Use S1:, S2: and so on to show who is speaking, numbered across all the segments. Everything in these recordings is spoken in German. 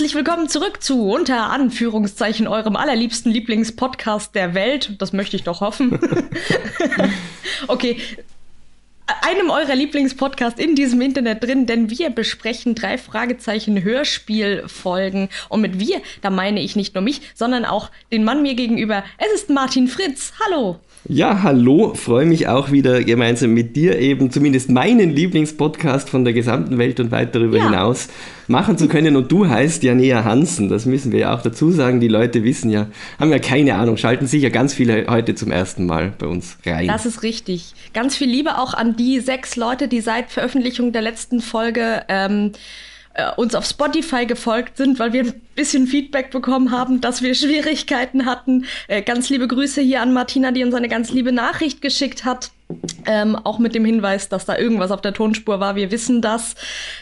S1: Herzlich willkommen zurück zu unter Anführungszeichen eurem allerliebsten Lieblingspodcast der Welt. Das möchte ich doch hoffen. okay, einem eurer Lieblingspodcasts in diesem Internet drin, denn wir besprechen drei Fragezeichen Hörspielfolgen. Und mit wir, da meine ich nicht nur mich, sondern auch den Mann mir gegenüber. Es ist Martin Fritz. Hallo.
S2: Ja, hallo, freue mich auch wieder gemeinsam mit dir eben zumindest meinen Lieblingspodcast von der gesamten Welt und weit darüber ja. hinaus machen zu können. Und du heißt ja Nea Hansen, das müssen wir ja auch dazu sagen. Die Leute wissen ja, haben ja keine Ahnung, schalten sicher ganz viele heute zum ersten Mal bei uns rein.
S1: Das ist richtig. Ganz viel Liebe auch an die sechs Leute, die seit Veröffentlichung der letzten Folge ähm, äh, uns auf Spotify gefolgt sind, weil wir ein bisschen Feedback bekommen haben, dass wir Schwierigkeiten hatten. Äh, ganz liebe Grüße hier an Martina, die uns eine ganz liebe Nachricht geschickt hat. Ähm, auch mit dem Hinweis, dass da irgendwas auf der Tonspur war. Wir wissen das.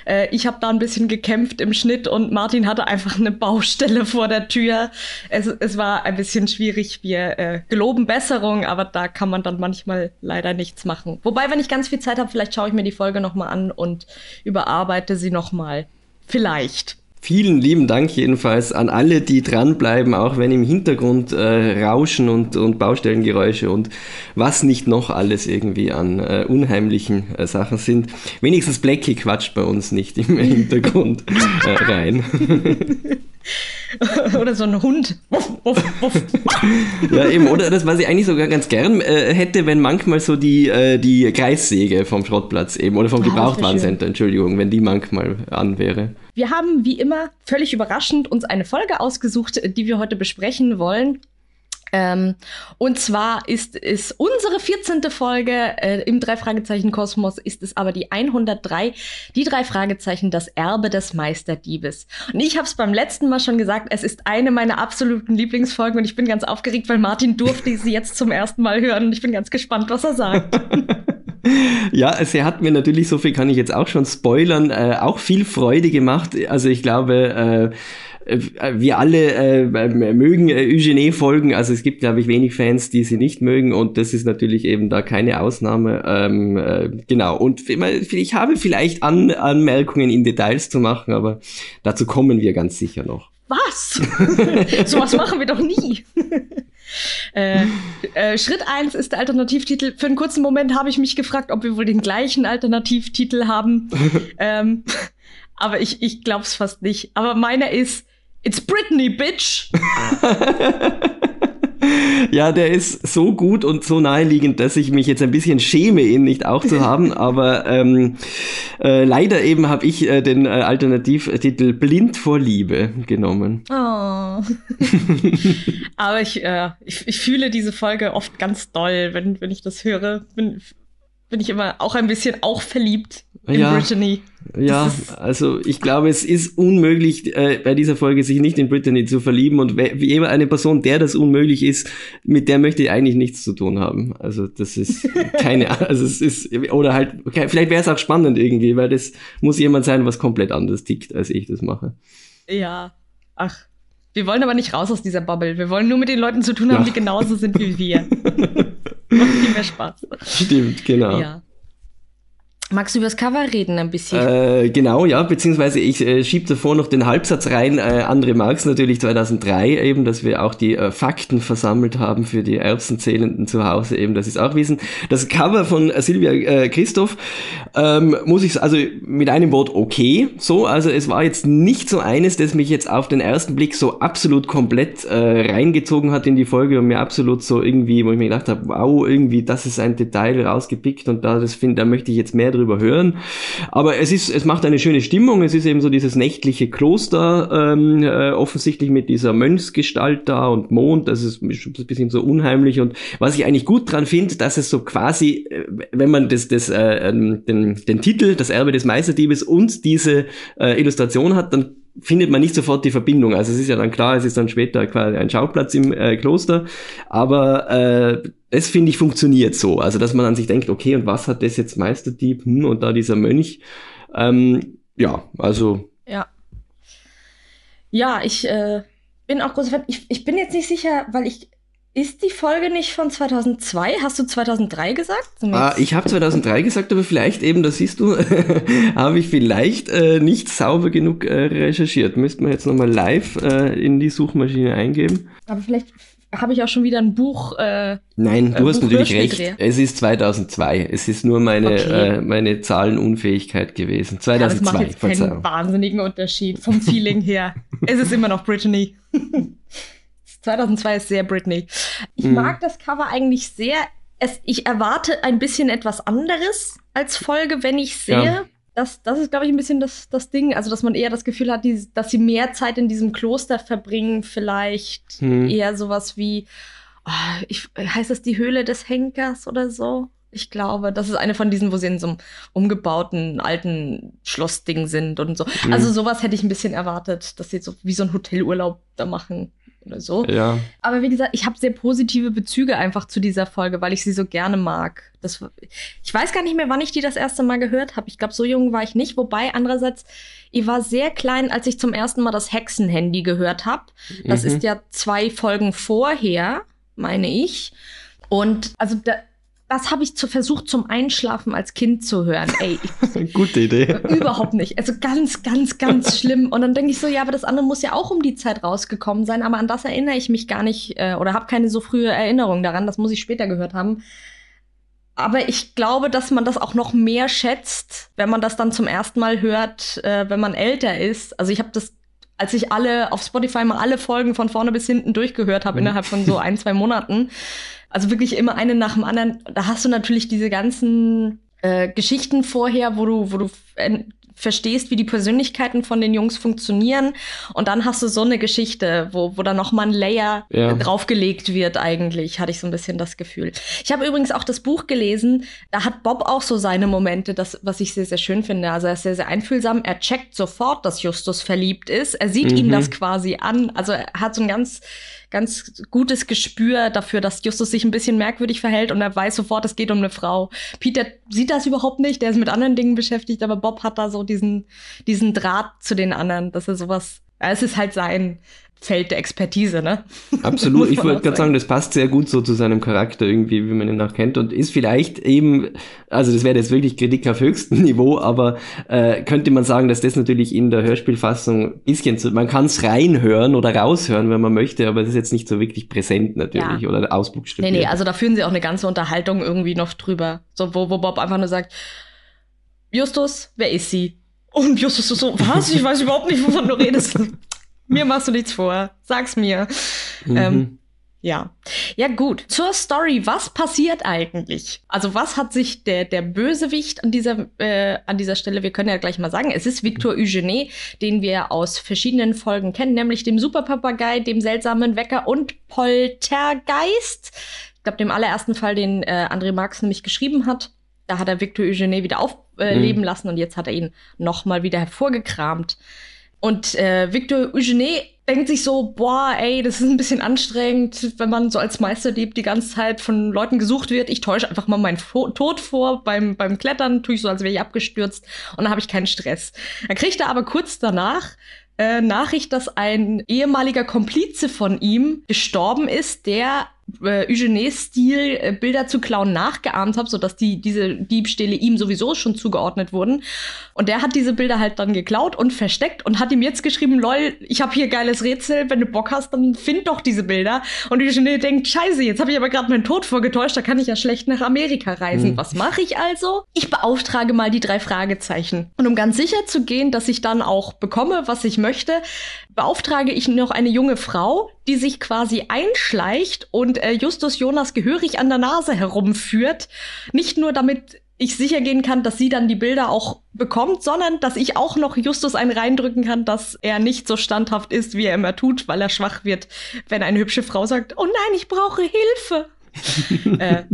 S1: Äh, ich habe da ein bisschen gekämpft im Schnitt und Martin hatte einfach eine Baustelle vor der Tür. Es, es war ein bisschen schwierig. Wir äh, geloben Besserung, aber da kann man dann manchmal leider nichts machen. Wobei, wenn ich ganz viel Zeit habe, vielleicht schaue ich mir die Folge nochmal an und überarbeite sie nochmal. Vielleicht.
S2: Vielen lieben Dank jedenfalls an alle, die dranbleiben, auch wenn im Hintergrund äh, Rauschen und, und Baustellengeräusche und was nicht noch alles irgendwie an äh, unheimlichen äh, Sachen sind. Wenigstens Blackie quatscht bei uns nicht im Hintergrund äh, rein.
S1: oder so ein Hund. Wuff, wuff, wuff.
S2: ja, eben, oder das, was ich eigentlich sogar ganz gern äh, hätte, wenn manchmal so die, äh, die Kreissäge vom Schrottplatz eben oder vom Gebrauchtwarencenter, Entschuldigung, wenn die manchmal an wäre.
S1: Wir haben wie immer völlig überraschend uns eine Folge ausgesucht, die wir heute besprechen wollen. Ähm, und zwar ist es unsere 14. Folge äh, im drei Fragezeichen Kosmos, ist es aber die 103, die drei Fragezeichen, das Erbe des Meisterdiebes. Und ich habe es beim letzten Mal schon gesagt, es ist eine meiner absoluten Lieblingsfolgen und ich bin ganz aufgeregt, weil Martin durfte sie jetzt zum ersten Mal hören und ich bin ganz gespannt, was er sagt.
S2: Ja, sie hat mir natürlich, so viel kann ich jetzt auch schon spoilern, äh, auch viel Freude gemacht. Also ich glaube, äh, äh, wir alle äh, mögen äh, Eugenie folgen, also es gibt, glaube ich, wenig Fans, die sie nicht mögen und das ist natürlich eben da keine Ausnahme. Ähm, äh, genau, und ich habe vielleicht An Anmerkungen in Details zu machen, aber dazu kommen wir ganz sicher noch.
S1: Was? Sowas machen wir doch nie. äh, äh, Schritt eins ist der Alternativtitel. Für einen kurzen Moment habe ich mich gefragt, ob wir wohl den gleichen Alternativtitel haben. ähm, aber ich, ich glaube es fast nicht. Aber meiner ist It's Britney, bitch!
S2: ja, der ist so gut und so naheliegend, dass ich mich jetzt ein bisschen schäme, ihn nicht auch zu haben. Aber ähm, äh, leider eben habe ich äh, den äh, Alternativtitel Blind vor Liebe genommen. Oh.
S1: Aber ich, äh, ich, ich fühle diese Folge oft ganz doll, wenn, wenn ich das höre. Bin, bin ich immer auch ein bisschen auch verliebt in
S2: ja,
S1: Brittany.
S2: Ja, also ich glaube, es ist unmöglich, äh, bei dieser Folge sich nicht in Brittany zu verlieben und wie immer eine Person, der das unmöglich ist, mit der möchte ich eigentlich nichts zu tun haben. Also das ist keine, also es ist, oder halt, okay, vielleicht wäre es auch spannend irgendwie, weil das muss jemand sein, was komplett anders tickt, als ich das mache.
S1: Ja, ach, wir wollen aber nicht raus aus dieser Bubble. Wir wollen nur mit den Leuten zu tun haben, ja. die genauso sind wie wir. Macht viel mehr Spaß.
S2: Stimmt, genau.
S1: Ja. Magst du über das Cover reden ein bisschen?
S2: Äh, genau, ja, beziehungsweise ich äh, schiebe davor noch den Halbsatz rein. Äh, André Marx natürlich 2003 eben, dass wir auch die äh, Fakten versammelt haben für die Erbsenzählenden zu Hause eben, das ist auch Wissen. Das Cover von äh, Silvia äh, Christoph ähm, muss ich also mit einem Wort okay, so, also es war jetzt nicht so eines, das mich jetzt auf den ersten Blick so absolut komplett äh, reingezogen hat in die Folge und mir absolut so irgendwie, wo ich mir gedacht habe, wow, irgendwie das ist ein Detail rausgepickt und da das finde, da möchte ich jetzt mehr drüber hören. Aber es ist, es macht eine schöne Stimmung. Es ist eben so dieses nächtliche Kloster, ähm, äh, offensichtlich mit dieser Mönchsgestalt da und Mond. Das ist ein bisschen so unheimlich. Und was ich eigentlich gut dran finde, dass es so quasi, äh, wenn man das, das, äh, ähm, den, den Titel, das Erbe des Meisterdiebes und diese äh, Illustration hat, dann findet man nicht sofort die Verbindung. Also es ist ja dann klar, es ist dann später quasi ein Schauplatz im äh, Kloster, aber äh, es finde ich funktioniert so. Also dass man an sich denkt, okay, und was hat das jetzt Meisterdieb? Hm, und da dieser Mönch. Ähm, ja, also.
S1: Ja. Ja, ich äh, bin auch großer Fan. Ich, ich bin jetzt nicht sicher, weil ich Ist die Folge nicht von 2002? Hast du 2003 gesagt?
S2: Ah, ich habe 2003 gesagt, aber vielleicht eben, das siehst du, habe ich vielleicht äh, nicht sauber genug äh, recherchiert. Müssten wir jetzt nochmal live äh, in die Suchmaschine eingeben.
S1: Aber vielleicht habe ich auch schon wieder ein Buch. Äh,
S2: Nein, du hast natürlich recht. Es ist 2002. Es ist nur meine, okay. äh, meine Zahlenunfähigkeit gewesen. 2002. Ja, das macht
S1: jetzt keinen Verzeihung. wahnsinnigen Unterschied vom Feeling her. es ist immer noch Brittany. 2002 ist sehr Britney. Ich mhm. mag das Cover eigentlich sehr. Es, ich erwarte ein bisschen etwas anderes als Folge, wenn ich sehe. Ja. Das, das ist, glaube ich, ein bisschen das, das Ding. Also, dass man eher das Gefühl hat, die, dass sie mehr Zeit in diesem Kloster verbringen. Vielleicht mhm. eher sowas wie, oh, ich, heißt das die Höhle des Henkers oder so? Ich glaube, das ist eine von diesen, wo sie in so einem umgebauten alten Schlossding sind und so. Mhm. Also sowas hätte ich ein bisschen erwartet, dass sie so wie so ein Hotelurlaub da machen oder so.
S2: Ja.
S1: Aber wie gesagt, ich habe sehr positive Bezüge einfach zu dieser Folge, weil ich sie so gerne mag. Das, ich weiß gar nicht mehr, wann ich die das erste Mal gehört habe. Ich glaube, so jung war ich nicht. Wobei, andererseits, ich war sehr klein, als ich zum ersten Mal das Hexenhandy gehört habe. Das mhm. ist ja zwei Folgen vorher, meine ich. Und also da, das habe ich zu versucht zum Einschlafen als Kind zu hören. Ey,
S2: ich, gute Idee.
S1: Überhaupt nicht. Also ganz, ganz, ganz schlimm. Und dann denke ich so, ja, aber das andere muss ja auch um die Zeit rausgekommen sein. Aber an das erinnere ich mich gar nicht äh, oder habe keine so frühe Erinnerung daran. Das muss ich später gehört haben. Aber ich glaube, dass man das auch noch mehr schätzt, wenn man das dann zum ersten Mal hört, äh, wenn man älter ist. Also ich habe das als ich alle auf Spotify mal alle Folgen von vorne bis hinten durchgehört habe, mhm. innerhalb von so ein, zwei Monaten, also wirklich immer eine nach dem anderen. Da hast du natürlich diese ganzen äh, Geschichten vorher, wo du, wo du verstehst, wie die Persönlichkeiten von den Jungs funktionieren. Und dann hast du so eine Geschichte, wo, wo da noch mal ein Layer ja. draufgelegt wird eigentlich, hatte ich so ein bisschen das Gefühl. Ich habe übrigens auch das Buch gelesen, da hat Bob auch so seine Momente, das, was ich sehr, sehr schön finde. Also er ist sehr, sehr einfühlsam. Er checkt sofort, dass Justus verliebt ist. Er sieht mhm. ihm das quasi an. Also er hat so ein ganz ganz gutes Gespür dafür, dass Justus sich ein bisschen merkwürdig verhält und er weiß sofort, es geht um eine Frau. Peter sieht das überhaupt nicht, der ist mit anderen Dingen beschäftigt, aber Bob hat da so diesen, diesen Draht zu den anderen, dass er sowas, es ist halt sein, Feld der Expertise, ne?
S2: Absolut. ich wollte gerade sagen, das passt sehr gut so zu seinem Charakter irgendwie, wie man ihn auch kennt und ist vielleicht eben, also das wäre jetzt wirklich Kritik auf höchstem Niveau, aber äh, könnte man sagen, dass das natürlich in der Hörspielfassung ein bisschen, zu, man kann es reinhören oder raushören, wenn man möchte, aber es ist jetzt nicht so wirklich präsent natürlich ja. oder ausbuchstabiert.
S1: Nee, nee, also da führen sie auch eine ganze Unterhaltung irgendwie noch drüber, so wo, wo Bob einfach nur sagt, Justus, wer ist sie? Und Justus so, was? Ich weiß überhaupt nicht, wovon du redest. Mir machst du nichts vor. Sag's mir. Mhm. Ähm, ja. Ja, gut. Zur Story. Was passiert eigentlich? Also, was hat sich der, der Bösewicht an dieser, äh, an dieser Stelle, wir können ja gleich mal sagen, es ist Victor Eugene, den wir aus verschiedenen Folgen kennen, nämlich dem Superpapagei, dem seltsamen Wecker und Poltergeist. Ich glaube, dem allerersten Fall, den äh, André Marx nämlich geschrieben hat. Da hat er Victor Eugene wieder aufleben äh, mhm. lassen und jetzt hat er ihn nochmal wieder hervorgekramt. Und äh, Victor Eugene denkt sich so, boah, ey, das ist ein bisschen anstrengend, wenn man so als Meisterdieb die ganze Zeit von Leuten gesucht wird. Ich täusche einfach mal meinen Tod vor beim, beim Klettern, tue ich so, als wäre ich abgestürzt und dann habe ich keinen Stress. Dann kriegt er aber kurz danach äh, Nachricht, dass ein ehemaliger Komplize von ihm gestorben ist, der äh, Eugene-Stil äh, Bilder zu klauen nachgeahmt habe, sodass die, diese Diebstähle ihm sowieso schon zugeordnet wurden. Und der hat diese Bilder halt dann geklaut und versteckt und hat ihm jetzt geschrieben, lol, ich habe hier geiles Rätsel, wenn du Bock hast, dann find doch diese Bilder. Und Eugene denkt, scheiße, jetzt habe ich aber gerade meinen Tod vorgetäuscht, da kann ich ja schlecht nach Amerika reisen. Mhm. Was mache ich also? Ich beauftrage mal die drei Fragezeichen. Und um ganz sicher zu gehen, dass ich dann auch bekomme, was ich möchte, beauftrage ich noch eine junge Frau, die sich quasi einschleicht und äh, Justus Jonas gehörig an der Nase herumführt. Nicht nur damit ich sicher gehen kann, dass sie dann die Bilder auch bekommt, sondern dass ich auch noch Justus einen reindrücken kann, dass er nicht so standhaft ist, wie er immer tut, weil er schwach wird, wenn eine hübsche Frau sagt, oh nein, ich brauche Hilfe. äh,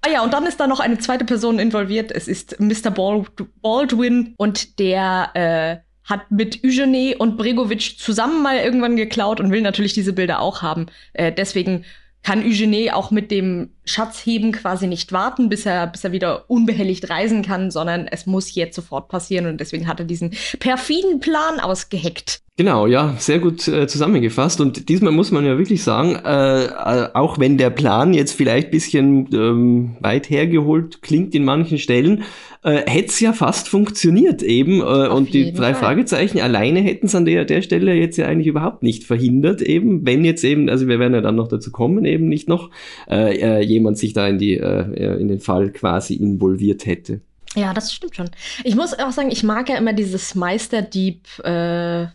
S1: Ah ja, und dann ist da noch eine zweite Person involviert. Es ist Mr. Baldwin und der äh, hat mit Eugenie und Bregovic zusammen mal irgendwann geklaut und will natürlich diese Bilder auch haben. Äh, deswegen kann Eugenie auch mit dem Schatzheben quasi nicht warten, bis er, bis er wieder unbehelligt reisen kann, sondern es muss jetzt sofort passieren und deswegen hat er diesen perfiden Plan ausgeheckt.
S2: Genau, ja, sehr gut äh, zusammengefasst. Und diesmal muss man ja wirklich sagen, äh, äh, auch wenn der Plan jetzt vielleicht bisschen ähm, weit hergeholt klingt in manchen Stellen, äh, hätte es ja fast funktioniert eben. Äh, und die drei Fall. Fragezeichen alleine hätten es an der, der Stelle jetzt ja eigentlich überhaupt nicht verhindert, eben, wenn jetzt eben, also wir werden ja dann noch dazu kommen, eben nicht noch äh, äh, jemand sich da in die äh, in den Fall quasi involviert hätte.
S1: Ja, das stimmt schon. Ich muss auch sagen, ich mag ja immer dieses Meisterdieb äh,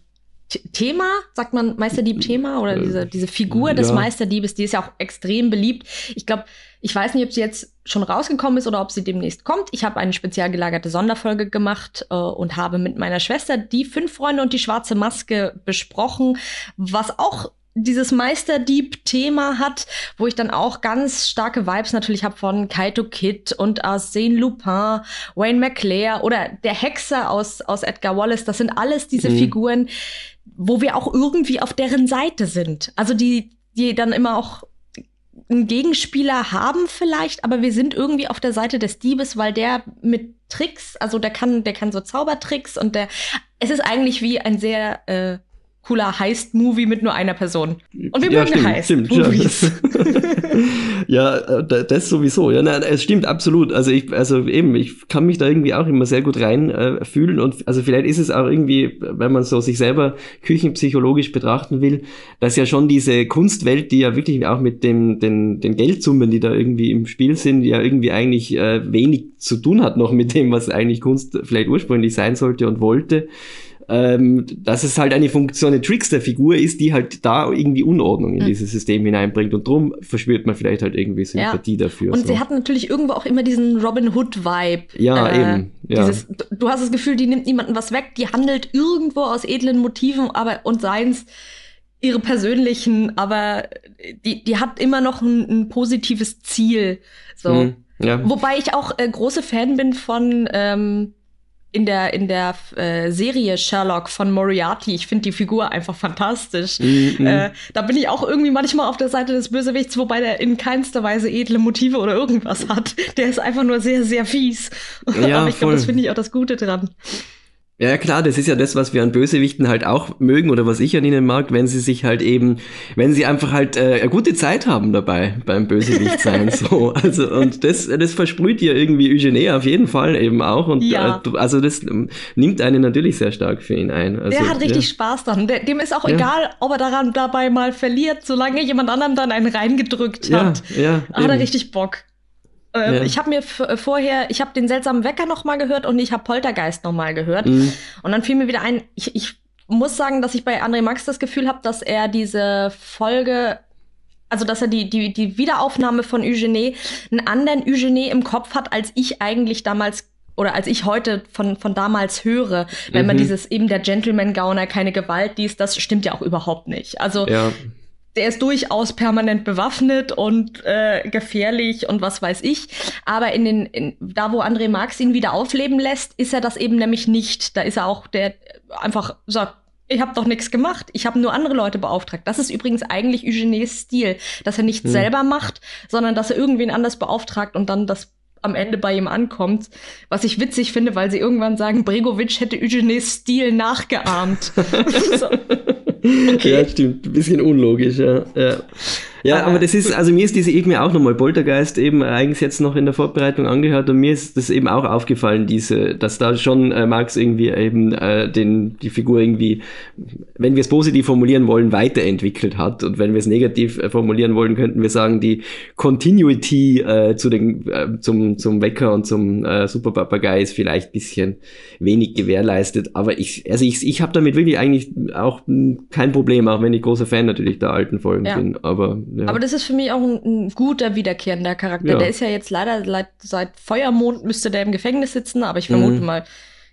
S1: Thema, sagt man Meisterdieb-Thema oder diese, äh, diese Figur des ja. Meisterdiebes, die ist ja auch extrem beliebt. Ich glaube, ich weiß nicht, ob sie jetzt schon rausgekommen ist oder ob sie demnächst kommt. Ich habe eine spezial gelagerte Sonderfolge gemacht äh, und habe mit meiner Schwester die Fünf Freunde und die schwarze Maske besprochen, was auch dieses Meisterdieb-Thema hat, wo ich dann auch ganz starke Vibes natürlich habe von Kaito Kid und Arsène Lupin, Wayne McClare oder der Hexer aus, aus Edgar Wallace. Das sind alles diese mhm. Figuren, wo wir auch irgendwie auf deren Seite sind. Also die, die dann immer auch einen Gegenspieler haben vielleicht, aber wir sind irgendwie auf der Seite des Diebes, weil der mit Tricks, also der kann, der kann so Zaubertricks und der, es ist eigentlich wie ein sehr äh, cooler Heist-Movie mit nur einer Person. Und wir ja, mögen Heist-Movies.
S2: Ja. ja, äh, das sowieso. Ja, nein, es stimmt absolut. Also ich, also eben, ich kann mich da irgendwie auch immer sehr gut rein äh, fühlen und also vielleicht ist es auch irgendwie, wenn man so sich selber küchenpsychologisch betrachten will, dass ja schon diese Kunstwelt, die ja wirklich auch mit dem, den, den Geldsummen, die da irgendwie im Spiel sind, ja irgendwie eigentlich äh, wenig zu tun hat noch mit dem, was eigentlich Kunst vielleicht ursprünglich sein sollte und wollte ähm, dass es halt eine Funktion, eine Trickster-Figur ist, die halt da irgendwie Unordnung in mhm. dieses System hineinbringt und drum verspürt man vielleicht halt irgendwie Sympathie ja. dafür.
S1: Und so. sie hat natürlich irgendwo auch immer diesen Robin Hood-Vibe.
S2: Ja, äh, eben. Ja.
S1: Dieses, du hast das Gefühl, die nimmt niemandem was weg, die handelt irgendwo aus edlen Motiven, aber und seins ihre persönlichen, aber die, die hat immer noch ein, ein positives Ziel. So. Mhm, ja. Wobei ich auch äh, große Fan bin von ähm, in der, in der äh, Serie Sherlock von Moriarty. Ich finde die Figur einfach fantastisch. Mm Äh, da bin ich auch irgendwie manchmal auf der Seite des Bösewichts, wobei der in keinster Weise edle Motive oder irgendwas hat. Der ist einfach nur sehr, sehr fies. Ja, Aber ich glaube, das finde ich auch das Gute dran.
S2: Ja, klar, das ist ja das, was wir an Bösewichten halt auch mögen oder was ich an ihnen mag, wenn sie sich halt eben, wenn sie einfach halt äh, eine gute Zeit haben dabei beim Bösewicht sein. so, also und das, das versprüht ja irgendwie Eugene auf jeden Fall eben auch und ja. äh, also das ähm, nimmt einen natürlich sehr stark für ihn ein. Also,
S1: der hat richtig ja. Spaß dran. Dem ist auch ja. egal, ob er daran dabei mal verliert, solange jemand anderem dann einen reingedrückt hat. Ja, ja, hat er richtig Bock. Ähm, ja. Ich habe mir äh, vorher, ich habe den seltsamen Wecker noch mal gehört und ich habe Poltergeist noch mal gehört. Mhm. Und dann fiel mir wieder ein, ich, ich muss sagen, dass ich bei André Max das Gefühl habe, dass er diese Folge also dass er die, die, die Wiederaufnahme von Eugenie einen anderen Eugenie im Kopf hat, als ich eigentlich damals oder als ich heute von, von damals höre, wenn mhm. man dieses eben der Gentleman-Gauner, keine Gewalt, dies, das stimmt ja auch überhaupt nicht. Also ja der ist durchaus permanent bewaffnet und äh, gefährlich und was weiß ich. Aber in den, in, da wo André Marx ihn wieder aufleben lässt, ist er das eben nämlich nicht. Da ist er auch der einfach sagt, ich habe doch nichts gemacht, ich habe nur andere Leute beauftragt. Das ist übrigens eigentlich Eugenies Stil, dass er nichts hm. selber macht, sondern dass er irgendwen anders beauftragt und dann das am Ende bei ihm ankommt. Was ich witzig finde, weil sie irgendwann sagen, Bregovic hätte Eugenies Stil nachgeahmt. so.
S2: Okay. Ja, stimmt. Ein bisschen unlogisch, ja. ja. Ja, aber das ist, also mir ist diese eben auch nochmal Poltergeist eben eigentlich jetzt noch in der Vorbereitung angehört und mir ist das eben auch aufgefallen, diese, dass da schon äh, Marx irgendwie eben äh, den, die Figur irgendwie, wenn wir es positiv formulieren wollen, weiterentwickelt hat. Und wenn wir es negativ äh, formulieren wollen, könnten wir sagen, die Continuity äh, zu den, äh, zum, zum Wecker und zum äh, Superpapagei ist vielleicht bisschen wenig gewährleistet, aber ich, also ich, ich habe damit wirklich eigentlich auch kein Problem, auch wenn ich großer Fan natürlich der alten Folgen ja. bin, aber
S1: ja. Aber das ist für mich auch ein, ein guter wiederkehrender Charakter. Ja. Der ist ja jetzt leider seit, Feuermond müsste der im Gefängnis sitzen, aber ich vermute mhm. mal,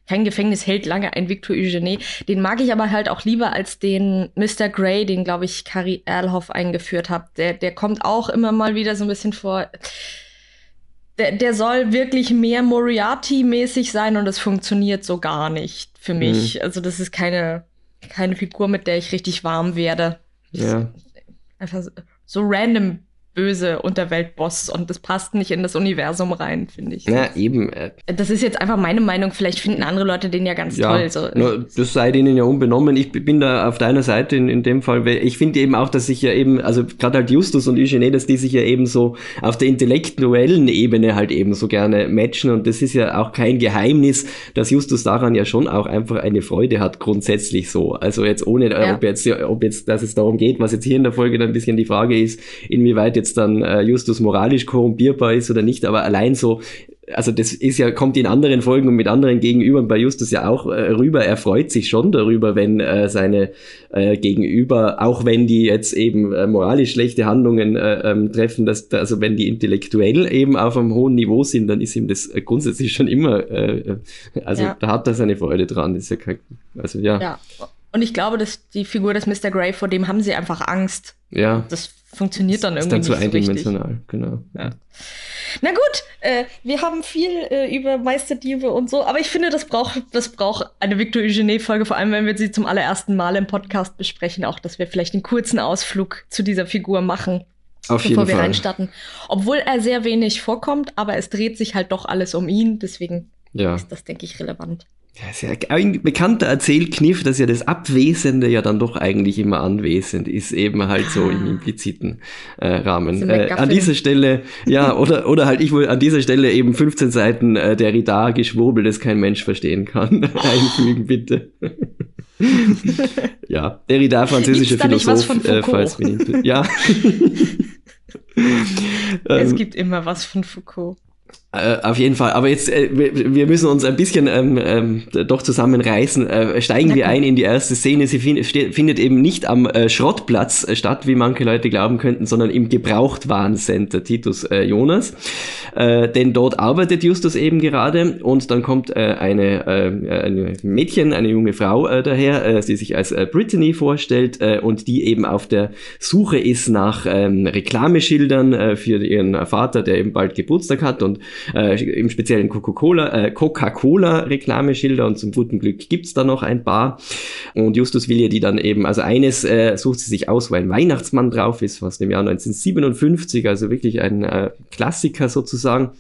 S1: kein Gefängnis hält lange ein Victor Eugene. Den mag ich aber halt auch lieber als den Mr. Grey, den, glaube ich, Carrie Erlhoff eingeführt hat. Der, der kommt auch immer mal wieder so ein bisschen vor. Der, der soll wirklich mehr Moriarty-mäßig sein und es funktioniert so gar nicht für mich. Mhm. Also, das ist keine, keine Figur, mit der ich richtig warm werde. Ja. Einfach so random böse Unterweltboss und das passt nicht in das Universum rein, finde ich.
S2: Ja, eben. Äh,
S1: das ist jetzt einfach meine Meinung. Vielleicht finden andere Leute den ja ganz ja, toll. So.
S2: No, das sei denen ja unbenommen. Ich bin da auf deiner Seite in, in dem Fall. Ich finde eben auch, dass sich ja eben, also gerade halt Justus und Eugenie, dass die sich ja eben so auf der intellektuellen Ebene halt eben so gerne matchen. Und das ist ja auch kein Geheimnis, dass Justus daran ja schon auch einfach eine Freude hat, grundsätzlich so. Also jetzt ohne, ja. ob jetzt, ob jetzt, dass es darum geht, was jetzt hier in der Folge dann ein bisschen die Frage ist, inwieweit jetzt dann äh, Justus moralisch korrumpierbar ist oder nicht, aber allein so also das ist ja, kommt in anderen Folgen und mit anderen Gegenübern bei Justus ja auch äh, rüber. Er freut sich schon darüber, wenn äh, seine äh, Gegenüber, auch wenn die jetzt eben äh, moralisch schlechte Handlungen äh, ähm, treffen, dass, also wenn die intellektuell eben auf einem hohen Niveau sind, dann ist ihm das äh, grundsätzlich schon immer, äh, also ja. da hat er seine Freude dran. Ist ja kein, also ja.
S1: Ja. Und ich glaube, dass die Figur des Mr. Grey, vor dem haben sie einfach Angst.
S2: Ja.
S1: Das funktioniert dann irgendwie
S2: ist dann nicht so eindimensional, so genau.
S1: Ja. Na gut, äh, wir haben viel äh, über Meisterdiebe und so, aber ich finde, das braucht, das braucht eine Victor Eugenie-Folge, vor allem wenn wir sie zum allerersten Mal im Podcast besprechen, auch, dass wir vielleicht einen kurzen Ausflug zu dieser Figur machen.
S2: Auf
S1: bevor
S2: wir Fall.
S1: reinstarten. Obwohl er sehr wenig vorkommt, aber es dreht sich halt doch alles um ihn, deswegen ja. ist das, denke ich, relevant.
S2: Ja, ist ja ein bekannter Erzählkniff, dass ja das Abwesende ja dann doch eigentlich immer anwesend ist, eben halt ah. so im ah. impliziten äh, Rahmen. Äh, an dieser Stelle, ja, oder, oder halt ich wohl an dieser Stelle eben 15 Seiten äh, der Rida geschwurbel, das kein Mensch verstehen kann. Einfügen, bitte. ja, Derrida, französischer Philosoph,
S1: äh, falls
S2: mir Ja.
S1: es ähm, gibt immer was von Foucault.
S2: Äh, auf jeden Fall. Aber jetzt, äh, wir müssen uns ein bisschen ähm, ähm, doch zusammenreißen. Äh, steigen wir ein in die erste Szene. Sie find, findet eben nicht am äh, Schrottplatz äh, statt, wie manche Leute glauben könnten, sondern im Gebrauchtwarencenter Titus äh, Jonas. Äh, denn dort arbeitet Justus eben gerade und dann kommt äh, eine, äh, eine Mädchen, eine junge Frau äh, daher, äh, die sich als äh, Brittany vorstellt äh, und die eben auf der Suche ist nach ähm, Reklameschildern äh, für ihren Vater, der eben bald Geburtstag hat und äh, im speziellen Coca-Cola äh, Coca-Cola Reklameschilder und zum guten Glück gibt's da noch ein paar. Und Justus will ihr die dann eben, also eines äh, sucht sie sich aus, wo ein Weihnachtsmann drauf ist, aus dem Jahr 1957, also wirklich ein äh, Klassiker sozusagen.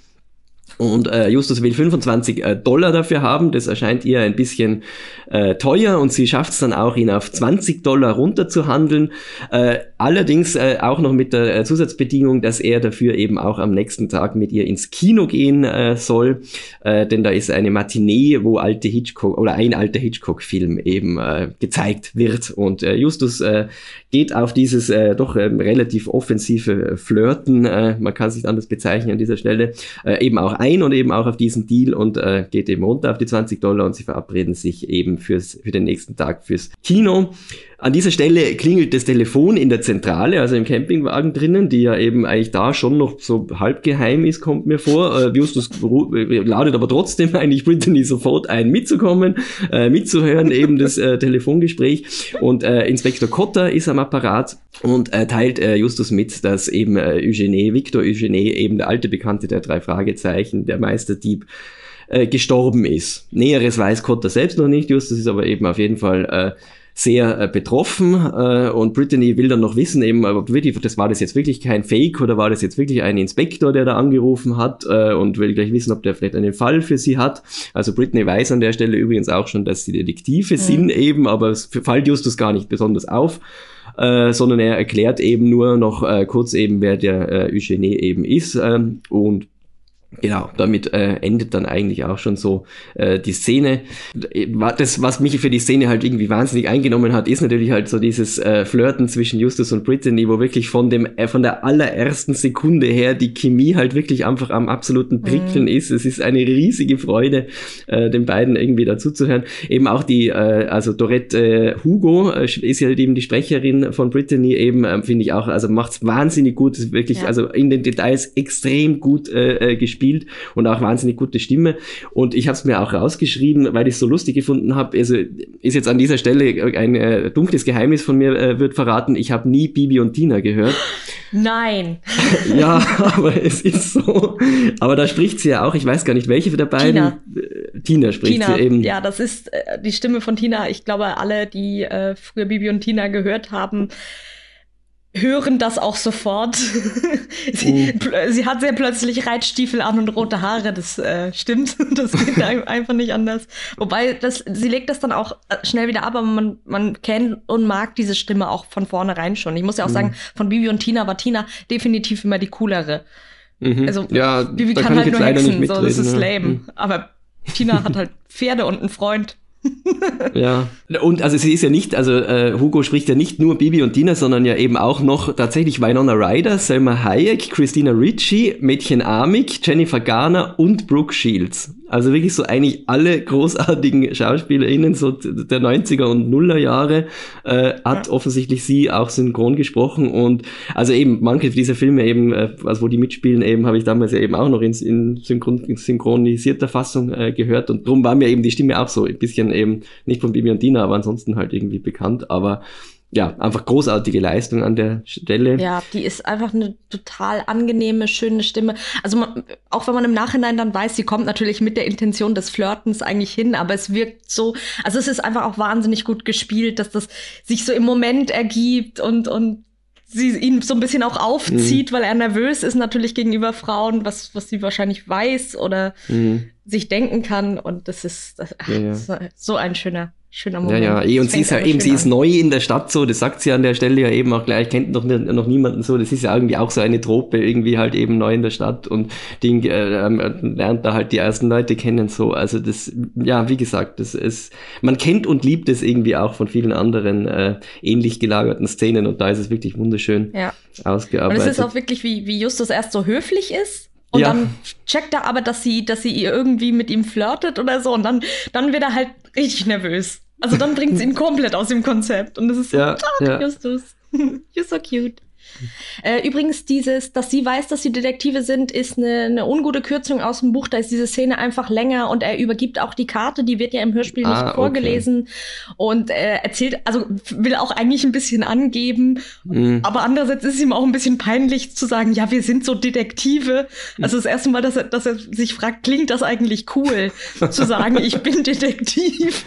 S2: Und äh, Justus will 25 äh, Dollar dafür haben. Das erscheint ihr ein bisschen äh, teuer und sie schafft es dann auch, ihn auf 20 Dollar runterzuhandeln. Äh, allerdings äh, auch noch mit der äh, Zusatzbedingung, dass er dafür eben auch am nächsten Tag mit ihr ins Kino gehen äh, soll. Äh, denn da ist eine Matinee, wo alte Hitchcock oder ein alter Hitchcock-Film eben äh, gezeigt wird. Und äh, Justus äh, geht auf dieses äh, doch äh, relativ offensive Flirten, äh, man kann sich anders bezeichnen an dieser Stelle, äh, eben auch ein und eben auch auf diesen Deal und äh, geht eben runter auf die 20 Dollar und sie verabreden sich eben fürs, für den nächsten Tag fürs Kino. An dieser Stelle klingelt das Telefon in der Zentrale, also im Campingwagen drinnen, die ja eben eigentlich da schon noch so halb geheim ist, kommt mir vor. Äh, Justus ladet aber trotzdem eigentlich Brittany sofort ein, mitzukommen, äh, mitzuhören, eben das äh, Telefongespräch. Und äh, Inspektor Cotter ist am Apparat und äh, teilt äh, Justus mit, dass eben äh, Eugenie, Victor Eugenie, eben der alte Bekannte der drei Fragezeichen, der Meisterdieb, äh, gestorben ist. Näheres weiß Cotter selbst noch nicht, Justus ist aber eben auf jeden Fall äh, sehr äh, betroffen äh, und Brittany will dann noch wissen, eben, ob wirklich, das war das jetzt wirklich kein Fake oder war das jetzt wirklich ein Inspektor, der da angerufen hat äh, und will gleich wissen, ob der vielleicht einen Fall für sie hat. Also Brittany weiß an der Stelle übrigens auch schon, dass sie Detektive mhm. sind eben, aber es fällt Justus gar nicht besonders auf. Äh, sondern er erklärt eben nur noch äh, kurz eben, wer der äh, Eugenie eben ist ähm, und Genau, damit äh, endet dann eigentlich auch schon so äh, die Szene. Das, was mich für die Szene halt irgendwie wahnsinnig eingenommen hat, ist natürlich halt so dieses äh, Flirten zwischen Justus und Brittany, wo wirklich von dem äh, von der allerersten Sekunde her die Chemie halt wirklich einfach am absoluten Prickeln mhm. ist. Es ist eine riesige Freude, äh, den beiden irgendwie dazuzuhören. Eben auch die, äh, also Dorette äh, Hugo äh, ist ja halt eben die Sprecherin von Brittany eben, äh, finde ich auch, also macht's wahnsinnig gut, ist wirklich, ja. also in den Details extrem gut äh, äh gespielt gespielt und auch wahnsinnig gute Stimme. Und ich habe es mir auch rausgeschrieben, weil ich es so lustig gefunden habe. Also ist jetzt an dieser Stelle ein äh, dunkles Geheimnis von mir äh, wird verraten. Ich habe nie Bibi und Tina gehört.
S1: Nein.
S2: ja, aber es ist so. Aber da spricht sie ja auch. Ich weiß gar nicht, welche der beiden. Tina,
S1: äh, Tina spricht Tina, sie eben. Ja, das ist äh, die Stimme von Tina. Ich glaube, alle, die äh, früher Bibi und Tina gehört haben, hören das auch sofort. sie, uh. sie, hat sehr plötzlich Reitstiefel an und rote Haare, das äh, stimmt. Das geht einfach nicht anders. Wobei, das, sie legt das dann auch äh, schnell wieder ab, aber man, man kennt und mag diese Stimme auch von vornherein schon. Ich muss ja auch mhm. sagen, von Bibi und Tina war Tina definitiv immer die coolere.
S2: Mhm. Also ja, Bibi kann, kann halt nur hexen, so,
S1: das ist lame. Mhm. Aber Tina hat halt Pferde und einen Freund
S2: ja, und also sie ist ja nicht, also äh, Hugo spricht ja nicht nur Bibi und Dina, sondern ja eben auch noch tatsächlich Winona Ryder, Selma Hayek, Christina Ricci, Mädchen Amik, Jennifer Garner und Brooke Shields. Also wirklich so eigentlich alle großartigen SchauspielerInnen so der 90er und Nuller Jahre äh, hat ja. offensichtlich sie auch synchron gesprochen und also eben manche dieser Filme eben, äh, also wo die mitspielen eben, habe ich damals ja eben auch noch in, in, synchron, in synchronisierter Fassung äh, gehört und darum war mir eben die Stimme auch so ein bisschen eben nicht von Bibi und Dina, aber ansonsten halt irgendwie bekannt, aber ja, einfach großartige Leistung an der Stelle.
S1: Ja, die ist einfach eine total angenehme, schöne Stimme. Also man, auch wenn man im Nachhinein dann weiß, sie kommt natürlich mit der Intention des Flirtens eigentlich hin, aber es wirkt so, also es ist einfach auch wahnsinnig gut gespielt, dass das sich so im Moment ergibt und, und sie ihn so ein bisschen auch aufzieht, mhm. weil er nervös ist natürlich gegenüber Frauen, was, was sie wahrscheinlich weiß oder mhm. sich denken kann. Und das ist, ach, ja, ja. so ein schöner schöner Moment.
S2: Ja, ja, eh, und sie ist ja eben, sie ist neu in der Stadt so, das sagt sie an der Stelle ja eben auch gleich, kennt noch, noch niemanden so, das ist ja irgendwie auch so eine Trope, irgendwie halt eben neu in der Stadt und Ding, äh, ähm, lernt da halt die ersten Leute kennen so, also das, ja, wie gesagt, das ist, man kennt und liebt es irgendwie auch von vielen anderen äh, ähnlich gelagerten Szenen und da ist es wirklich wunderschön ja. ausgearbeitet.
S1: Und es ist auch wirklich, wie, wie Justus erst so höflich ist und ja. dann checkt er aber, dass sie, dass sie irgendwie mit ihm flirtet oder so. Und dann, dann wird er halt richtig nervös. Also dann bringt sie ihn komplett aus dem Konzept. Und das ist so, ja, ja. Justus. You're so cute. Äh, übrigens, dieses, dass sie weiß, dass sie Detektive sind, ist eine, eine ungute Kürzung aus dem Buch. Da ist diese Szene einfach länger und er übergibt auch die Karte, die wird ja im Hörspiel ah, nicht vorgelesen okay. und äh, erzählt, also will auch eigentlich ein bisschen angeben, mhm. aber andererseits ist es ihm auch ein bisschen peinlich zu sagen, ja, wir sind so Detektive. Also das erste Mal, dass er, dass er sich fragt, klingt das eigentlich cool, zu sagen, ich bin Detektiv.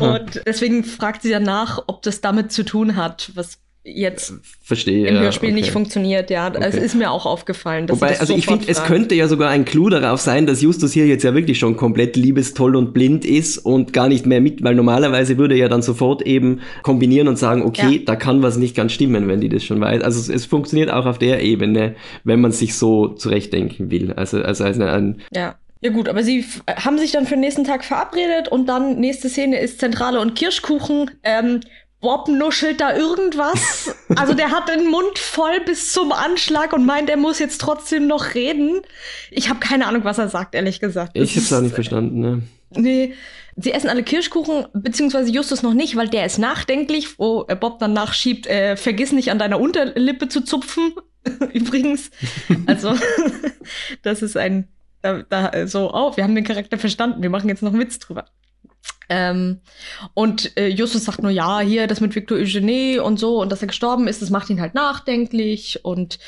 S1: und deswegen fragt sie danach, ob das damit zu tun hat, was jetzt
S2: Verstehe,
S1: im Hörspiel okay. nicht funktioniert. Ja, okay. es ist mir auch aufgefallen.
S2: Wobei, also ich finde, es könnte ja sogar ein Clou darauf sein, dass Justus hier jetzt ja wirklich schon komplett liebestoll und blind ist und gar nicht mehr mit, weil normalerweise würde er ja dann sofort eben kombinieren und sagen, okay, ja. da kann was nicht ganz stimmen, wenn die das schon weiß. Also es, es funktioniert auch auf der Ebene, wenn man sich so zurechtdenken will. Also, also als ein,
S1: ja. Ja gut, aber sie haben sich dann für den nächsten Tag verabredet und dann nächste Szene ist Zentrale und Kirschkuchen. Ähm, Bob nuschelt da irgendwas. Also der hat den Mund voll bis zum Anschlag und meint, er muss jetzt trotzdem noch reden. Ich habe keine Ahnung, was er sagt, ehrlich gesagt.
S2: Ich habe es auch nicht verstanden, ne?
S1: Nee. Sie essen alle Kirschkuchen, beziehungsweise Justus noch nicht, weil der ist nachdenklich, wo Bob dann nachschiebt, äh, vergiss nicht an deiner Unterlippe zu zupfen. Übrigens. Also, das ist ein, da, da so, oh, wir haben den Charakter verstanden, wir machen jetzt noch einen Witz drüber. Ähm, und äh, Justus sagt nur, ja, hier das mit Victor Eugenie und so und dass er gestorben ist, das macht ihn halt nachdenklich und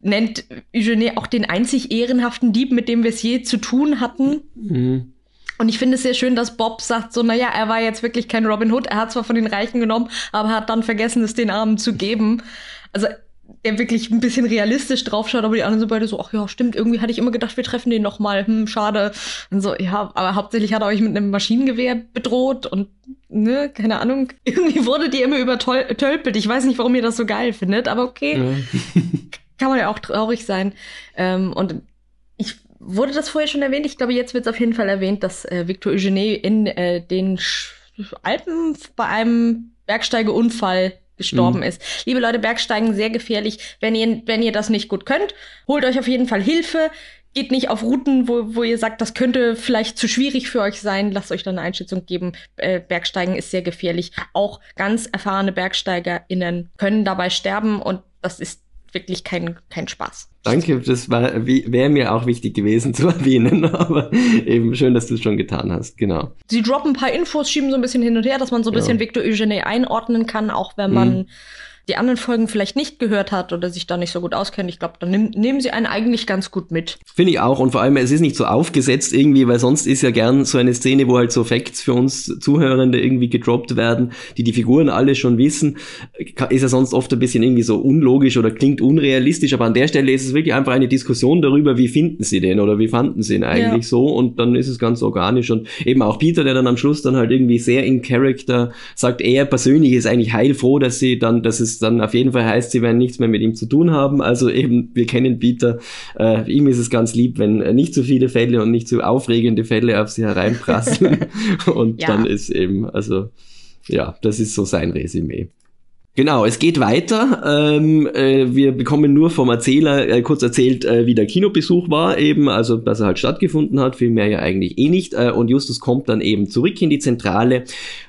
S1: nennt Eugenie auch den einzig ehrenhaften Dieb, mit dem wir es je zu tun hatten. Mhm. Und ich finde es sehr schön, dass Bob sagt so, naja, er war jetzt wirklich kein Robin Hood. Er hat zwar von den Reichen genommen, aber hat dann vergessen, es den Armen zu geben. Also der wirklich ein bisschen realistisch draufschaut, aber die anderen sind beide so, ach ja, stimmt, irgendwie hatte ich immer gedacht, wir treffen den noch mal, hm, schade. Und so, ja, aber hauptsächlich hat er euch mit einem Maschinengewehr bedroht und, ne, keine Ahnung. Irgendwie wurde die immer übertölpelt. Ich weiß nicht, warum ihr das so geil findet, aber okay. Ja. Kann man ja auch traurig sein. Ähm, und ich wurde das vorher schon erwähnt. Ich glaube, jetzt wird es auf jeden Fall erwähnt, dass äh, Victor Eugenie in äh, den Sch Alpen bei einem Bergsteigeunfall gestorben mhm. ist. Liebe Leute, Bergsteigen sehr gefährlich. Wenn ihr, wenn ihr das nicht gut könnt, holt euch auf jeden Fall Hilfe. Geht nicht auf Routen, wo, wo ihr sagt, das könnte vielleicht zu schwierig für euch sein. Lasst euch dann eine Einschätzung geben. Äh, Bergsteigen ist sehr gefährlich. Auch ganz erfahrene BergsteigerInnen können dabei sterben und das ist wirklich kein, kein Spaß.
S2: Danke, das wäre mir auch wichtig gewesen zu erwähnen, aber eben schön, dass du es schon getan hast, genau.
S1: Sie droppen ein paar Infos, schieben so ein bisschen hin und her, dass man so ein bisschen ja. Victor Eugenie einordnen kann, auch wenn man mhm. Die anderen Folgen vielleicht nicht gehört hat oder sich da nicht so gut auskennt, ich glaube, dann nehm, nehmen sie einen eigentlich ganz gut mit.
S2: Finde ich auch. Und vor allem, es ist nicht so aufgesetzt irgendwie, weil sonst ist ja gern so eine Szene, wo halt so Facts für uns Zuhörende irgendwie gedroppt werden, die die Figuren alle schon wissen. Ist ja sonst oft ein bisschen irgendwie so unlogisch oder klingt unrealistisch. Aber an der Stelle ist es wirklich einfach eine Diskussion darüber, wie finden sie den oder wie fanden sie ihn eigentlich ja. so. Und dann ist es ganz organisch. Und eben auch Peter, der dann am Schluss dann halt irgendwie sehr in Character sagt, er persönlich ist eigentlich heilfroh, dass sie dann, dass es dann auf jeden Fall heißt, sie werden nichts mehr mit ihm zu tun haben. Also eben, wir kennen Peter. Äh, ihm ist es ganz lieb, wenn nicht zu viele Fälle und nicht zu aufregende Fälle auf sie hereinprasseln. und ja. dann ist eben, also ja, das ist so sein Resümee. Genau, es geht weiter. Ähm, äh, wir bekommen nur vom Erzähler äh, kurz erzählt, äh, wie der Kinobesuch war, eben, also dass er halt stattgefunden hat, viel mehr ja eigentlich eh nicht. Äh, und Justus kommt dann eben zurück in die Zentrale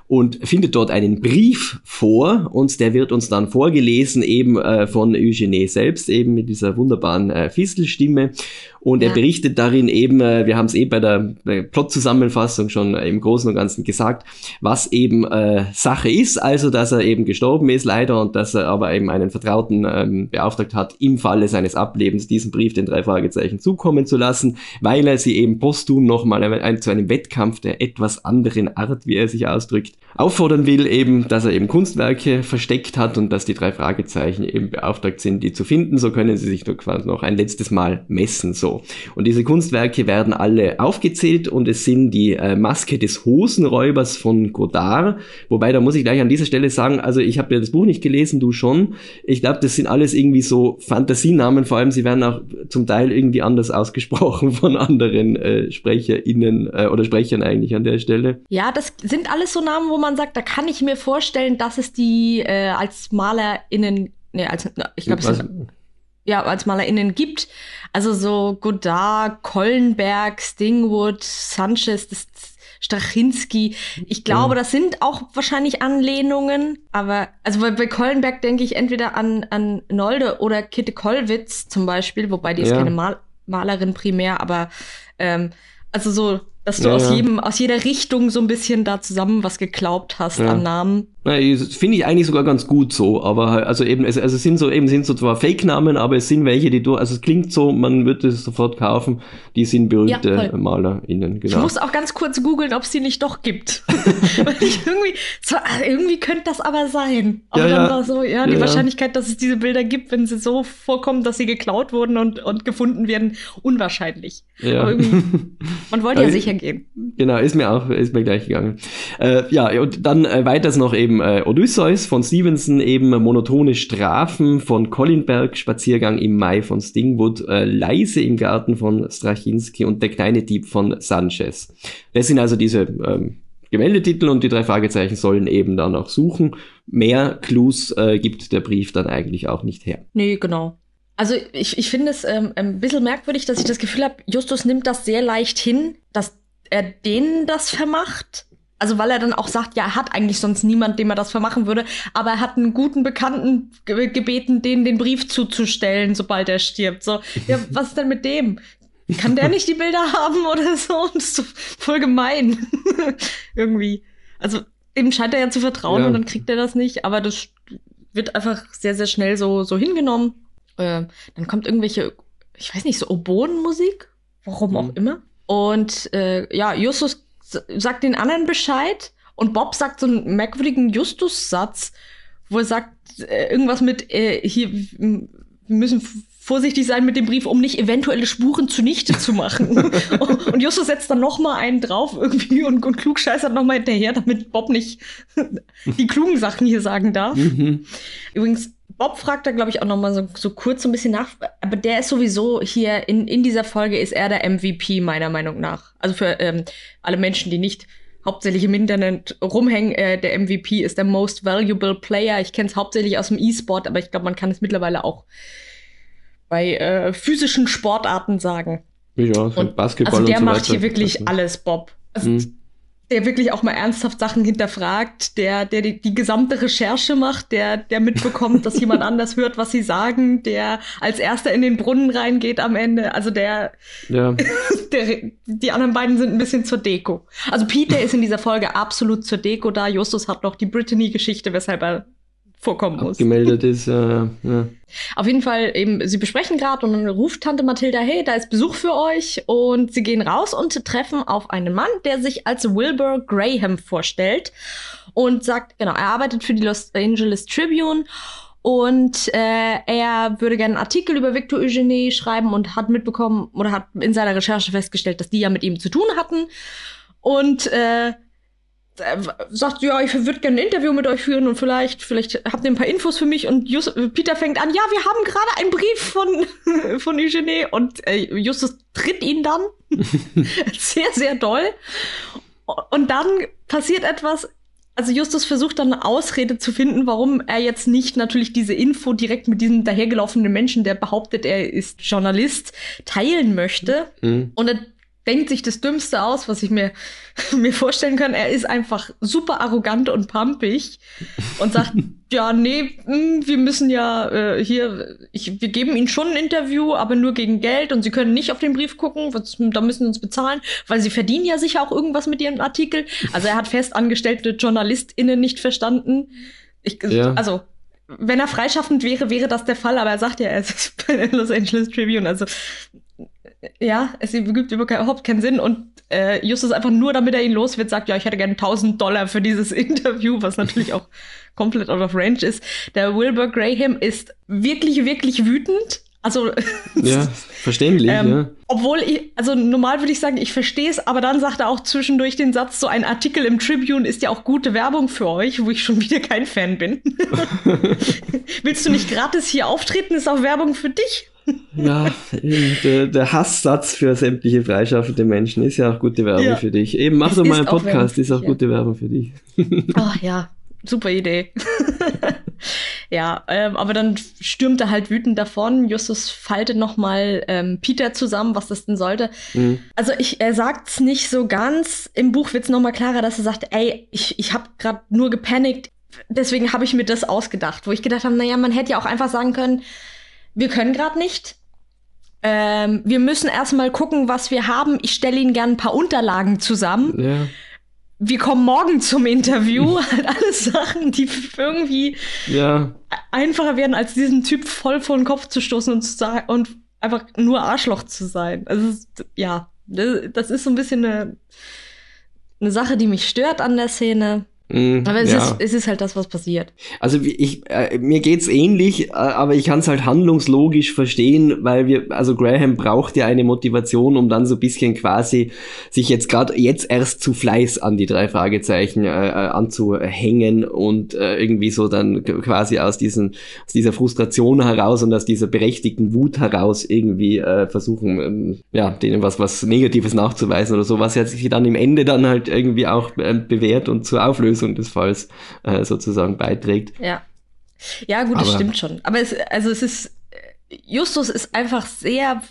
S2: und findet dort einen Brief vor und der wird uns dann vorgelesen eben äh, von Eugene selbst, eben mit dieser wunderbaren äh, Fistelstimme. Und ja. er berichtet darin eben, äh, wir haben es eh bei der, der Plot-Zusammenfassung schon im Großen und Ganzen gesagt, was eben äh, Sache ist, also dass er eben gestorben ist leider und dass er aber eben einen Vertrauten ähm, beauftragt hat, im Falle seines Ablebens diesen Brief den drei Fragezeichen zukommen zu lassen, weil er sie eben posthum nochmal ein, zu einem Wettkampf der etwas anderen Art, wie er sich ausdrückt, auffordern will, eben, dass er eben Kunstwerke versteckt hat und dass die drei Fragezeichen eben beauftragt sind, die zu finden. So können sie sich nur quasi noch ein letztes Mal messen. So. Und diese Kunstwerke werden alle aufgezählt und es sind die äh, Maske des Hosenräubers von Godard. Wobei, da muss ich gleich an dieser Stelle sagen, also ich habe ja das Buch nicht gelesen, du schon. Ich glaube, das sind alles irgendwie so Fantasienamen, vor allem sie werden auch zum Teil irgendwie anders ausgesprochen von anderen äh, SprecherInnen äh, oder Sprechern eigentlich an der Stelle.
S1: Ja, das sind alles so Namen, wo man sagt, da kann ich mir vorstellen, dass es die äh, als MalerInnen, ne, als, ich glaube, es sind, ja, als MalerInnen gibt. Also so Godard, Kollenberg, Stingwood, Sanchez, das, Strachinski. Ich glaube, ja. das sind auch wahrscheinlich Anlehnungen, aber also bei, bei Kollenberg denke ich entweder an, an Nolde oder Kitte Kollwitz zum Beispiel, wobei die ist ja. keine Mal Malerin primär, aber ähm, also so dass du ja, aus jedem, aus jeder Richtung so ein bisschen da zusammen was geglaubt hast ja. an Namen.
S2: Finde ich eigentlich sogar ganz gut so, aber also eben, es, also es sind so eben sind so zwar Fake-Namen, aber es sind welche, die du, also es klingt so, man würde es sofort kaufen, die sind berühmte ja, MalerInnen,
S1: genau. Ich muss auch ganz kurz googeln, ob es die nicht doch gibt. Weil ich irgendwie, so, ah, irgendwie könnte das aber sein. Aber ja, dann war so, ja, die Wahrscheinlichkeit, dass es diese Bilder gibt, wenn sie so vorkommen, dass sie geklaut wurden und, und gefunden werden, unwahrscheinlich. Ja. Aber irgendwie, man wollte ja sicher gehen.
S2: Genau, ist mir auch, ist mir gleich gegangen. Äh, ja, und dann äh, weiters noch eben äh, Odysseus von Stevenson, eben monotone Strafen von Collinberg, Spaziergang im Mai von Stingwood, äh, Leise im Garten von Strachinski und der kleine Dieb von Sanchez. Das sind also diese ähm, Gemeldetitel und die drei Fragezeichen sollen eben dann auch suchen. Mehr Clues äh, gibt der Brief dann eigentlich auch nicht her.
S1: Nee, genau. Also ich, ich finde es ähm, ein bisschen merkwürdig, dass ich das Gefühl habe, Justus nimmt das sehr leicht hin, dass er denen das vermacht also weil er dann auch sagt, ja, er hat eigentlich sonst niemand, dem er das vermachen würde, aber er hat einen guten Bekannten ge gebeten, denen den Brief zuzustellen, sobald er stirbt. So, ja, was ist denn mit dem? Kann der nicht die Bilder haben oder so? Das ist so voll gemein. Irgendwie. Also, dem scheint er ja zu vertrauen ja. und dann kriegt er das nicht, aber das wird einfach sehr, sehr schnell so, so hingenommen. Äh, dann kommt irgendwelche, ich weiß nicht, so Oboenmusik, warum auch immer. Und äh, ja, Justus sagt den anderen Bescheid und Bob sagt so einen merkwürdigen Justus-Satz, wo er sagt äh, irgendwas mit äh, hier wir müssen vorsichtig sein mit dem Brief, um nicht eventuelle Spuren zunichte zu machen. und Justus setzt dann noch mal einen drauf irgendwie und, und klugscheißert noch mal hinterher, damit Bob nicht die klugen Sachen hier sagen darf. Mhm. Übrigens Bob fragt da, glaube ich, auch noch mal so, so kurz so ein bisschen nach. Aber der ist sowieso hier in, in dieser Folge ist er der MVP, meiner Meinung nach. Also für ähm, alle Menschen, die nicht hauptsächlich im Internet rumhängen, äh, der MVP ist der Most Valuable Player. Ich kenne es hauptsächlich aus dem E-Sport, aber ich glaube, man kann es mittlerweile auch bei äh, physischen Sportarten sagen.
S2: Ja, und Basketball
S1: also der und so macht hier wirklich alles, Bob. Also, hm der wirklich auch mal ernsthaft Sachen hinterfragt, der, der die, die gesamte Recherche macht, der, der mitbekommt, dass jemand anders hört, was sie sagen, der als erster in den Brunnen reingeht am Ende. Also der, ja. der, die anderen beiden sind ein bisschen zur Deko. Also Peter ist in dieser Folge absolut zur Deko da. Justus hat noch die Brittany-Geschichte, weshalb er vorkommen muss.
S2: Gemeldet ist, äh, ja.
S1: Auf jeden Fall eben, sie besprechen gerade und dann ruft Tante Mathilda, hey, da ist Besuch für euch und sie gehen raus und treffen auf einen Mann, der sich als Wilbur Graham vorstellt und sagt, genau, er arbeitet für die Los Angeles Tribune und äh, er würde gerne einen Artikel über Victor Eugenie schreiben und hat mitbekommen oder hat in seiner Recherche festgestellt, dass die ja mit ihm zu tun hatten. Und äh, sagt, ja, ich würde gerne ein Interview mit euch führen und vielleicht, vielleicht habt ihr ein paar Infos für mich. Und Just, Peter fängt an, ja, wir haben gerade einen Brief von, von Eugenie und äh, Justus tritt ihn dann. sehr, sehr doll. Und dann passiert etwas, also Justus versucht dann eine Ausrede zu finden, warum er jetzt nicht natürlich diese Info direkt mit diesem dahergelaufenen Menschen, der behauptet, er ist Journalist, teilen möchte. Mhm. Und er denkt sich das Dümmste aus, was ich mir, mir vorstellen kann. Er ist einfach super arrogant und pumpig und sagt, ja, nee, hm, wir müssen ja äh, hier, ich, wir geben Ihnen schon ein Interview, aber nur gegen Geld und Sie können nicht auf den Brief gucken, was, da müssen Sie uns bezahlen, weil Sie verdienen ja sicher auch irgendwas mit Ihrem Artikel. Also er hat festangestellte JournalistInnen nicht verstanden. Ich, ja. Also wenn er freischaffend wäre, wäre das der Fall, aber er sagt ja, er ist bei der Los Angeles Tribune. Also ja, es gibt überhaupt keinen Sinn und äh, Justus einfach nur, damit er ihn los wird, sagt, ja, ich hätte gerne 1000 Dollar für dieses Interview, was natürlich auch komplett out of range ist. Der Wilbur Graham ist wirklich, wirklich wütend. Also
S2: ja, verständlich, ähm, ja.
S1: Obwohl ich, also normal würde ich sagen, ich verstehe es, aber dann sagt er auch zwischendurch den Satz, so ein Artikel im Tribune ist ja auch gute Werbung für euch, wo ich schon wieder kein Fan bin. Willst du nicht gratis hier auftreten, ist auch Werbung für dich?
S2: Ja, der, der, Hasssatz für sämtliche freischaffende Menschen ist ja auch gute Werbung ja. für dich. Eben, mach es doch mal einen Podcast, ist auch ja. gute Werbung für dich.
S1: Ach ja, super Idee. ja, ähm, aber dann stürmt er halt wütend davon. Justus faltet nochmal ähm, Peter zusammen, was das denn sollte. Mhm. Also ich, er sagt's nicht so ganz. Im Buch wird's nochmal klarer, dass er sagt, ey, ich, ich habe gerade nur gepanikt. Deswegen habe ich mir das ausgedacht, wo ich gedacht habe, naja, man hätte ja auch einfach sagen können, wir können gerade nicht. Ähm, wir müssen erstmal gucken, was wir haben. Ich stelle Ihnen gerne ein paar Unterlagen zusammen. Ja. Wir kommen morgen zum Interview. halt alles Sachen, die irgendwie ja. einfacher werden, als diesen Typ voll vor den Kopf zu stoßen und, zu sagen, und einfach nur Arschloch zu sein. Also, ja, das ist so ein bisschen eine, eine Sache, die mich stört an der Szene. Mm, aber es, ja. ist, es ist halt das, was passiert.
S2: Also ich, äh, mir geht's ähnlich, äh, aber ich kann es halt handlungslogisch verstehen, weil wir, also Graham braucht ja eine Motivation, um dann so ein bisschen quasi sich jetzt gerade jetzt erst zu Fleiß an die drei Fragezeichen äh, äh anzuhängen und äh, irgendwie so dann quasi aus diesen aus dieser Frustration heraus und aus dieser berechtigten Wut heraus irgendwie äh, versuchen, ähm, ja denen was was Negatives nachzuweisen oder so, was ja sich dann im Ende dann halt irgendwie auch äh, bewährt und zur Auflösung Lösung des Falls äh, sozusagen beiträgt.
S1: Ja. Ja, gut, das stimmt schon. Aber es, also es ist, Justus ist einfach sehr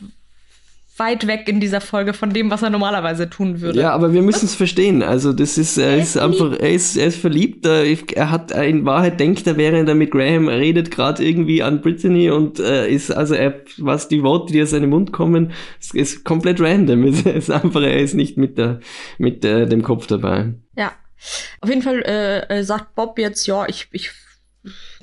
S1: weit weg in dieser Folge von dem, was er normalerweise tun würde.
S2: Ja, aber wir müssen es verstehen. Also das ist, er ist einfach, er ist, er ist verliebt. Er hat in Wahrheit denkt er, während er mit Graham redet, gerade irgendwie an Brittany und äh, ist also er, was die Worte, die aus seinem Mund kommen, ist, ist komplett random. Es ist einfach, er ist nicht mit der, mit der, dem Kopf dabei.
S1: Ja, auf jeden Fall äh, äh, sagt Bob jetzt, ja, ich, ich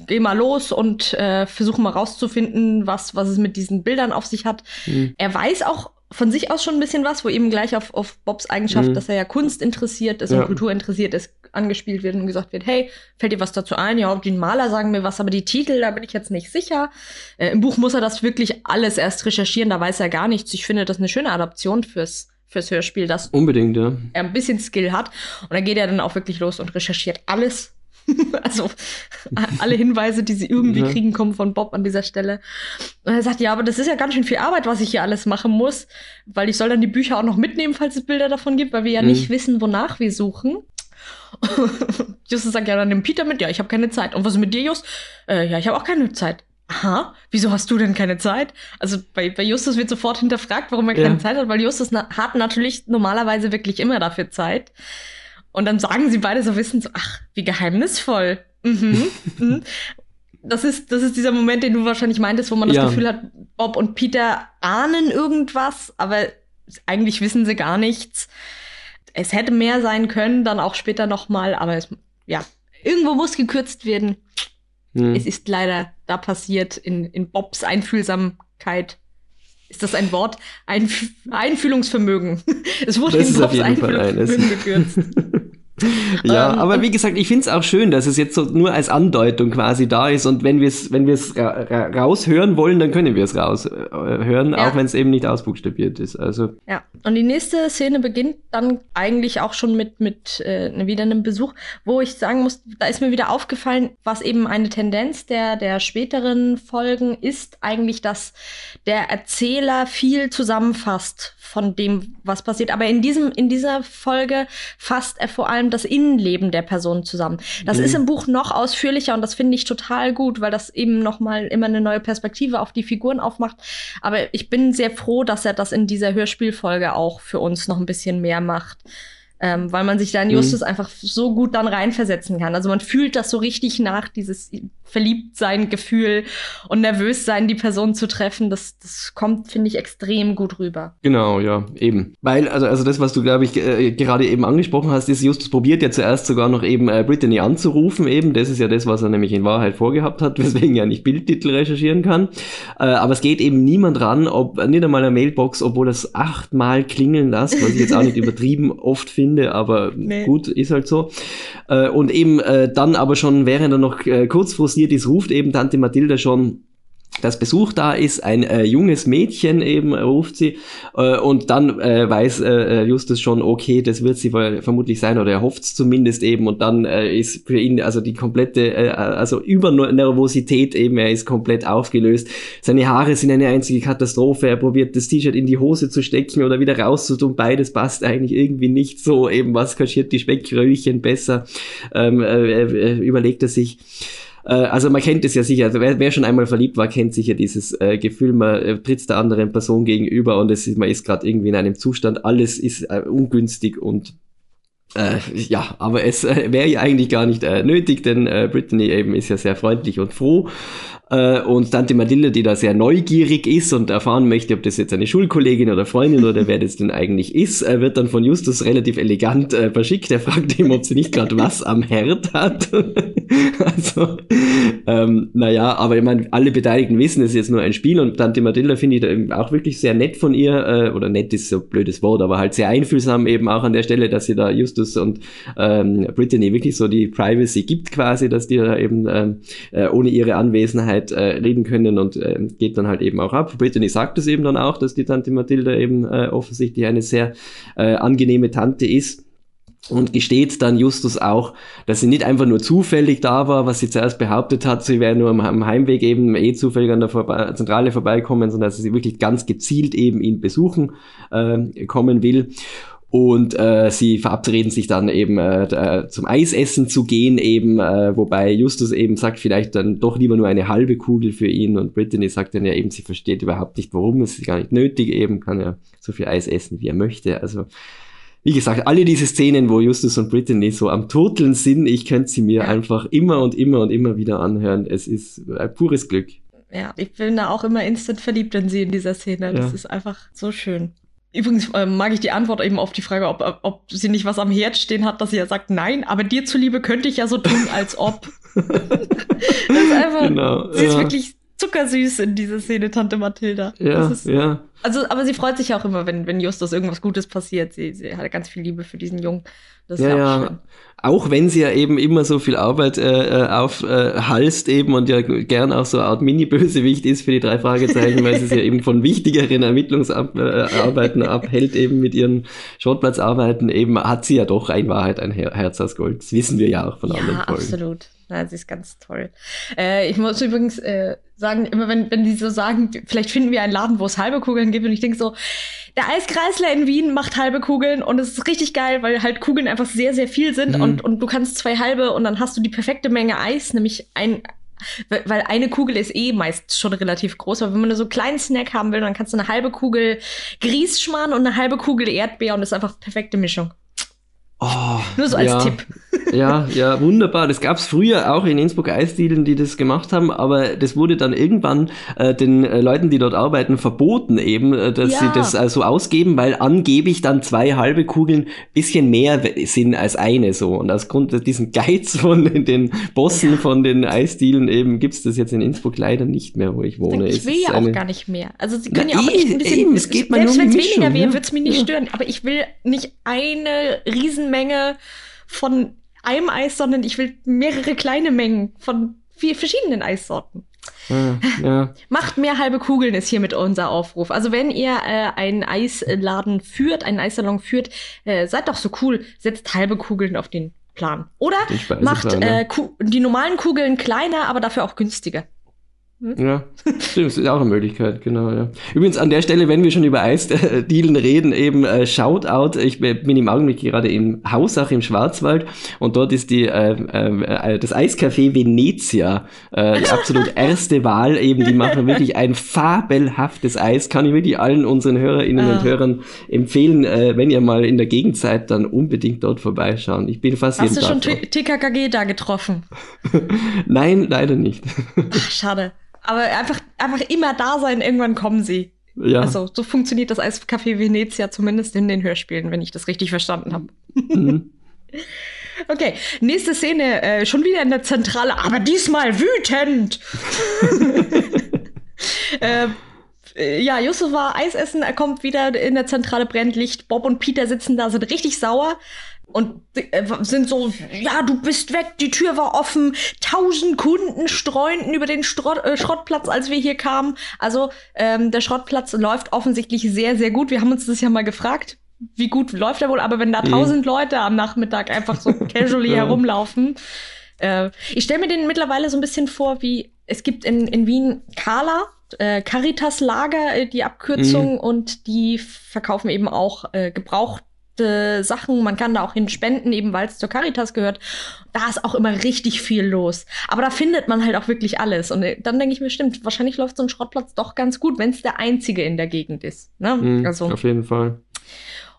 S1: gehe mal los und äh, versuche mal rauszufinden, was, was es mit diesen Bildern auf sich hat. Mhm. Er weiß auch von sich aus schon ein bisschen was, wo eben gleich auf, auf Bobs Eigenschaft, mhm. dass er ja Kunst interessiert ist ja. und Kultur interessiert ist, angespielt wird und gesagt wird, hey, fällt dir was dazu ein? Ja, die Maler sagen mir was, aber die Titel, da bin ich jetzt nicht sicher. Äh, Im Buch muss er das wirklich alles erst recherchieren, da weiß er gar nichts. Ich finde das eine schöne Adaption fürs fürs Hörspiel, dass
S2: unbedingt, ja.
S1: er ein bisschen Skill hat. Und dann geht er dann auch wirklich los und recherchiert alles. also alle Hinweise, die sie irgendwie ja. kriegen, kommen von Bob an dieser Stelle. Und er sagt, ja, aber das ist ja ganz schön viel Arbeit, was ich hier alles machen muss, weil ich soll dann die Bücher auch noch mitnehmen, falls es Bilder davon gibt, weil wir ja mhm. nicht wissen, wonach wir suchen. Justus sagt ja dann dem Peter mit, ja, ich habe keine Zeit. Und was ist mit dir, Just? Äh, ja, ich habe auch keine Zeit aha, wieso hast du denn keine Zeit? Also bei, bei Justus wird sofort hinterfragt, warum er keine ja. Zeit hat, weil Justus na, hat natürlich normalerweise wirklich immer dafür Zeit. Und dann sagen sie beide so wissend so, ach, wie geheimnisvoll. Mhm. mhm. Das ist, das ist dieser Moment, den du wahrscheinlich meintest, wo man das ja. Gefühl hat, Bob und Peter ahnen irgendwas, aber eigentlich wissen sie gar nichts. Es hätte mehr sein können, dann auch später nochmal, aber es, ja, irgendwo muss gekürzt werden. Hm. es ist leider da passiert in, in Bobs Einfühlsamkeit. Ist das ein Wort? Einf Einfühlungsvermögen.
S2: Es wurde das in Bobs Einfühlungsvermögen gekürzt. Ja, ähm, aber wie gesagt, ich finde es auch schön, dass es jetzt so nur als Andeutung quasi da ist und wenn wir es wenn ra ra raushören wollen, dann können wir es raushören, äh, ja. auch wenn es eben nicht ausbuchstabiert ist. Also
S1: ja, und die nächste Szene beginnt dann eigentlich auch schon mit mit äh, wieder einem Besuch, wo ich sagen muss, da ist mir wieder aufgefallen, was eben eine Tendenz der der späteren Folgen ist, eigentlich, dass der Erzähler viel zusammenfasst von dem, was passiert. Aber in diesem in dieser Folge fasst er vor allem das Innenleben der Person zusammen. Das mhm. ist im Buch noch ausführlicher und das finde ich total gut, weil das eben noch mal immer eine neue Perspektive auf die Figuren aufmacht. Aber ich bin sehr froh, dass er das in dieser Hörspielfolge auch für uns noch ein bisschen mehr macht ähm, weil man sich da in mhm. Justus mhm. einfach so gut dann reinversetzen kann. Also man fühlt das so richtig nach, dieses Verliebtsein-Gefühl und nervös sein, die Person zu treffen. Das, das kommt, finde ich, extrem gut rüber.
S2: Genau, ja, eben. Weil, also, also das, was du, glaube ich, äh, gerade eben angesprochen hast, ist, Justus probiert ja zuerst sogar noch eben äh, Brittany anzurufen, eben. Das ist ja das, was er nämlich in Wahrheit vorgehabt hat, weswegen er nicht Bildtitel recherchieren kann. Äh, aber es geht eben niemand ran, ob, nicht einmal eine Mailbox, obwohl das achtmal klingeln lässt, was ich jetzt auch nicht übertrieben oft finde finde, aber nee. gut, ist halt so. Äh, und eben äh, dann aber schon, während er noch äh, kurz frustriert ist, ruft eben Tante Mathilda schon dass Besuch da ist, ein äh, junges Mädchen eben ruft sie äh, und dann äh, weiß äh, äh Justus schon, okay, das wird sie vermutlich sein oder er hofft es zumindest eben und dann äh, ist für ihn also die komplette, äh, also Übernervosität eben, er ist komplett aufgelöst. Seine Haare sind eine einzige Katastrophe, er probiert das T-Shirt in die Hose zu stecken oder wieder rauszutun, beides passt eigentlich irgendwie nicht so eben, was kaschiert die Speckröllchen besser, ähm, äh, äh, überlegt er sich. Äh, also man kennt es ja sicher, also wer, wer, schon einmal verliebt war, kennt sicher dieses äh, Gefühl, man äh, tritt der anderen Person gegenüber und es man ist gerade irgendwie in einem Zustand, alles ist äh, ungünstig und äh, ja, aber es äh, wäre ja eigentlich gar nicht äh, nötig, denn äh, Brittany eben ist ja sehr freundlich und froh und Tante Mathilde, die da sehr neugierig ist und erfahren möchte, ob das jetzt eine Schulkollegin oder Freundin oder wer das denn eigentlich ist, äh, wird dann von Justus relativ elegant äh, verschickt. Er fragt ihm, ob sie nicht gerade was am Herd hat. also, ähm, naja, aber ich meine, alle Beteiligten wissen, es ist jetzt nur ein Spiel und Tante Mathilda finde ich da auch wirklich sehr nett von ihr, äh, oder nett ist so ein blödes Wort, aber halt sehr einfühlsam eben auch an der Stelle, dass sie da Justus und ähm, Brittany wirklich so die Privacy gibt quasi, dass die da eben ähm, äh, ohne ihre Anwesenheit Zeit äh, reden können und äh, geht dann halt eben auch ab. Brittany sagt es eben dann auch, dass die Tante Mathilda eben äh, offensichtlich eine sehr äh, angenehme Tante ist und gesteht dann Justus auch, dass sie nicht einfach nur zufällig da war, was sie zuerst behauptet hat, sie wäre nur am, Heimweg eben eh zufällig an der Vorbe Zentrale vorbeikommen, sondern dass sie wirklich ganz gezielt eben ihn besuchen äh, kommen will. Und äh, sie verabreden sich dann eben äh, äh, zum Eisessen zu gehen, eben, äh, wobei Justus eben sagt, vielleicht dann doch lieber nur eine halbe Kugel für ihn. Und Brittany sagt dann ja eben, sie versteht überhaupt nicht, warum, es ist gar nicht nötig, eben kann ja so viel Eis essen, wie er möchte. Also wie gesagt, alle diese Szenen, wo Justus und Brittany so am Turteln sind, ich könnte sie mir einfach immer und immer und immer wieder anhören. Es ist ein pures Glück.
S1: Ja, ich bin da auch immer instant verliebt in sie in dieser Szene. Das ja. ist einfach so schön. Übrigens äh, mag ich die Antwort eben auf die Frage, ob, ob sie nicht was am Herd stehen hat, dass sie ja sagt, nein, aber dir zuliebe könnte ich ja so tun, als ob. das ist einfach, genau, sie ja. ist wirklich zuckersüß in dieser Szene, Tante Mathilda.
S2: Ja, ist, ja.
S1: Also, aber sie freut sich auch immer, wenn, wenn Justus irgendwas Gutes passiert. Sie, sie hat ganz viel Liebe für diesen Jungen.
S2: Das ja, ist ja auch schön auch wenn sie ja eben immer so viel Arbeit äh, äh aufhalst äh, eben und ja gern auch so eine Art Mini-Bösewicht ist für die drei Fragezeichen, weil sie sich ja eben von wichtigeren Ermittlungsarbeiten äh, abhält, eben mit ihren Schrottplatzarbeiten, eben hat sie ja doch in Wahrheit ein Her Herz aus Gold. Das wissen wir ja auch von
S1: ja,
S2: anderen
S1: Folgen. absolut. Ja, sie ist ganz toll. Äh, ich muss übrigens äh, sagen, immer wenn, wenn die so sagen, vielleicht finden wir einen Laden, wo es halbe Kugeln gibt und ich denke so, der Eiskreisler in Wien macht halbe Kugeln und es ist richtig geil, weil halt Kugeln einfach sehr, sehr viel sind mhm. und, und du kannst zwei halbe und dann hast du die perfekte Menge Eis, nämlich ein, weil eine Kugel ist eh meist schon relativ groß, aber wenn man nur so einen kleinen Snack haben will, dann kannst du eine halbe Kugel Grießschmarrn und eine halbe Kugel Erdbeer und das ist einfach perfekte Mischung.
S2: Oh,
S1: Nur so als
S2: ja.
S1: Tipp.
S2: Ja, ja, wunderbar. Das gab's früher auch in Innsbruck Eisdielen, die das gemacht haben, aber das wurde dann irgendwann äh, den äh, Leuten, die dort arbeiten, verboten eben, äh, dass
S1: Ja.
S2: sie das äh, so ausgeben, weil angeblich dann zwei halbe Kugeln bisschen mehr sind als eine so. Und aus Grund diesen Geiz von den, den Bossen von den Eisdielen eben gibt's das jetzt in Innsbruck leider nicht mehr, wo ich wohne.
S1: Ich
S2: Es
S1: will ja auch
S2: eine-
S1: gar nicht mehr. Also sie können
S2: Na,
S1: ja auch echt
S2: eh-
S1: ein bisschen.
S2: eben, es geht
S1: selbst wenn es weniger wäre,
S2: ja.
S1: würde es mich nicht
S2: Ja.
S1: stören. Aber ich will nicht eine Riesenmenge von einem Eis, sondern ich will mehrere kleine Mengen von vier verschiedenen Eissorten.
S2: Ah, ja.
S1: Macht mehr halbe Kugeln ist hiermit unser Aufruf. Also wenn ihr äh, einen Eisladen führt, einen Eissalon führt, äh, seid doch so cool, setzt halbe Kugeln auf den Plan. Oder macht
S2: ja.
S1: äh, die normalen Kugeln kleiner, aber dafür auch günstiger.
S2: Ja, stimmt, das ist auch eine Möglichkeit, genau, ja. Übrigens an der Stelle, wenn wir schon über Eisdealen reden, eben äh, Shoutout, ich bin im Augenblick gerade in Hausach im Schwarzwald und dort ist die äh, äh, das Eiscafé Venezia äh, die absolut erste Wahl eben, die machen wirklich ein fabelhaftes Eis, kann ich wirklich allen unseren Hörerinnen
S1: Ah.
S2: und Hörern empfehlen, äh, wenn ihr mal in der Gegend seid, dann unbedingt dort vorbeischauen. Ich bin fast
S1: Hast
S2: jeden
S1: du schon TKKG da getroffen?
S2: Nein, leider nicht.
S1: Ach, schade. Aber einfach, einfach immer da sein, irgendwann kommen sie.
S2: ja.
S1: Also, so funktioniert das Eiscafé Venezia zumindest in den Hörspielen, wenn ich das richtig verstanden habe.
S2: Mhm.
S1: Okay, nächste Szene, äh, schon wieder in der Zentrale, aber diesmal wütend. äh, äh, ja, Yusuf war Eis essen, er kommt wieder in der Zentrale, brennt Licht. Bob und Peter sitzen da, sind richtig sauer und äh, sind so, ja, du bist weg, die Tür war offen, tausend Kunden streunten über den Strott, äh, Schrottplatz, als wir hier kamen. Also ähm, der Schrottplatz läuft offensichtlich sehr, sehr gut. Wir haben uns das ja mal gefragt, wie gut läuft er wohl, aber wenn da
S2: Mhm.
S1: tausend Leute am Nachmittag einfach so casually herumlaufen. Äh, ich stelle mir den mittlerweile so ein bisschen vor, wie es gibt in, in Wien Kala, äh, Caritas Lager, äh, die Abkürzung, und die verkaufen eben auch äh, gebrauchte Sachen. Man kann da auch hin spenden, eben weil es zur Caritas gehört. Da ist auch immer richtig viel los. Aber da findet man halt auch wirklich alles. Und äh, dann denke ich mir, stimmt, wahrscheinlich läuft so ein Schrottplatz doch ganz gut, wenn es der einzige in der Gegend ist. Ne?
S2: Mhm,
S1: Also,
S2: auf jeden Fall.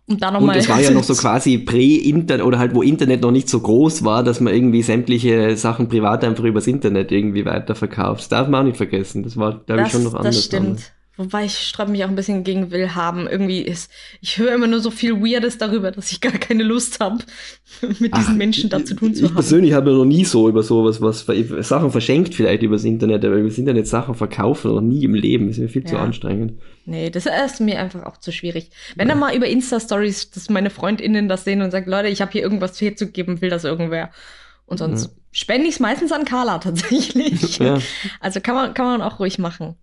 S1: und da nochmal.
S2: es war ja noch so quasi Prä-Internet oder halt wo Internet noch nicht so groß war, dass man irgendwie sämtliche Sachen privat einfach übers Internet irgendwie weiterverkauft. Das darf man auch nicht vergessen. Das war, glaube ich,
S1: Das,
S2: schon noch anders.
S1: das stimmt. Wobei ich sträube mich auch ein bisschen gegen Willhaben. Irgendwie ist, ich höre immer nur so viel Weirdes darüber, dass ich gar keine Lust habe, mit diesen
S2: Ach,
S1: Menschen da zu tun
S2: ich,
S1: zu
S2: Ich
S1: haben.
S2: persönlich habe ja noch nie so über sowas, was Sachen verschenkt vielleicht übers Internet, aber übers Internet Sachen verkaufen noch nie im Leben. ist mir viel zu
S1: Ja.
S2: anstrengend.
S1: Nee, das ist mir einfach auch zu schwierig. Wenn dann mal über Insta-Stories, dass meine FreundInnen das sehen und sagen, Leute, ich habe hier irgendwas herzugeben, will das irgendwer. Und sonst spende ich es meistens an Carla tatsächlich.
S2: Ja.
S1: Also kann man, kann man auch ruhig machen.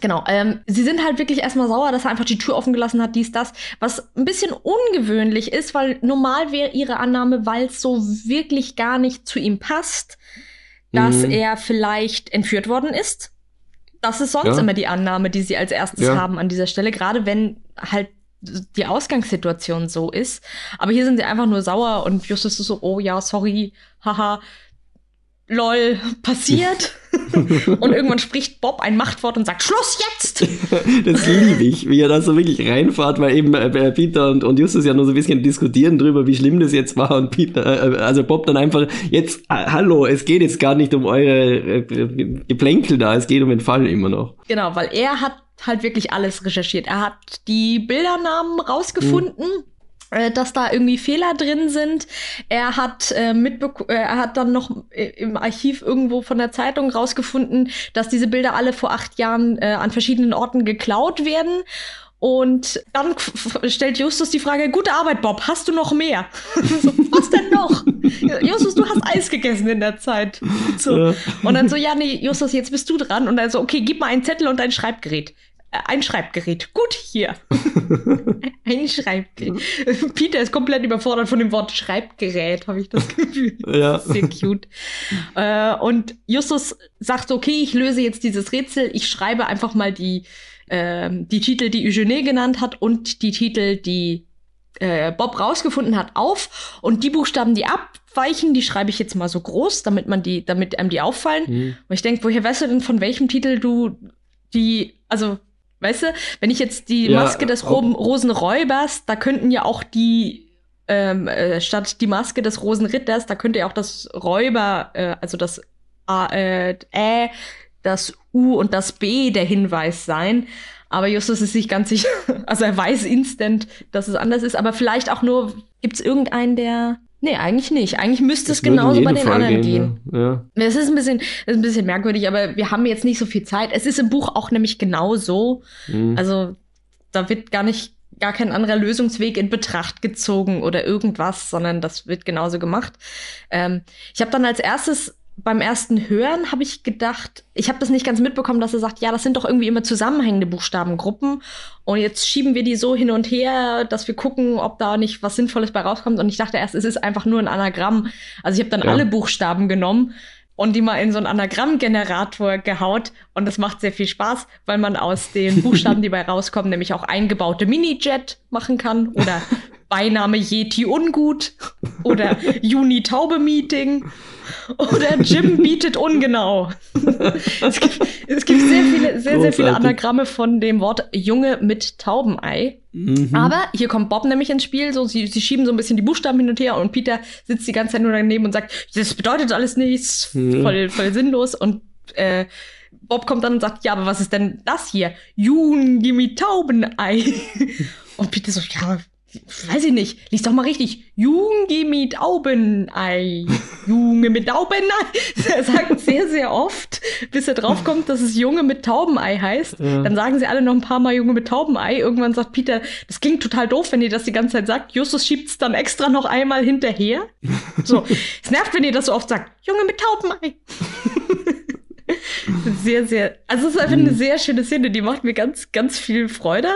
S1: Genau, ähm, sie sind halt wirklich erstmal sauer, dass er einfach die Tür offen gelassen hat, dies, das, was ein bisschen ungewöhnlich ist, weil normal wäre ihre Annahme, weil es so wirklich gar nicht zu ihm passt, dass
S2: Mhm.
S1: er vielleicht entführt worden ist. Das ist sonst
S2: Ja.
S1: immer die Annahme, die sie als erstes
S2: Ja.
S1: haben an dieser Stelle, gerade wenn halt die Ausgangssituation so ist. Aber hier sind sie einfach nur sauer und Justus ist so, oh ja, sorry, haha, lol, passiert. und irgendwann spricht Bob ein Machtwort und sagt, Schluss jetzt!
S2: Das liebe ich, wie er da so wirklich reinfahrt, weil eben äh, Peter und, und Justus ja nur so ein bisschen diskutieren drüber, wie schlimm das jetzt war und Peter, äh, also Bob dann einfach, jetzt, äh, hallo, es geht jetzt gar nicht um eure äh, Geplänkel da, es geht um den Fall immer noch.
S1: Genau, weil er hat halt wirklich alles recherchiert. Er hat die Bildernamen rausgefunden. äh, Dass da irgendwie Fehler drin sind. Er hat äh, mitbek äh, er hat dann noch äh, im Archiv irgendwo von der Zeitung rausgefunden, dass diese Bilder alle vor acht Jahren äh, an verschiedenen Orten geklaut werden. Und dann stellt Justus die Frage: Gute Arbeit, Bob, hast du noch mehr? so, was denn noch? Justus, du hast Eis gegessen in der Zeit. So. Und dann so, ja, nee, Justus, jetzt bist du dran. Und dann so, okay, gib mal einen Zettel und ein Schreibgerät. Äh, ein Schreibgerät. Gut, hier. ein Schreibgerät. Peter ist komplett überfordert von dem Wort Schreibgerät, habe ich das Gefühl.
S2: Ja.
S1: Sehr cute. Äh, und Justus sagt, okay, ich löse jetzt dieses Rätsel. Ich schreibe einfach mal die, ähm, die Titel, die Eugenie genannt hat und die Titel, die äh, Bob rausgefunden hat, auf. Und die Buchstaben, die abweichen, die schreibe ich jetzt mal so groß, damit man die, damit einem die auffallen.
S2: Mhm.
S1: Und ich denke, woher weißt du denn, von welchem Titel du die, also, weißt du, wenn ich jetzt die
S2: Ja,
S1: Maske des
S2: ob-
S1: Ro Rosenräubers, da könnten ja auch die ähm, äh, statt die Maske des Rosenritters, da könnte ja auch das Räuber, äh, also das A, äh, Ä, das U und das B der Hinweis sein. Aber Justus ist sich ganz sicher, also er weiß instant, dass es anders ist, aber vielleicht auch nur, gibt es irgendeinen, der Nee, eigentlich nicht. Eigentlich müsste es genauso bei den Fall anderen gehen. gehen. Ja. Es ist ein bisschen, ist ein bisschen merkwürdig, aber wir haben jetzt nicht so viel Zeit. Es ist im Buch auch nämlich genau so. Mhm. Also da wird gar nicht, gar kein anderer Lösungsweg in Betracht gezogen oder irgendwas, sondern das wird genauso gemacht. Ähm, ich habe dann als erstes beim ersten Hören habe ich gedacht, ich habe das nicht ganz mitbekommen, dass er sagt, ja, das sind doch irgendwie immer zusammenhängende Buchstabengruppen und jetzt schieben wir die so hin und her, dass wir gucken, ob da nicht was Sinnvolles bei rauskommt und ich dachte erst, es ist einfach nur ein Anagramm. Also ich habe dann ja. alle Buchstaben genommen und die mal in so einen Anagrammgenerator gehaut und das macht sehr viel Spaß, weil man aus den Buchstaben, die bei rauskommen, nämlich auch eingebaute Mini-Jet machen kann oder Beiname Yeti Ungut oder Juni Taube Meeting oder Jim bietet ungenau. es, gibt, es gibt sehr viele, sehr, sehr viele Anagramme von dem Wort Junge mit Taubenei. Mhm. Aber hier kommt Bob nämlich ins Spiel, so sie, sie schieben so ein bisschen die Buchstaben hin und her und Peter sitzt die ganze Zeit nur daneben und sagt, das bedeutet alles nichts, mhm. voll, voll sinnlos und äh, Bob kommt dann und sagt, ja, aber was ist denn das hier? Junge mit Taubenei. und Peter so, ja, weiß ich nicht, lies doch mal richtig. Junge mit Aubenei. Junge mit Taubenei. Er sagt sehr, sehr oft, bis er draufkommt, dass es Junge mit Taubenei heißt. Ja. Dann sagen sie alle noch ein paar Mal Junge mit Taubenei. Irgendwann sagt Peter, das klingt total doof, wenn ihr das die ganze Zeit sagt. Justus schiebt es dann extra noch einmal hinterher. So, es nervt, wenn ihr das so oft sagt. Junge mit Taubenei. sehr, sehr, also es ist einfach eine sehr schöne Szene, die macht mir ganz, ganz viel Freude.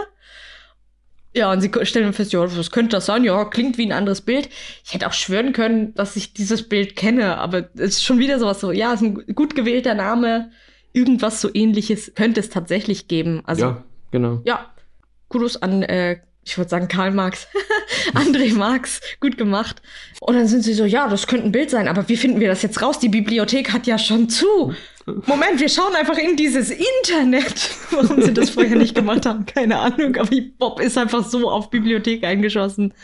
S1: Ja, und sie stellen fest, ja, was könnte das sein? Ja, klingt wie ein anderes Bild. Ich hätte auch schwören können, dass ich dieses Bild kenne, aber es ist schon wieder sowas so, ja, ist ein gut gewählter Name. Irgendwas so ähnliches könnte es tatsächlich geben. Also,
S2: ja, genau.
S1: Ja, Kudos an, äh, ich würde sagen Karl Marx, André Marx, gut gemacht. Und dann sind sie so, ja, das könnte ein Bild sein, aber wie finden wir das jetzt raus? Die Bibliothek hat ja schon zu. Moment, wir schauen einfach in dieses Internet. Warum sie das vorher nicht gemacht haben, keine Ahnung. Aber Bob ist einfach so auf Bibliothek eingeschossen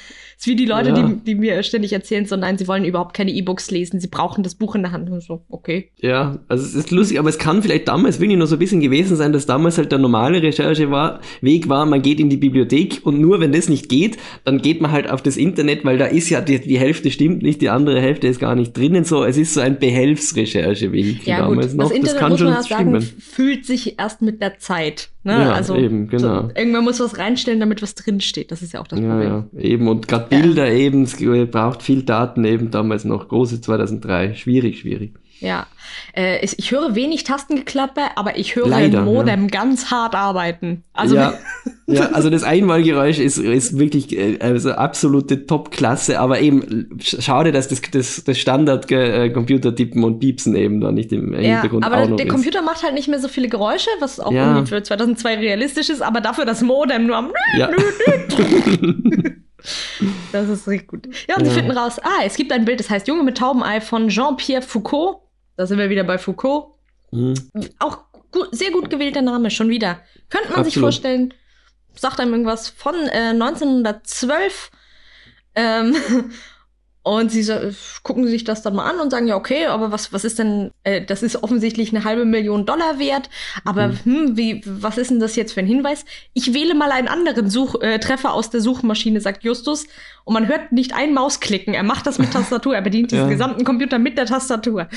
S1: ist wie die Leute, ja. die, die mir ständig erzählen, so nein, sie wollen überhaupt keine E-Books lesen, sie brauchen das Buch in der Hand. Und so, okay.
S2: Ja, also es ist lustig, aber es kann vielleicht damals wirklich nur so ein bisschen gewesen sein, dass damals halt der normale Rechercheweg war, man geht in die Bibliothek und nur wenn das nicht geht, dann geht man halt auf das Internet, weil da ist ja die, die Hälfte stimmt nicht, die andere Hälfte ist gar nicht drinnen. So, es ist so ein Behelfsrechercheweg
S1: ja, damals gut. noch. Das, Internet, das kann muss man schon sagen, fühlt sich erst mit der Zeit. Ne?
S2: Ja, also eben, genau.
S1: So, irgendwann muss was reinstellen, damit was drinsteht. Das ist ja auch das Problem. Ja,
S2: ja. eben. Und gerade Bilder ja. eben, es braucht viel Daten eben damals noch. Große 2003. Schwierig, schwierig.
S1: Ja. Äh, ich höre wenig Tastengeklappe, aber ich höre Leider, ein Modem ja. ganz hart arbeiten.
S2: Also ja, ja, also das Einwahlgeräusch ist, ist wirklich äh, also absolute Top-Klasse, aber eben schade, dass das, das, das Standard-Computer-Tippen und Piepsen eben da nicht im
S1: ja, Hintergrund aber auch noch der ist. Computer macht halt nicht mehr so viele Geräusche, was auch ja. irgendwie für 2002 realistisch ist, aber dafür das Modem nur am ja. Das ist richtig gut. Ja, und ja. sie finden raus, ah, es gibt ein Bild, das heißt Junge mit Taubenei von Jean-Pierre Foucault. Da sind wir wieder bei Foucault. Mhm. Auch gut, sehr gut gewählter Name, schon wieder. Könnte man Absolut. sich vorstellen, sagt einem irgendwas von äh, 1912. Ähm, und sie so, gucken sich das dann mal an und sagen, ja, okay, aber was, was ist denn, äh, das ist offensichtlich eine halbe Million Dollar wert, aber mhm. hm, wie, was ist denn das jetzt für ein Hinweis? Ich wähle mal einen anderen Such, äh, Treffer aus der Suchmaschine, sagt Justus, und man hört nicht ein Mausklicken. Er macht das mit Tastatur, er bedient diesen ja. gesamten Computer mit der Tastatur.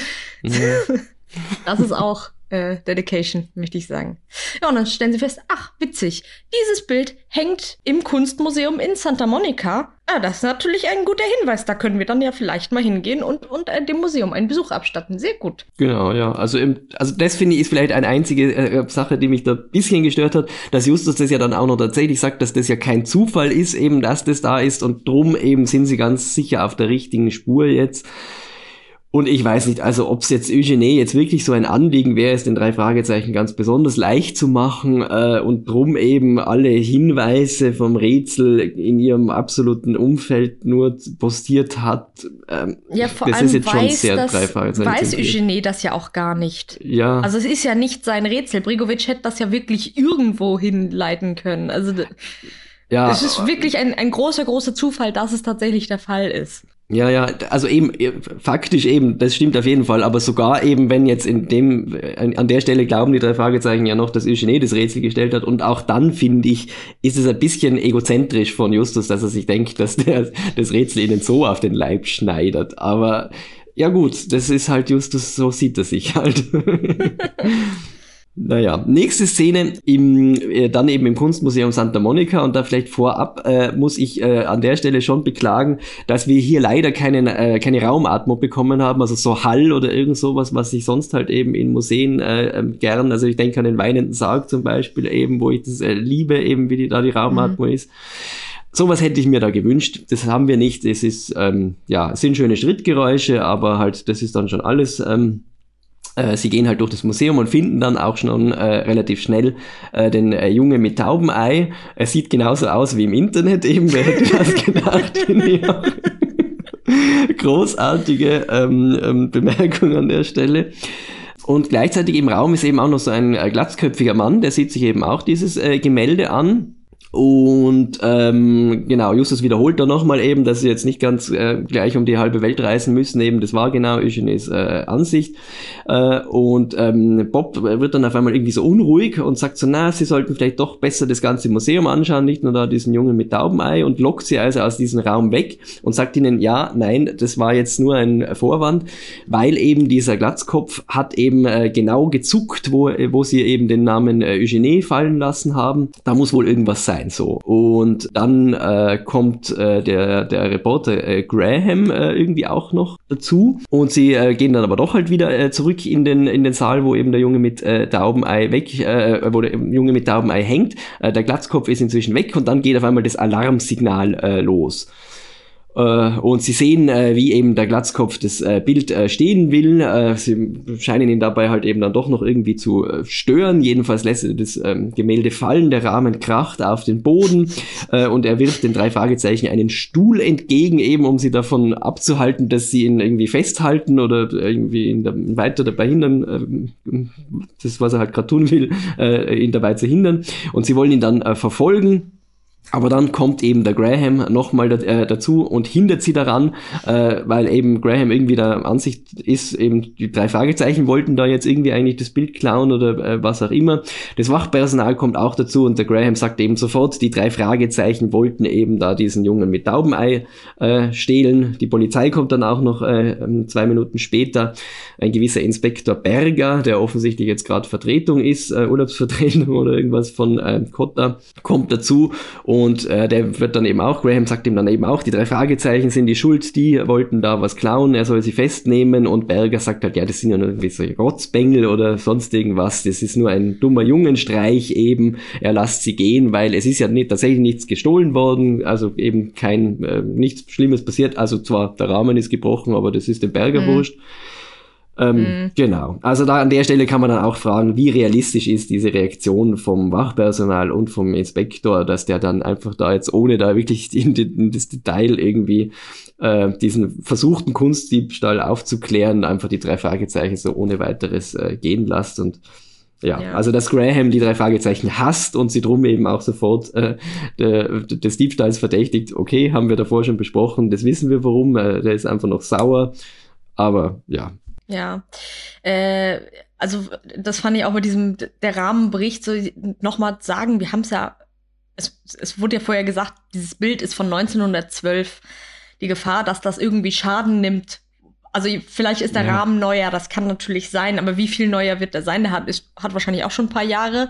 S1: Ja. das ist auch äh, Dedication, möchte ich sagen. Ja, und dann stellen sie fest, ach, witzig, dieses Bild hängt im Kunstmuseum in Santa Monica. Ah, das ist natürlich ein guter Hinweis. Da können wir dann ja vielleicht mal hingehen und, und äh, dem Museum einen Besuch abstatten. Sehr gut.
S2: Genau, ja. Also, im, also das finde ich ist vielleicht eine einzige äh, Sache, die mich da ein bisschen gestört hat, dass Justus das ja dann auch noch tatsächlich sagt, dass das ja kein Zufall ist, eben, dass das da ist und drum eben sind sie ganz sicher auf der richtigen Spur jetzt. Und ich weiß nicht, also ob es jetzt Eugenie jetzt wirklich so ein Anliegen wäre, es den drei Fragezeichen ganz besonders leicht zu machen äh, und drum eben alle Hinweise vom Rätsel in ihrem absoluten Umfeld nur postiert hat.
S1: Ähm, ja, vor das allem ist jetzt weiß, schon sehr das, drei Fragezeichen. Weiß Eugenie das ja auch gar nicht.
S2: Ja.
S1: Also es ist ja nicht sein Rätsel. Brigovic hätte das ja wirklich irgendwo hinleiten können. Also Ja. Es ist wirklich ein, ein großer, großer Zufall, dass es tatsächlich der Fall ist.
S2: Ja, ja, also eben, faktisch eben, das stimmt auf jeden Fall, aber sogar eben, wenn jetzt in dem, an der Stelle glauben die drei Fragezeichen ja noch, dass Eugenie das Rätsel gestellt hat und auch dann, finde ich, ist es ein bisschen egozentrisch von Justus, dass er sich denkt, dass der das Rätsel ihnen so auf den Leib schneidet, aber ja gut, das ist halt Justus, so sieht er sich halt. Naja, nächste Szene im, äh, dann eben im Kunstmuseum Santa Monica und da vielleicht vorab äh, muss ich äh, an der Stelle schon beklagen, dass wir hier leider keine, äh, keine Raumatmung bekommen haben, also so Hall oder irgend sowas, was ich sonst halt eben in Museen äh, ähm, gern, also ich denke an den Weinenden Sarg zum Beispiel eben, wo ich das äh, liebe, eben wie die, da die Raumatmung mhm. ist. Sowas hätte ich mir da gewünscht. Das haben wir nicht. Es ist, ähm, ja, es sind schöne Schrittgeräusche, aber halt, das ist dann schon alles. Ähm, äh, sie gehen halt durch das Museum und finden dann auch schon äh, relativ schnell äh, den äh, Junge mit Taubenei. Er sieht genauso aus wie im Internet eben, wer hätte das gedacht? Großartige ähm, ähm, Bemerkung an der Stelle. Und gleichzeitig im Raum ist eben auch noch so ein äh, glatzköpfiger Mann, der sieht sich eben auch dieses äh, Gemälde an und ähm, genau, Justus wiederholt da nochmal eben, dass sie jetzt nicht ganz äh, gleich um die halbe Welt reisen müssen. Eben, das war genau Eugenies äh, Ansicht. Äh, und ähm, Bob wird dann auf einmal irgendwie so unruhig und sagt so, na, sie sollten vielleicht doch besser das ganze Museum anschauen, nicht nur da diesen Jungen mit Taubenei und lockt sie also aus diesem Raum weg und sagt ihnen, ja, nein, das war jetzt nur ein Vorwand, weil eben dieser Glatzkopf hat eben äh, genau gezuckt, wo, wo sie eben den Namen äh, Eugenie fallen lassen haben. Da muss wohl irgendwas sein sein so. Und dann äh, kommt äh, der, der Reporter äh, Graham äh, irgendwie auch noch dazu und sie äh, gehen dann aber doch halt wieder äh, zurück in den, in den Saal, wo eben der Junge mit äh, Taubenei weg, äh, wo der Junge mit Taubenei hängt. Äh, der Glatzkopf ist inzwischen weg und dann geht auf einmal das Alarmsignal äh, los. Äh, und sie sehen, äh, wie eben der Glatzkopf das äh, Bild stehen will. sie scheinen ihn dabei halt eben dann doch noch irgendwie zu stören. Jedenfalls lässt er das ähm, Gemälde fallen, der Rahmen kracht auf den Boden und er wirft den drei Fragezeichen einen Stuhl entgegen, eben um sie davon abzuhalten, dass sie ihn irgendwie festhalten oder irgendwie ihn weiter dabei hindern, das was er halt gerade tun will, ihn dabei zu hindern. Und sie wollen ihn dann verfolgen aber dann kommt eben der Graham nochmal äh, dazu und hindert sie daran, äh, weil eben Graham irgendwie der Ansicht ist, eben die drei Fragezeichen wollten da jetzt irgendwie eigentlich das Bild klauen oder äh, was auch immer. Das Wachpersonal kommt auch dazu und der Graham sagt eben sofort, die drei Fragezeichen wollten eben da diesen Jungen mit Taubenei äh, stehlen. Die Polizei kommt dann auch noch äh, ähm, zwei Minuten später. Ein gewisser Inspektor Berger, der offensichtlich jetzt gerade Vertretung ist, äh, Urlaubsvertretung oder irgendwas von äh, Cotta, kommt dazu und äh, der wird dann eben auch, Graham sagt ihm dann eben auch, die drei Fragezeichen sind die Schuld, die wollten da was klauen, er soll sie festnehmen. Und Berger sagt halt, ja, das sind ja nur irgendwie so Rotzbengel oder sonst irgendwas. Das ist nur ein dummer Jungenstreich eben. Er lasst sie gehen, weil es ist ja nicht, tatsächlich nichts gestohlen worden, also eben kein, äh, nichts Schlimmes passiert. Also zwar der Rahmen ist gebrochen, aber das ist dem Berger mhm. wurscht. Ähm, mhm. Genau. Also da an der Stelle kann man dann auch fragen, wie realistisch ist diese Reaktion vom Wachpersonal und vom Inspektor, dass der dann einfach da jetzt ohne da wirklich in, in das Detail irgendwie äh, diesen versuchten Kunstdiebstahl aufzuklären, einfach die drei Fragezeichen so ohne weiteres äh, gehen lässt und ja, ja, also dass Graham die drei Fragezeichen hasst und sie drum eben auch sofort äh, de, de, des Diebstahls verdächtigt. Okay, haben wir davor schon besprochen, das wissen wir warum. Äh, der ist einfach noch sauer. Aber ja,
S1: ja, äh, also das fand ich auch bei diesem, der Rahmenbericht, so nochmal sagen, wir haben es ja, es, es wurde ja vorher gesagt, dieses Bild ist von 1912. Die Gefahr, dass das irgendwie Schaden nimmt. Also vielleicht ist der ja. Rahmen neuer, das kann natürlich sein, aber wie viel neuer wird der sein? Der hat, ist, hat wahrscheinlich auch schon ein paar Jahre.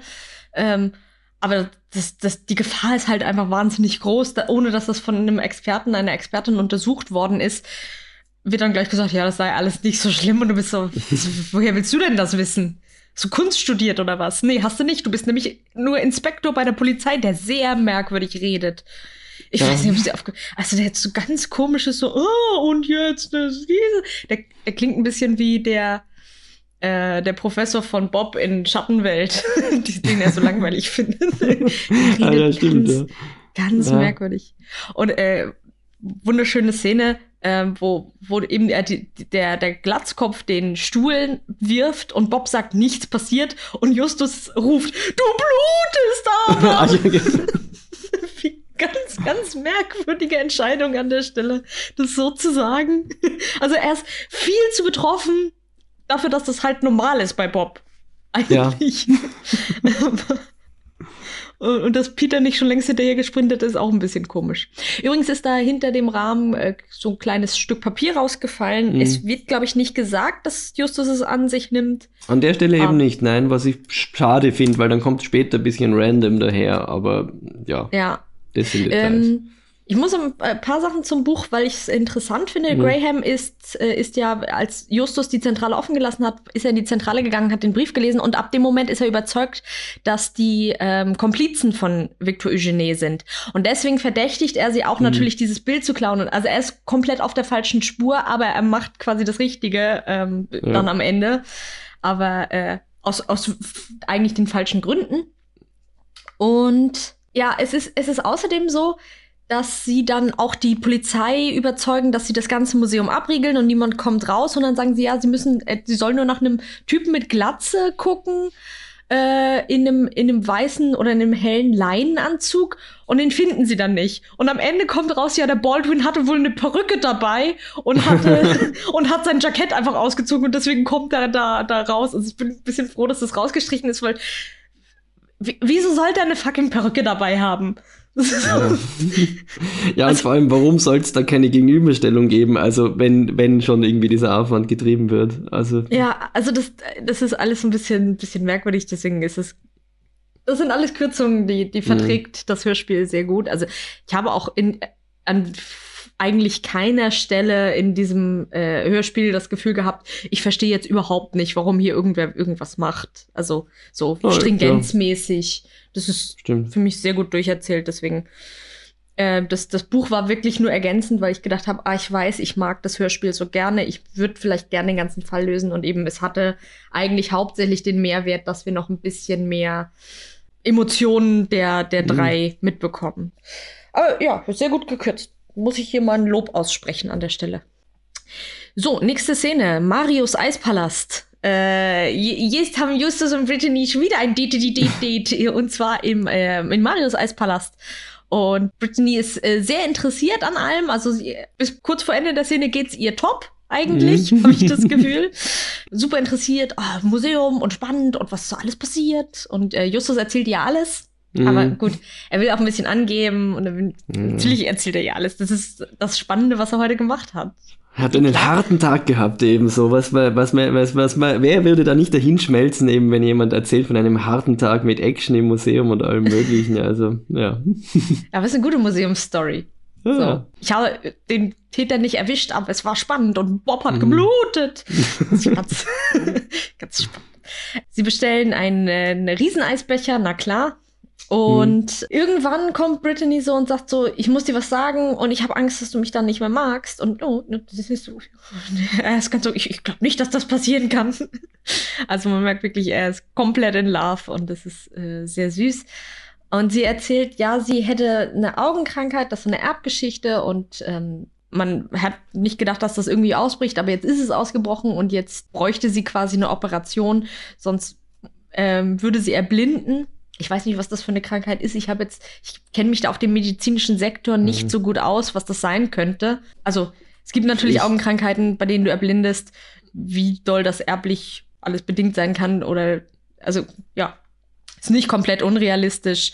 S1: Ähm, aber das, das, die Gefahr ist halt einfach wahnsinnig groß, da, ohne dass das von einem Experten, einer Expertin untersucht worden ist wird dann gleich gesagt, ja, das sei alles nicht so schlimm und du bist so, woher willst du denn das wissen? Hast du Kunst studiert oder was? Nee, hast du nicht. Du bist nämlich nur Inspektor bei der Polizei, der sehr merkwürdig redet. Ich ja. weiß nicht, ob sie aufge... Also der hat so ganz komisches so, oh, und jetzt das, diese. Der, der klingt ein bisschen wie der, äh, der Professor von Bob in Schattenwelt, den er so langweilig findet.
S2: ja, ja, stimmt,
S1: ganz, ja. ganz ja. merkwürdig. Und äh, wunderschöne Szene, ähm, wo, wo eben der, der, der Glatzkopf den Stuhl wirft und Bob sagt, nichts passiert und Justus ruft, du blutest aber! Wie ganz, ganz merkwürdige Entscheidung an der Stelle, das so zu sagen. Also er ist viel zu betroffen dafür, dass das halt normal ist bei Bob. Eigentlich. Ja. Und dass Peter nicht schon längst hinterher gesprintet ist, auch ein bisschen komisch. Übrigens ist da hinter dem Rahmen äh, so ein kleines Stück Papier rausgefallen. Mhm. Es wird, glaube ich, nicht gesagt, dass Justus es an sich nimmt.
S2: An der Stelle um, eben nicht, nein, was ich schade finde, weil dann kommt später ein bisschen random daher, aber ja.
S1: Ja. Das sind Details. Ähm, ich muss ein paar Sachen zum Buch, weil ich es interessant finde. Mhm. Graham ist, äh, ist ja, als Justus die Zentrale offen gelassen hat, ist er in die Zentrale gegangen, hat den Brief gelesen und ab dem Moment ist er überzeugt, dass die ähm, Komplizen von Victor Eugene sind. Und deswegen verdächtigt er sie auch mhm. natürlich, dieses Bild zu klauen. Also er ist komplett auf der falschen Spur, aber er macht quasi das Richtige ähm, ja. dann am Ende. Aber äh, aus, aus eigentlich den falschen Gründen. Und ja, es ist, es ist außerdem so, dass sie dann auch die Polizei überzeugen, dass sie das ganze Museum abriegeln und niemand kommt raus. Und dann sagen sie, ja, sie müssen, äh, sie sollen nur nach einem Typen mit Glatze gucken, äh, in, einem, in einem weißen oder in einem hellen Leinenanzug. Und den finden sie dann nicht. Und am Ende kommt raus, ja, der Baldwin hatte wohl eine Perücke dabei und hatte und hat sein Jackett einfach ausgezogen und deswegen kommt er da, da raus. Also ich bin ein bisschen froh, dass das rausgestrichen ist, weil wieso sollte er eine fucking Perücke dabei haben?
S2: Ja, ja und vor allem, warum soll es da keine Gegenüberstellung geben? Also, wenn, wenn schon irgendwie dieser Aufwand getrieben wird. Also.
S1: Ja, also das, das ist alles ein bisschen, bisschen merkwürdig, deswegen ist es. Das sind alles Kürzungen, die, die verträgt mhm. das Hörspiel sehr gut. Also, ich habe auch in, an eigentlich keiner Stelle in diesem äh, Hörspiel das Gefühl gehabt, ich verstehe jetzt überhaupt nicht, warum hier irgendwer irgendwas macht. Also so oh, stringenzmäßig. Das ist Stimmt. für mich sehr gut durcherzählt, deswegen. Äh, das, das Buch war wirklich nur ergänzend, weil ich gedacht habe, ah, ich weiß, ich mag das Hörspiel so gerne, ich würde vielleicht gerne den ganzen Fall lösen und eben es hatte eigentlich hauptsächlich den Mehrwert, dass wir noch ein bisschen mehr Emotionen der, der mhm. drei mitbekommen. Aber ja, sehr gut gekürzt muss ich hier mal ein Lob aussprechen an der Stelle. So, nächste Szene. Marius Eispalast. Äh, jetzt haben Justus und Brittany schon wieder ein Date-Date-Date und zwar im, äh, in Marius Eispalast. Und Brittany ist äh, sehr interessiert an allem. Also sie, bis kurz vor Ende der Szene geht's ihr top eigentlich, mhm. habe ich das Gefühl. Super interessiert, oh, Museum und spannend und was so alles passiert. Und äh, Justus erzählt ihr alles. Mhm. Aber gut, er will auch ein bisschen angeben und will, mhm. natürlich erzählt er ja alles. Das ist das Spannende, was er heute gemacht hat.
S2: Er hat einen harten Tag gehabt eben so. Was, was, was, was, was, wer würde da nicht dahin schmelzen eben, wenn jemand erzählt von einem harten Tag mit Action im Museum und allem möglichen. Also, ja.
S1: Aber es ist eine gute Museumsstory. Ja. So. Ich habe den Täter nicht erwischt, aber es war spannend und Bob hat mhm. geblutet. Ganz, ganz spannend. Sie bestellen einen, einen Rieseneisbecher, na klar. Und hm. irgendwann kommt Brittany so und sagt so, ich muss dir was sagen und ich habe Angst, dass du mich dann nicht mehr magst. Und oh, das ist nicht so. Er ist ganz so, ich, ich glaube nicht, dass das passieren kann. Also man merkt wirklich, er ist komplett in Love und das ist äh, sehr süß. Und sie erzählt, ja, sie hätte eine Augenkrankheit, das ist eine Erbgeschichte und ähm, man hat nicht gedacht, dass das irgendwie ausbricht, aber jetzt ist es ausgebrochen und jetzt bräuchte sie quasi eine Operation, sonst ähm, würde sie erblinden ich weiß nicht, was das für eine Krankheit ist. Ich habe jetzt, ich kenne mich da auf dem medizinischen Sektor nicht mhm. so gut aus, was das sein könnte. Also es gibt natürlich ich Augenkrankheiten, bei denen du erblindest, wie doll das erblich alles bedingt sein kann oder also ja, ist nicht komplett unrealistisch.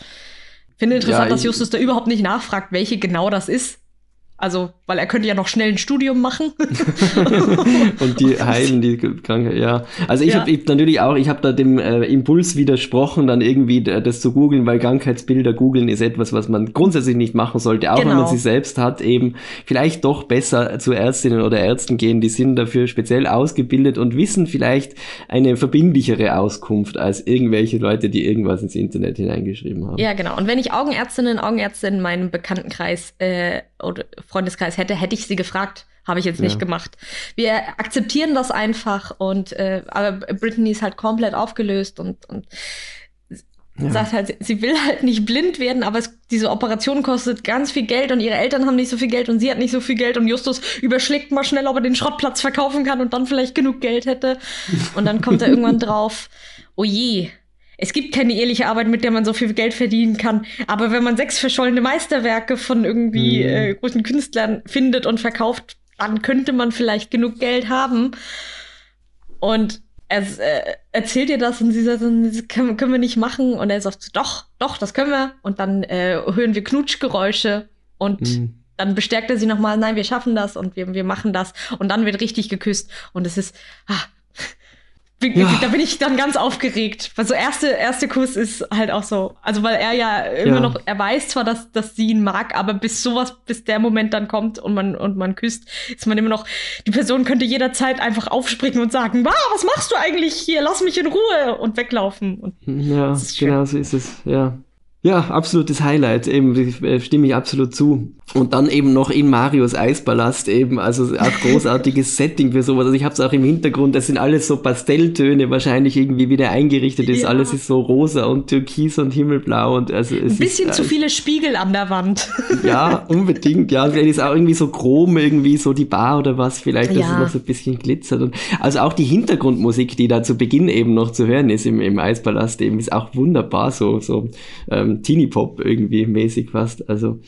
S1: Finde interessant, ja, dass Justus da überhaupt nicht nachfragt, welche genau das ist. Also, weil er könnte ja noch schnell ein Studium machen.
S2: und die heilen die Krankheit, ja. Also ich ja. habe natürlich auch, ich habe da dem äh, Impuls widersprochen, dann irgendwie das zu googeln, weil Krankheitsbilder googeln ist etwas, was man grundsätzlich nicht machen sollte, auch genau. wenn man genau. sie selbst hat, eben vielleicht doch besser zu Ärztinnen oder Ärzten gehen, die sind dafür speziell ausgebildet und wissen vielleicht eine verbindlichere Auskunft als irgendwelche Leute, die irgendwas ins Internet hineingeschrieben haben.
S1: Ja, genau. Und wenn ich Augenärztinnen, Augenärzte in meinem Bekanntenkreis äh, oder Freundeskreis hätte, hätte ich sie gefragt. Habe ich jetzt nicht ja. gemacht. Wir akzeptieren das einfach und äh, aber Brittany ist halt komplett aufgelöst und, und ja. sagt halt, sie will halt nicht blind werden, aber es, diese Operation kostet ganz viel Geld und ihre Eltern haben nicht so viel Geld und sie hat nicht so viel Geld und Justus überschlägt mal schnell, ob er den Schrottplatz verkaufen kann und dann vielleicht genug Geld hätte. Und dann kommt er irgendwann drauf, oh je, es gibt keine ehrliche Arbeit, mit der man so viel Geld verdienen kann. Aber wenn man sechs verschollene Meisterwerke von irgendwie mhm. äh, großen Künstlern findet und verkauft, dann könnte man vielleicht genug Geld haben. Und er äh, erzählt ihr das und sie sagt, das können, können, wir nicht machen. Und er sagt, doch, doch, das können wir. Und dann äh, hören wir Knutschgeräusche und mhm. dann bestärkt er sie nochmal, nein, wir schaffen das und wir, wir machen das. Und dann wird richtig geküsst. Und es ist, ah, ja. Da bin ich dann ganz aufgeregt. Weil so erste, erste Kuss ist halt auch so. Also weil er ja immer ja. noch, er weiß zwar, dass, dass sie ihn mag, aber bis sowas, bis der Moment dann kommt und man, und man küsst, ist man immer noch, die Person könnte jederzeit einfach aufspringen und sagen, wow, was machst du eigentlich hier? Lass mich in Ruhe und weglaufen. Und
S2: ja, genau so ist es, ja. Ja, absolutes Highlight, eben, äh, stimme ich absolut zu. Und dann eben noch in Marios Eispalast eben, also auch großartiges Setting für sowas. Also ich habe es auch im Hintergrund, das sind alles so Pastelltöne, wahrscheinlich irgendwie wieder eingerichtet ist. Ja. Alles ist so rosa und türkis und himmelblau und also
S1: es Ein bisschen ist, zu viele Spiegel an der Wand.
S2: Ja, unbedingt, ja. Vielleicht ist auch irgendwie so chrom, irgendwie so die Bar oder was, vielleicht, dass ja. es noch so ein bisschen glitzert. Und also auch die Hintergrundmusik, die da zu Beginn eben noch zu hören ist im, im Eispalast eben, ist auch wunderbar so, so ähm, ähm, Teenie-Pop irgendwie mäßig fast. Also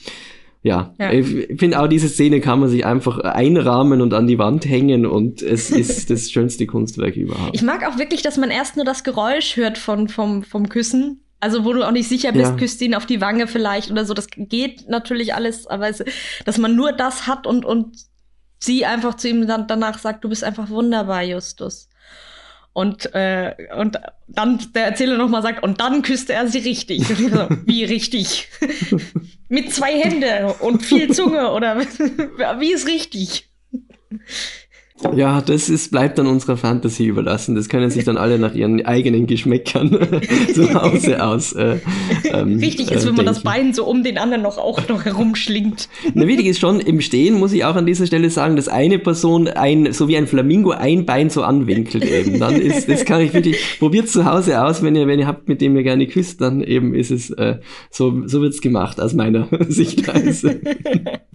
S2: ja, ja. ich finde auch diese Szene kann man sich einfach einrahmen und an die Wand hängen und es ist das schönste Kunstwerk überhaupt.
S1: Ich mag auch wirklich, dass man erst nur das Geräusch hört von, vom, vom Küssen. Also wo du auch nicht sicher bist, ja. küsst ihn auf die Wange vielleicht oder so. Das geht natürlich alles, aber es, dass man nur das hat und, und sie einfach zu ihm dann danach sagt, du bist einfach wunderbar, Justus. Und, äh, und dann der Erzähler nochmal sagt, und dann küsste er sie richtig. So, wie richtig? Mit zwei Händen und viel Zunge oder wie ist richtig?
S2: Ja, das ist, bleibt dann unserer Fantasie überlassen. Das können sich dann alle nach ihren eigenen Geschmäckern zu Hause aus. Äh,
S1: ähm, Richtig ist, äh, wenn man das Bein so um den anderen noch auch noch herumschlingt.
S2: Na, wichtig ist schon, im Stehen muss ich auch an dieser Stelle sagen, dass eine Person ein, so wie ein Flamingo ein Bein so anwinkelt eben. Dann ist, das kann ich wirklich, probiert zu Hause aus, wenn ihr, wenn ihr habt, mit dem ihr gerne küsst, dann eben ist es, äh, so, so wird's gemacht aus meiner Sichtweise.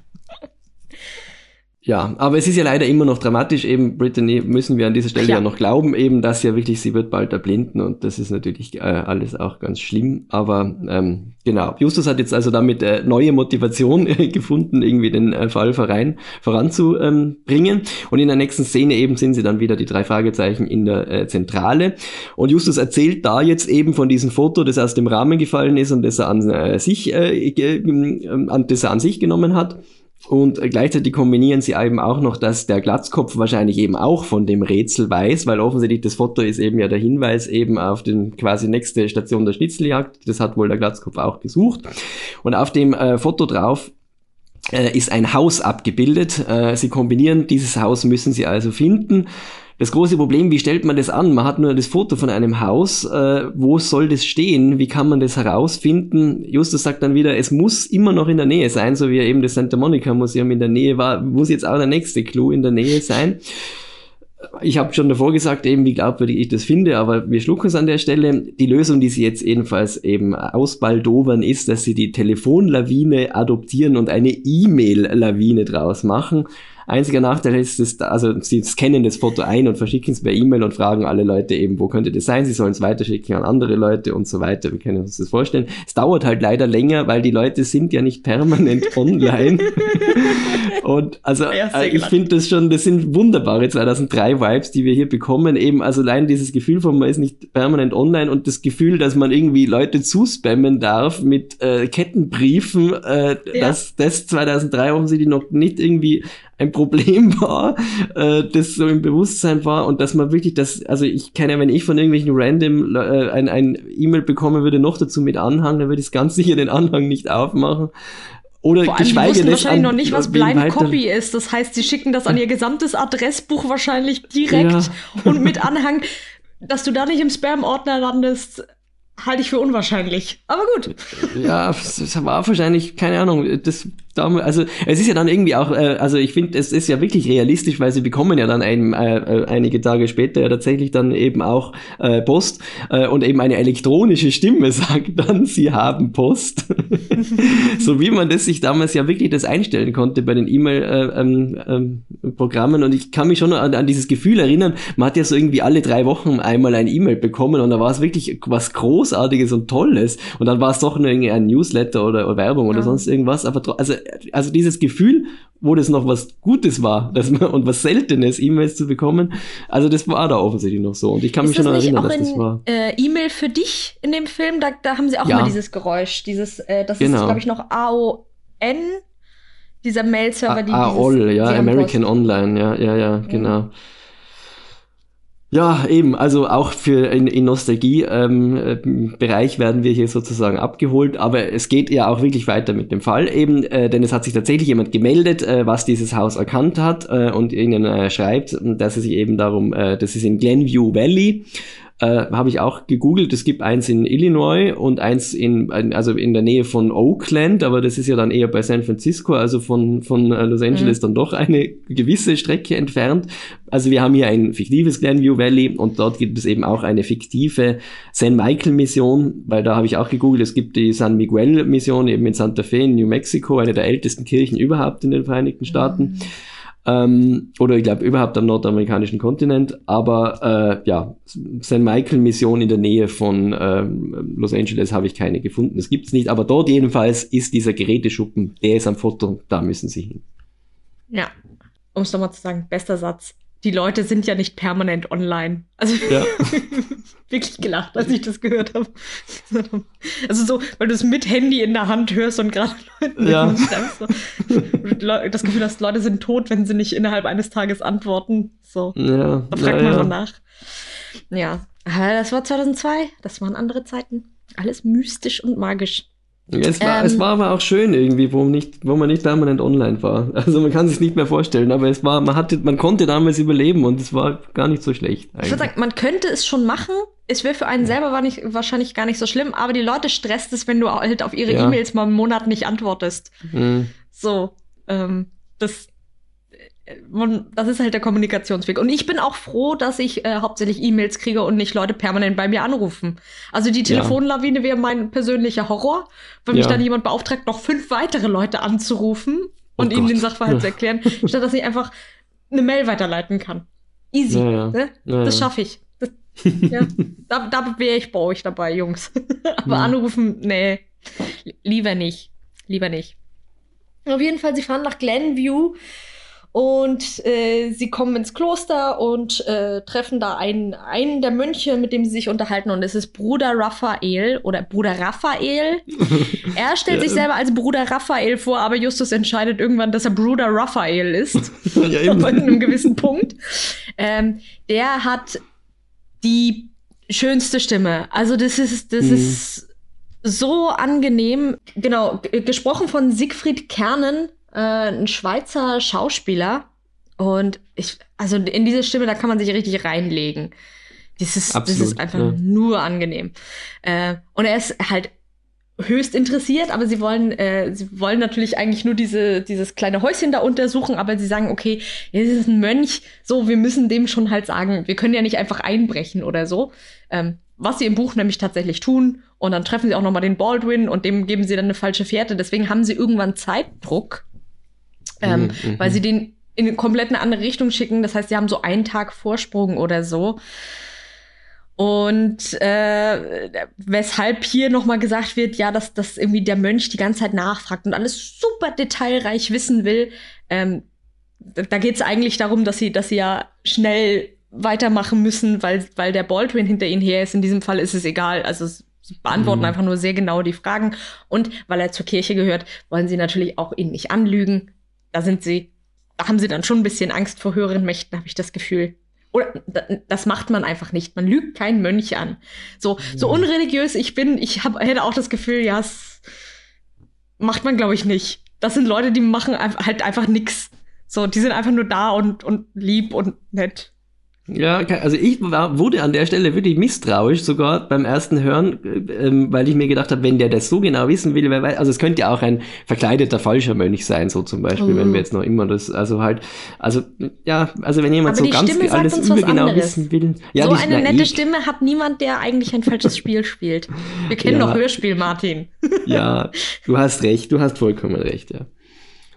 S2: Ja, aber es ist ja leider immer noch dramatisch. Eben Brittany müssen wir an dieser Stelle ja, ja noch glauben, eben, dass ja wirklich sie wird bald erblinden und das ist natürlich äh, alles auch ganz schlimm. Aber ähm, genau, Justus hat jetzt also damit äh, neue Motivation äh, gefunden, irgendwie den äh, Fall voran, voranzubringen. und in der nächsten Szene eben sind sie dann wieder die drei Fragezeichen in der äh, Zentrale. Und Justus erzählt da jetzt eben von diesem Foto, das aus dem Rahmen gefallen ist und das er an äh, sich, äh, äh, an, das er an sich genommen hat. Und gleichzeitig kombinieren sie eben auch noch, dass der Glatzkopf wahrscheinlich eben auch von dem Rätsel weiß, weil offensichtlich das Foto ist eben ja der Hinweis eben auf den quasi nächste Station der Schnitzeljagd. Das hat wohl der Glatzkopf auch gesucht. Und auf dem äh, Foto drauf äh, ist ein Haus abgebildet. Äh, sie kombinieren, dieses Haus müssen sie also finden. Das große Problem, wie stellt man das an? Man hat nur das Foto von einem Haus. Äh, wo soll das stehen? Wie kann man das herausfinden? Justus sagt dann wieder, es muss immer noch in der Nähe sein, so wie eben das Santa Monica Museum in der Nähe war, muss jetzt auch der nächste Clou in der Nähe sein. Ich habe schon davor gesagt, eben wie glaubwürdig ich das finde, aber wir schlucken es an der Stelle. Die Lösung, die sie jetzt jedenfalls eben ausbaldowern, ist, dass sie die Telefonlawine adoptieren und eine E-Mail-Lawine draus machen. Einziger Nachteil ist, dass, also sie scannen das Foto ein und verschicken es per E-Mail und fragen alle Leute eben, wo könnte das sein? Sie sollen es weiterschicken an andere Leute und so weiter. Wir können uns das vorstellen. Es dauert halt leider länger, weil die Leute sind ja nicht permanent online. und also äh, ich finde das schon, das sind wunderbare 2003 Vibes, die wir hier bekommen. Eben, also allein dieses Gefühl von man ist nicht permanent online und das Gefühl, dass man irgendwie Leute zuspammen darf mit äh, Kettenbriefen, äh, ja. dass das 2003 offensichtlich noch nicht irgendwie ein Problem war, äh, das so im Bewusstsein war und dass man wirklich das, also ich kann ja, wenn ich von irgendwelchen random äh, ein, ein E-Mail bekommen würde, noch dazu mit Anhang, dann würde ich ganz sicher den Anhang nicht aufmachen.
S1: Oder Vor allem, geschweige die wussten wahrscheinlich noch nicht, was Blind Copy ist. Das heißt, sie schicken das an ihr gesamtes Adressbuch wahrscheinlich direkt ja. und mit Anhang, dass du da nicht im Spam-Ordner landest, halte ich für unwahrscheinlich. Aber gut.
S2: Ja, es war wahrscheinlich, keine Ahnung, das also es ist ja dann irgendwie auch, äh, also ich finde, es ist ja wirklich realistisch, weil sie bekommen ja dann ein, äh, äh, einige Tage später ja tatsächlich dann eben auch äh, Post äh, und eben eine elektronische Stimme sagt dann, sie haben Post. so wie man das sich damals ja wirklich das einstellen konnte bei den E-Mail-Programmen äh, ähm, ähm, und ich kann mich schon an, an dieses Gefühl erinnern, man hat ja so irgendwie alle drei Wochen einmal ein E-Mail bekommen und da war es wirklich was groß Großartiges und Tolles. Und dann war es doch nur irgendwie ein Newsletter oder, oder Werbung oder ja. sonst irgendwas. Aber also, also dieses Gefühl, wo das noch was Gutes war dass man, und was Seltenes, E-Mails zu bekommen, also das war da offensichtlich noch so. Und ich kann
S1: Ist
S2: mich schon erinnern, dass
S1: in,
S2: das war.
S1: Äh, E-Mail für dich in dem Film, da, da haben sie auch ja. mal dieses Geräusch, dieses, äh, das genau. ist, glaube ich, noch AON dieser Mail-Server,
S2: die AOL, ja, American Online, ja, ja, ja, mhm. genau. Ja, eben, also auch für in, in Nostalgie-Bereich ähm, werden wir hier sozusagen abgeholt, aber es geht ja auch wirklich weiter mit dem Fall eben, äh, denn es hat sich tatsächlich jemand gemeldet, äh, was dieses Haus erkannt hat äh, und ihnen äh, schreibt, dass es sich eben darum, äh, das ist in Glenview Valley äh, habe ich auch gegoogelt. Es gibt eins in Illinois und eins in, also in der Nähe von Oakland, aber das ist ja dann eher bei San Francisco, also von, von äh, Los Angeles mhm. dann doch eine gewisse Strecke entfernt. Also wir haben hier ein fiktives Glenview Valley und dort gibt es eben auch eine fiktive San Michael Mission, weil da habe ich auch gegoogelt, es gibt die San Miguel Mission eben in Santa Fe in New Mexico, eine der ältesten Kirchen überhaupt in den Vereinigten Staaten. Mhm ähm, oder ich glaube überhaupt am nordamerikanischen Kontinent. Aber äh, ja, St. Michael-Mission in der Nähe von ähm, Los Angeles habe ich keine gefunden. Das gibt's nicht. Aber dort jedenfalls ist dieser Geräteschuppen, der ist am Foto, da müssen sie hin.
S1: Ja, um es nochmal zu sagen, bester Satz die Leute sind ja nicht permanent online. Also ja. wirklich gelacht, als ich das gehört habe. Also so, weil du es mit Handy in der Hand hörst und gerade Leuten ja. so, das Gefühl hast, Leute sind tot, wenn sie nicht innerhalb eines Tages antworten. So, ja. da fragt ja, man ja. nach. Ja, das war 2002, das waren andere Zeiten. Alles mystisch und magisch.
S2: Es war, ähm, es war aber auch schön irgendwie, wo, nicht, wo man nicht permanent online war. Also man kann sich nicht mehr vorstellen, aber es war, man hatte, man konnte damals überleben und es war gar nicht so schlecht.
S1: Eigentlich. Ich würde sagen, man könnte es schon machen. Es wäre für einen selber war nicht, wahrscheinlich gar nicht so schlimm, aber die Leute stresst es, wenn du halt auf ihre ja. E-Mails mal einen Monat nicht antwortest. Mhm. So, ähm, das, das ist halt der Kommunikationsweg. Und ich bin auch froh, dass ich äh, hauptsächlich E-Mails kriege und nicht Leute permanent bei mir anrufen. Also die Telefonlawine wäre mein persönlicher Horror, wenn ja. mich dann jemand beauftragt, noch fünf weitere Leute anzurufen oh und Gott. ihnen den Sachverhalt zu erklären, statt dass ich einfach eine Mail weiterleiten kann. Easy. Ja, ne? Das schaffe ich. Das, ja. da da wäre ich bei euch dabei, Jungs. Aber anrufen, nee. Lieber nicht. Lieber nicht. Auf jeden Fall, sie fahren nach Glenview und äh, sie kommen ins Kloster und äh, treffen da einen, einen der Mönche, mit dem sie sich unterhalten. Und es ist Bruder Raphael oder Bruder Raphael. er stellt ja. sich selber als Bruder Raphael vor, aber Justus entscheidet irgendwann, dass er Bruder Raphael ist. ja, eben. An einem gewissen Punkt. Ähm, der hat die schönste Stimme. Also das ist, das mhm. ist so angenehm. Genau, gesprochen von Siegfried Kernen, äh, ein Schweizer Schauspieler. Und ich, also in diese Stimme, da kann man sich richtig reinlegen. Das ist, Absolut, das ist einfach ja. nur angenehm. Äh, und er ist halt höchst interessiert, aber sie wollen, äh, sie wollen natürlich eigentlich nur diese, dieses kleine Häuschen da untersuchen, aber sie sagen, okay, jetzt ist ein Mönch, so, wir müssen dem schon halt sagen, wir können ja nicht einfach einbrechen oder so. Ähm, was sie im Buch nämlich tatsächlich tun. Und dann treffen sie auch noch mal den Baldwin und dem geben sie dann eine falsche Fährte. Deswegen haben sie irgendwann Zeitdruck ähm, mhm, weil sie den in eine komplett eine andere Richtung schicken. Das heißt, sie haben so einen Tag Vorsprung oder so. Und äh, weshalb hier nochmal gesagt wird, ja, dass, dass irgendwie der Mönch die ganze Zeit nachfragt und alles super detailreich wissen will. Ähm, da geht es eigentlich darum, dass sie, dass sie ja schnell weitermachen müssen, weil, weil der Baldwin hinter ihnen her ist. In diesem Fall ist es egal. Also sie beantworten mhm. einfach nur sehr genau die Fragen. Und weil er zur Kirche gehört, wollen sie natürlich auch ihn nicht anlügen da sind sie, da haben sie dann schon ein bisschen Angst vor höheren Mächten, habe ich das Gefühl. Oder das macht man einfach nicht. Man lügt keinen Mönch an. So, so unreligiös ich bin, ich hab, hätte auch das Gefühl, ja, das macht man, glaube ich, nicht. Das sind Leute, die machen halt einfach nix. So, die sind einfach nur da und, und lieb und nett.
S2: Ja, also ich war, wurde an der Stelle wirklich misstrauisch sogar beim ersten Hören, ähm, weil ich mir gedacht habe, wenn der das so genau wissen will, wer weiß, also es könnte ja auch ein verkleideter falscher Mönch sein, so zum Beispiel, mhm. wenn wir jetzt noch immer das, also halt, also ja, also wenn jemand Aber so ganz Stimme alles übergenau wissen will. Ja,
S1: so eine nette ich, Stimme hat niemand, der eigentlich ein falsches Spiel spielt. Wir kennen ja, doch Hörspiel, Martin.
S2: ja, du hast recht, du hast vollkommen recht, ja.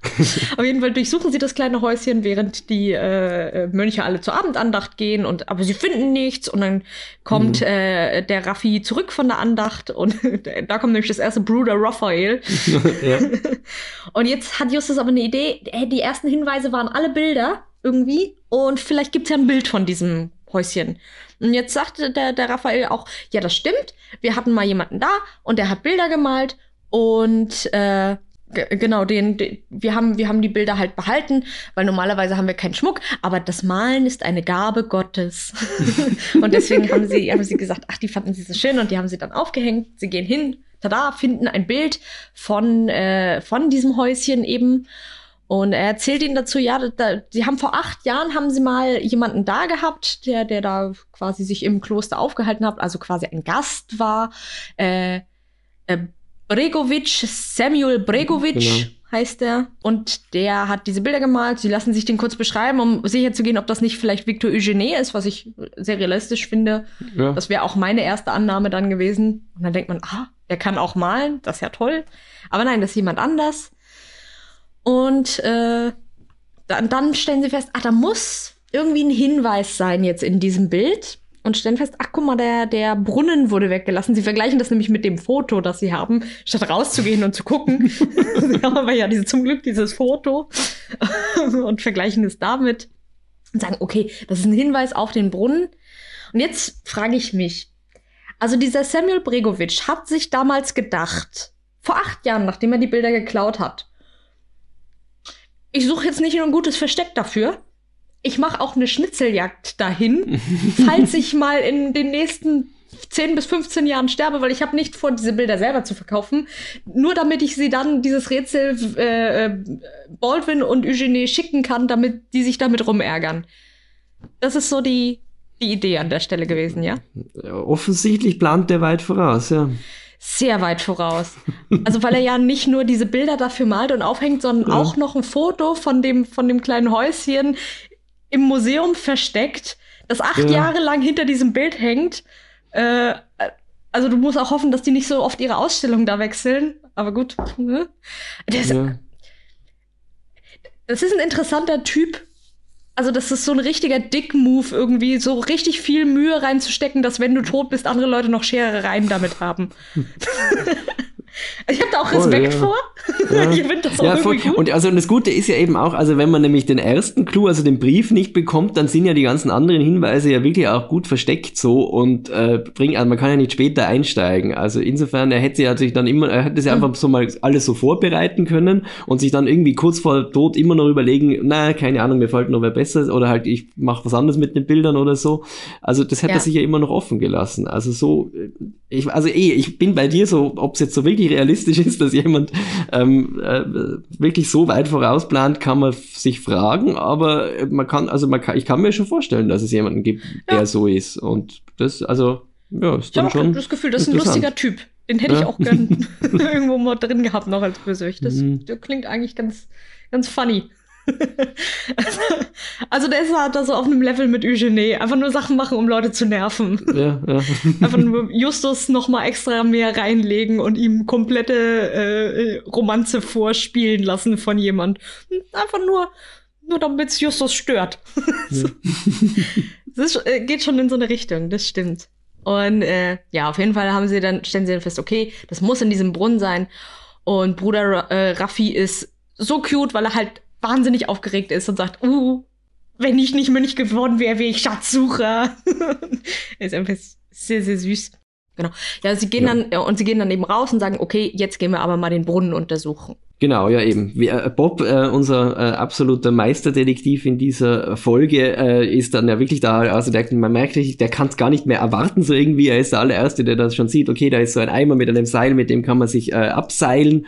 S1: Auf jeden Fall durchsuchen sie das kleine Häuschen, während die äh, Mönche alle zur Abendandacht gehen und aber sie finden nichts und dann kommt mhm. äh, der Raffi zurück von der Andacht und da kommt nämlich das erste Bruder Raphael. und jetzt hat Justus aber eine Idee, die ersten Hinweise waren alle Bilder irgendwie und vielleicht gibt es ja ein Bild von diesem Häuschen. Und jetzt sagte der, der Raphael auch, ja, das stimmt, wir hatten mal jemanden da und der hat Bilder gemalt und äh, genau, den, den, wir haben, wir haben die Bilder halt behalten, weil normalerweise haben wir keinen Schmuck, aber das Malen ist eine Gabe Gottes. und deswegen haben sie, haben sie gesagt, ach, die fanden sie so schön und die haben sie dann aufgehängt. Sie gehen hin, tada, finden ein Bild von, äh, von diesem Häuschen eben. Und er erzählt ihnen dazu, ja, da, sie haben vor acht Jahren haben sie mal jemanden da gehabt, der, der da quasi sich im Kloster aufgehalten hat, also quasi ein Gast war. Äh, äh, Bregovic, Samuel Bregovic genau. heißt er. Und der hat diese Bilder gemalt. Sie lassen sich den kurz beschreiben, um sicher zu gehen, ob das nicht vielleicht Victor Eugene ist, was ich sehr realistisch finde. Ja. Das wäre auch meine erste Annahme dann gewesen. Und dann denkt man, ah, der kann auch malen, das ist ja toll. Aber nein, das ist jemand anders. Und äh, dann, dann stellen sie fest, ah, da muss irgendwie ein Hinweis sein jetzt in diesem Bild und stellen fest, ach guck mal, der, der Brunnen wurde weggelassen. Sie vergleichen das nämlich mit dem Foto, das sie haben, statt rauszugehen und zu gucken. sie haben aber ja diese, zum Glück dieses Foto und vergleichen es damit und sagen, okay, das ist ein Hinweis auf den Brunnen. Und jetzt frage ich mich, also dieser Samuel Bregovic hat sich damals gedacht, vor acht Jahren, nachdem er die Bilder geklaut hat, ich suche jetzt nicht nur ein gutes Versteck dafür, ich mache auch eine Schnitzeljagd dahin, falls ich mal in den nächsten 10 bis 15 Jahren sterbe, weil ich habe nicht vor, diese Bilder selber zu verkaufen, nur damit ich sie dann dieses Rätsel äh, äh, Baldwin und Eugenie schicken kann, damit die sich damit rumärgern. Das ist so die, die Idee an der Stelle gewesen, ja?
S2: Offensichtlich plant der weit voraus, ja.
S1: Sehr weit voraus. Also weil er ja nicht nur diese Bilder dafür malt und aufhängt, sondern ja. auch noch ein Foto von dem, von dem kleinen Häuschen im Museum versteckt, das acht ja. Jahre lang hinter diesem Bild hängt. Äh, also du musst auch hoffen, dass die nicht so oft ihre Ausstellung da wechseln. Aber gut. Ne? Das, ja. das ist ein interessanter Typ. Also das ist so ein richtiger Dick-Move irgendwie, so richtig viel Mühe reinzustecken, dass wenn du tot bist, andere Leute noch Scherereien damit haben. Ich habe da auch Respekt oh, ja. vor. Ja. ich finde das auch ja, voll. gut.
S2: Und also und das Gute ist ja eben auch, also wenn man nämlich den ersten Clou, also den Brief nicht bekommt, dann sind ja die ganzen anderen Hinweise ja wirklich auch gut versteckt so und äh, bringen, also man kann ja nicht später einsteigen. Also insofern, er hätte ja sich dann immer, er hätte sich mhm. einfach so mal alles so vorbereiten können und sich dann irgendwie kurz vor Tod immer noch überlegen, na, keine Ahnung, mir fällt noch wer besser oder halt ich mache was anderes mit den Bildern oder so. Also das hätte ja. er sich ja immer noch offen gelassen. Also so, ich, also eh, ich bin bei dir so, ob es jetzt so wirklich realistisch ist, dass jemand ähm, äh, wirklich so weit vorausplant, kann man sich fragen, aber man kann, also man kann, ich kann mir schon vorstellen, dass es jemanden gibt, ja. der so ist. Und das, also, ja, ist
S1: dann ich schon. Ich habe das Gefühl, das ist ein lustiger Typ. Den hätte ja. ich auch gern irgendwo mal drin gehabt noch als Bösewicht. Das, mhm. das klingt eigentlich ganz, ganz funny. also der ist halt da so auf einem Level mit Eugenie. Einfach nur Sachen machen, um Leute zu nerven. Ja, ja. Einfach nur Justus noch mal extra mehr reinlegen und ihm komplette äh, Romanze vorspielen lassen von jemand. Einfach nur, nur damit es Justus stört. Ja. das ist, äh, geht schon in so eine Richtung, das stimmt. Und äh, ja, auf jeden Fall haben sie dann, stellen sie dann fest, okay, das muss in diesem Brunnen sein. Und Bruder äh, Raffi ist so cute, weil er halt wahnsinnig aufgeregt ist und sagt, uh, wenn ich nicht Mönch geworden wäre, wäre ich Schatzsucher. ist einfach sehr, sehr süß. Genau. Ja, sie gehen ja. dann, und sie gehen dann eben raus und sagen, okay, jetzt gehen wir aber mal den Brunnen untersuchen.
S2: Genau, ja eben. Äh, Bob, äh, unser äh, absoluter Meisterdetektiv in dieser Folge, äh, ist dann ja wirklich da, also der, man merkt richtig, der kann es gar nicht mehr erwarten, so irgendwie. Er ist der allererste, der das schon sieht, okay, da ist so ein Eimer mit einem Seil, mit dem kann man sich äh, abseilen.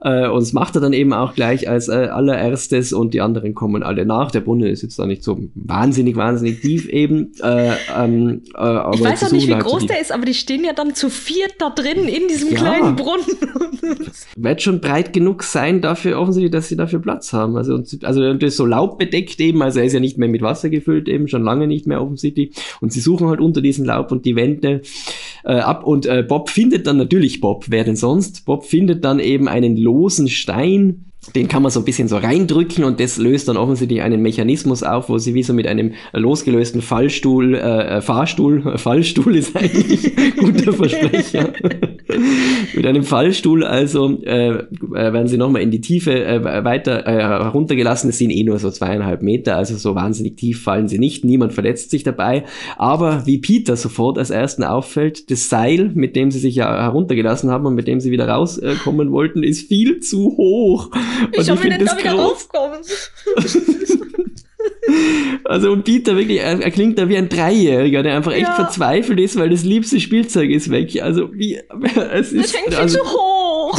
S2: Äh, und das macht er dann eben auch gleich als äh, allererstes und die anderen kommen alle nach. Der Brunnen ist jetzt da nicht so wahnsinnig, wahnsinnig tief eben. Äh, ähm,
S1: äh, aber ich weiß auch nicht, wie halt groß der ist, aber die stehen ja dann zu viert da drin in diesem ja. kleinen Brunnen.
S2: Wird schon breit genug sein dafür, offensichtlich, dass sie dafür Platz haben. Also, also das ist so laubbedeckt eben, also er ist ja nicht mehr mit Wasser gefüllt eben, schon lange nicht mehr offensichtlich. Und sie suchen halt unter diesem Laub und die Wände äh, ab. Und äh, Bob findet dann natürlich Bob, wer denn sonst? Bob findet dann eben einen losen Stein den kann man so ein bisschen so reindrücken und das löst dann offensichtlich einen Mechanismus auf, wo sie wie so mit einem losgelösten Fallstuhl, äh, äh Fahrstuhl, Fallstuhl ist eigentlich guter Versprecher. mit einem Fallstuhl also äh, äh werden sie nochmal in die Tiefe äh, weiter äh, heruntergelassen. Es sind eh nur so zweieinhalb Meter, also so wahnsinnig tief fallen sie nicht. Niemand verletzt sich dabei. Aber wie Peter sofort als ersten auffällt, das Seil, mit dem sie sich ja heruntergelassen haben und mit dem sie wieder rauskommen wollten, ist viel zu hoch.
S1: Ich, ich finde das wieder rauskommen.
S2: Also und Peter wirklich, er, er, klingt da wie ein Dreijähriger, der einfach echt ja. verzweifelt ist, weil das liebste Spielzeug ist weg. Also wie
S1: es ist. Es hängt viel also, zu hoch.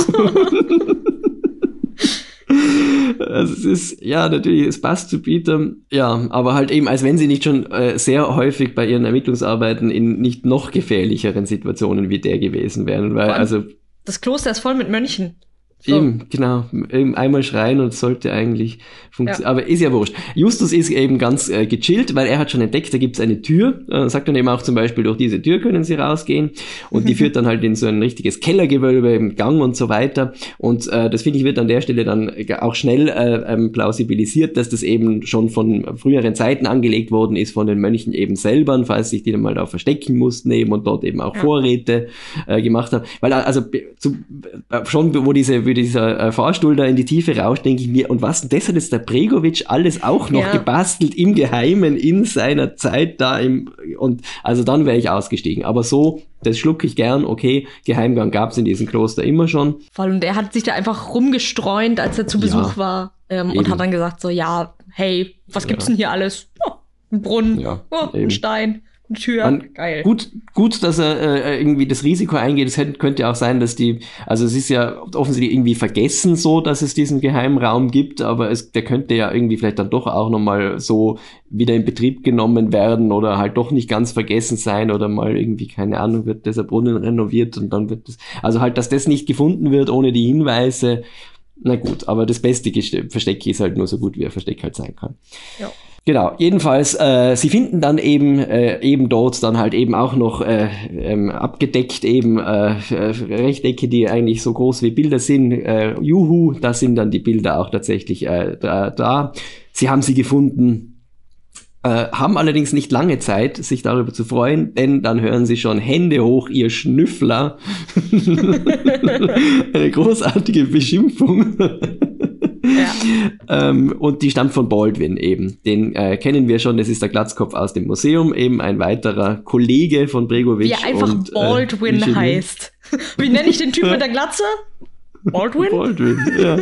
S2: also es ist, ja, natürlich, es passt zu Peter, ja, aber halt eben, als wenn sie nicht schon äh, sehr häufig bei ihren Ermittlungsarbeiten in nicht noch gefährlicheren Situationen wie der gewesen wären, weil, also.
S1: Das Kloster ist voll mit Mönchen.
S2: So. Eben, genau. Eben einmal schreien und es sollte eigentlich funktionieren. Ja. Aber ist ja wurscht. Justus ist eben ganz äh, gechillt, weil er hat schon entdeckt, da gibt es eine Tür. Äh, sagt dann eben auch zum Beispiel, durch diese Tür können sie rausgehen. Und die führt dann halt in so ein richtiges Kellergewölbe im Gang und so weiter. Und äh, das finde ich wird an der Stelle dann auch schnell äh, ähm, plausibilisiert, dass das eben schon von früheren Zeiten angelegt worden ist von den Mönchen eben selber, falls sich die dann mal da verstecken mussten eben und dort eben auch ja. Vorräte äh, gemacht haben. Weil also zu, äh, schon wo diese wie dieser äh, Fahrstuhl da in die Tiefe rauscht, denke ich mir, und was das hat jetzt der Bregovic alles auch noch ja. gebastelt im Geheimen in seiner Zeit da im, und also dann wäre ich ausgestiegen. Aber so, das schlucke ich gern, okay, Geheimgang gab es in diesem Kloster immer schon.
S1: Vor allem, der hat sich da einfach rumgestreunt, als er zu Besuch ja, war ähm, und hat dann gesagt so, ja, hey, was gibt's ja. denn hier alles? Oh, ein Brunnen, ja, oh, ein Stein. Tür. Man, Geil.
S2: Gut, gut, dass er äh, irgendwie das Risiko eingeht. Es könnte auch sein, dass die, also es ist ja offensichtlich irgendwie vergessen so, dass es diesen geheimen Raum gibt, aber es, der könnte ja irgendwie vielleicht dann doch auch nochmal so wieder in Betrieb genommen werden oder halt doch nicht ganz vergessen sein oder mal irgendwie, keine Ahnung, wird dieser Brunnen renoviert und dann wird das, also halt, dass das nicht gefunden wird ohne die Hinweise. Na gut, aber das beste Versteck ist halt nur so gut, wie er Versteck halt sein kann. Ja. Genau, jedenfalls, äh, sie finden dann eben äh, eben dort dann halt eben auch noch äh, ähm, abgedeckt eben äh, Rechtecke, die eigentlich so groß wie Bilder sind. Äh, juhu, da sind dann die Bilder auch tatsächlich äh, da, da. Sie haben sie gefunden, äh, haben allerdings nicht lange Zeit, sich darüber zu freuen, denn dann hören sie schon Hände hoch, ihr Schnüffler. Eine großartige Beschimpfung. Ähm, und die stammt von Baldwin eben. Den äh, kennen wir schon, das ist der Glatzkopf aus dem Museum, eben ein weiterer Kollege von Bregovic.
S1: Wie er einfach und, äh, Baldwin äh, heißt. Wie nenne ich den Typ mit der Glatze? Baldwin? Baldwin, ja.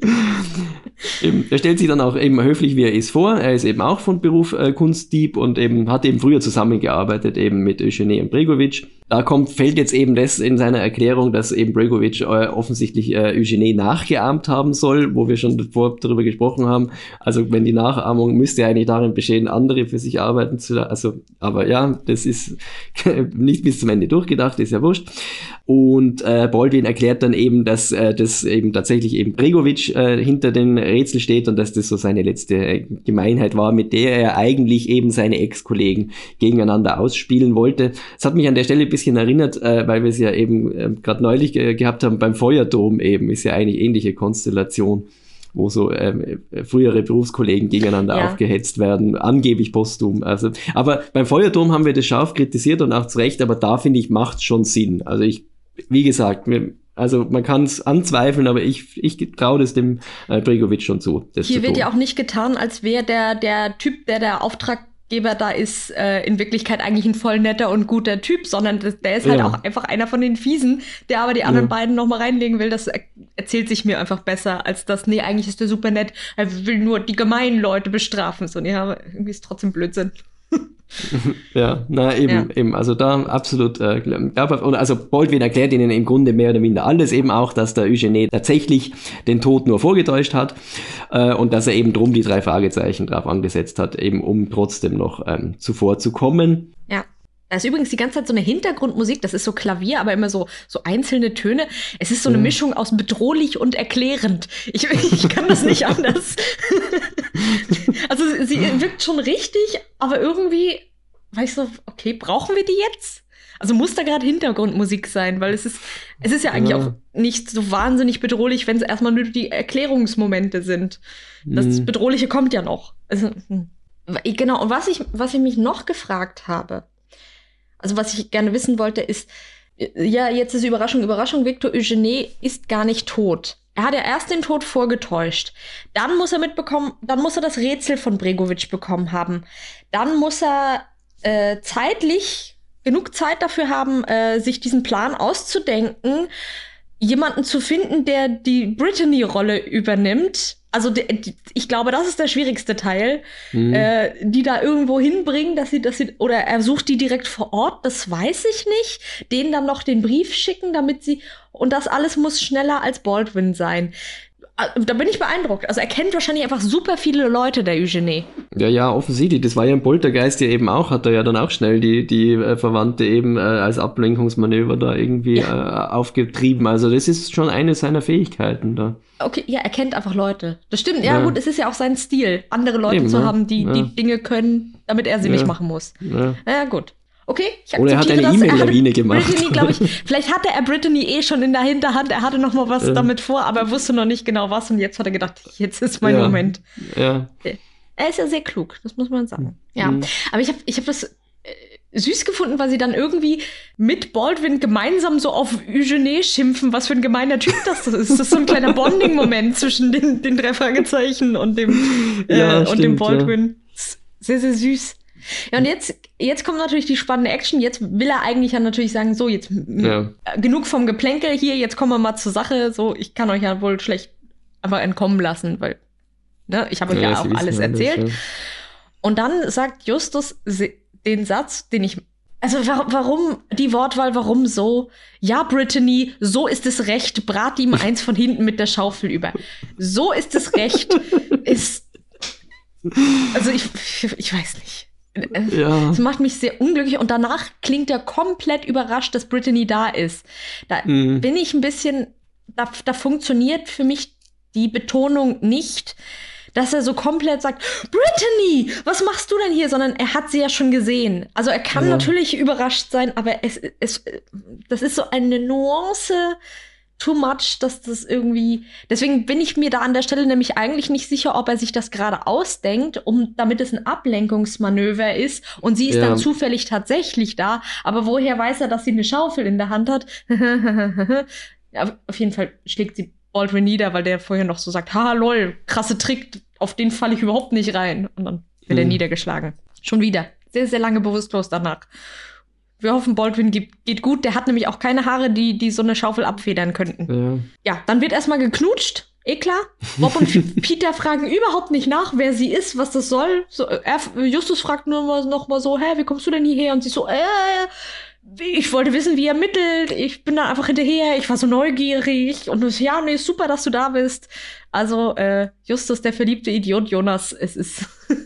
S2: eben, er stellt sich dann auch eben höflich, wie er ist, vor. Er ist eben auch von Beruf äh, Kunstdieb und eben hat eben früher zusammengearbeitet eben mit Eugenie und Bregovic da kommt, fällt jetzt eben das in seiner Erklärung, dass eben Bregovic äh, offensichtlich äh, Eugenie nachgeahmt haben soll, wo wir schon davor darüber gesprochen haben. Also wenn die Nachahmung müsste eigentlich darin bestehen, andere für sich arbeiten zu lassen. Also, aber ja, das ist nicht bis zum Ende durchgedacht, ist ja wurscht. Und äh, Baldwin erklärt dann eben, dass äh, das eben tatsächlich eben Bregovic äh, hinter den Rätsel steht und dass das so seine letzte Gemeinheit war, mit der er eigentlich eben seine Ex-Kollegen gegeneinander ausspielen wollte. Das hat mich an der Stelle ein bisschen erinnert, äh, weil wir es ja eben äh, gerade neulich ge gehabt haben beim Feuerdom eben, ist ja eigentlich ähnliche Konstellation wo so ähm, frühere Berufskollegen gegeneinander ja. aufgehetzt werden, angeblich posthum. Also, aber beim Feuerdom haben wir das scharf kritisiert und auch zu Recht, aber da finde ich, macht schon Sinn. Also ich, wie gesagt, mir, also man kann es anzweifeln, aber ich, ich traue das dem äh, Bregovic schon zu.
S1: Hier
S2: zu
S1: wird ja auch nicht getan, als wäre der, der Typ, der der Auftrag Geber da ist äh, in Wirklichkeit eigentlich ein voll netter und guter Typ, sondern das, der ist halt ja. auch einfach einer von den Fiesen, der aber die anderen ja. beiden noch mal reinlegen will. Das er erzählt sich mir einfach besser als das. Nee, eigentlich ist der super nett. Er will nur die gemeinen Leute bestrafen. So, nee, aber irgendwie ist trotzdem Blödsinn.
S2: ja, na eben, ja. eben, also da absolut äh, also Baldwin erklärt ihnen im Grunde mehr oder minder alles, eben auch, dass der Eugene tatsächlich den Tod nur vorgetäuscht hat äh, und dass er eben drum die drei Fragezeichen drauf angesetzt hat, eben um trotzdem noch ähm, zuvor zu kommen.
S1: Ja. Da ist übrigens die ganze Zeit so eine Hintergrundmusik, das ist so Klavier, aber immer so, so einzelne Töne. Es ist so eine mhm. Mischung aus bedrohlich und erklärend. Ich, ich kann das nicht anders. also sie wirkt schon richtig, aber irgendwie, weißt du, okay, brauchen wir die jetzt? Also muss da gerade Hintergrundmusik sein, weil es ist, es ist ja eigentlich ja. auch nicht so wahnsinnig bedrohlich, wenn es erstmal nur die Erklärungsmomente sind. Das mhm. Bedrohliche kommt ja noch. Also, hm. genau, und was ich, was ich mich noch gefragt habe, also was ich gerne wissen wollte, ist, ja, jetzt ist Überraschung, Überraschung, Victor Eugenie ist gar nicht tot. Er hat ja erst den Tod vorgetäuscht. Dann muss er mitbekommen, dann muss er das Rätsel von Bregovic bekommen haben. Dann muss er äh, zeitlich genug Zeit dafür haben, äh, sich diesen Plan auszudenken, jemanden zu finden, der die Brittany-Rolle übernimmt. Also ich glaube, das ist der schwierigste Teil, mhm. äh, die da irgendwo hinbringen, dass sie, dass sie oder er sucht die direkt vor Ort. Das weiß ich nicht. Denen dann noch den Brief schicken, damit sie und das alles muss schneller als Baldwin sein. Ah, da bin ich beeindruckt. Also er kennt wahrscheinlich einfach super viele Leute, der Eugenie.
S2: Ja, ja, offensichtlich. Das war ja ein Poltergeist, der eben auch, hat er ja dann auch schnell die, die äh, Verwandte eben äh, als Ablenkungsmanöver da irgendwie ja. äh, aufgetrieben. Also das ist schon eine seiner Fähigkeiten da.
S1: Okay, ja, er kennt einfach Leute. Das stimmt. Ja, ja. gut, es ist ja auch sein Stil, andere Leute eben, zu ne? haben, die, ja. die Dinge können, damit er sie nicht machen muss. Ja, ja gut. Okay,
S2: ich Oder er hat eine E-Mail-Lawine gemacht.
S1: Brittany, ich, vielleicht hatte er Brittany eh schon in der Hinterhand, er hatte noch mal was ja. damit vor, aber er wusste noch nicht genau was und jetzt hat er gedacht, jetzt ist mein ja. Moment. Ja. Er ist ja sehr klug, das muss man sagen. Ja, mhm. aber ich habe ich hab das äh, süß gefunden, weil sie dann irgendwie mit Baldwin gemeinsam so auf Eugenie schimpfen, was für ein gemeiner Typ das ist. Das ist so ein kleiner Bonding-Moment zwischen den, den drei Fragezeichen und dem, äh, ja, und dem Baldwin. Sehr, sehr süß. Ja, und jetzt, jetzt kommt natürlich die spannende Action. Jetzt will er eigentlich ja natürlich sagen, so, jetzt ja. genug vom Geplänkel hier, jetzt kommen wir mal zur Sache. So, ich kann euch ja wohl schlecht einfach entkommen lassen, weil ne, ich habe euch ja, ja auch alles erzählt. Das, ja. Und dann sagt Justus den Satz, den ich also warum die Wortwahl, warum so? Ja, Brittany, so ist es recht, brat ihm eins von hinten mit der Schaufel über. So ist es recht, ist. Also ich, ich weiß nicht. Ja. Das macht mich sehr unglücklich und danach klingt er komplett überrascht, dass Brittany da ist. Da mhm. bin ich ein bisschen, da, da funktioniert für mich die Betonung nicht, dass er so komplett sagt, Brittany, was machst du denn hier? Sondern er hat sie ja schon gesehen. Also er kann ja. natürlich überrascht sein, aber es, es, das ist so eine Nuance, too much, dass das irgendwie. Deswegen bin ich mir da an der Stelle nämlich eigentlich nicht sicher, ob er sich das gerade ausdenkt, um damit es ein Ablenkungsmanöver ist und sie ist ja. dann zufällig tatsächlich da. Aber woher weiß er, dass sie eine Schaufel in der Hand hat? ja, auf jeden Fall schlägt sie Baldwin nieder, weil der vorher noch so sagt, ha lol, krasse Trick, auf den falle ich überhaupt nicht rein. Und dann wird hm. er niedergeschlagen. Schon wieder. Sehr, sehr lange bewusstlos danach. Wir hoffen, Baldwin geht, gut. Der hat nämlich auch keine Haare, die, die so eine Schaufel abfedern könnten. Ja, ja dann wird erstmal geknutscht. Eh klar. Bob und Peter fragen überhaupt nicht nach, wer sie ist, was das soll. So, er, Justus fragt nur mal, noch mal so, hä, wie kommst du denn hierher? Und sie so, äh, ich wollte wissen, wie er mittelt. Ich bin da einfach hinterher. Ich war so neugierig. Und so, ja, nee, super, dass du da bist. Also, äh, Justus, der verliebte Idiot Jonas, es ist.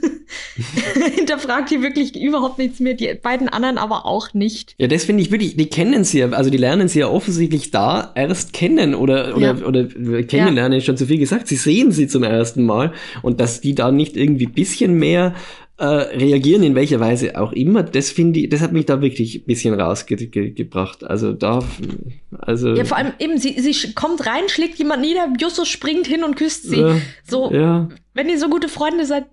S1: hinterfragt hier wirklich überhaupt nichts mehr. Die beiden anderen aber auch nicht.
S2: Ja, das finde ich wirklich, die kennen sie ja, also die lernen sie ja offensichtlich da erst kennen oder, oder, ja. oder kennenlernen ja. ist schon zu viel gesagt. Sie sehen sie zum ersten Mal und dass die da nicht irgendwie bisschen mehr äh, reagieren, in welcher Weise auch immer, das finde ich, das hat mich da wirklich ein bisschen rausgebracht. Also da, also.
S1: Ja, vor allem eben, sie, sie kommt rein, schlägt jemand nieder, Justus springt hin und küsst sie. Äh, so, ja. wenn ihr so gute Freunde seid,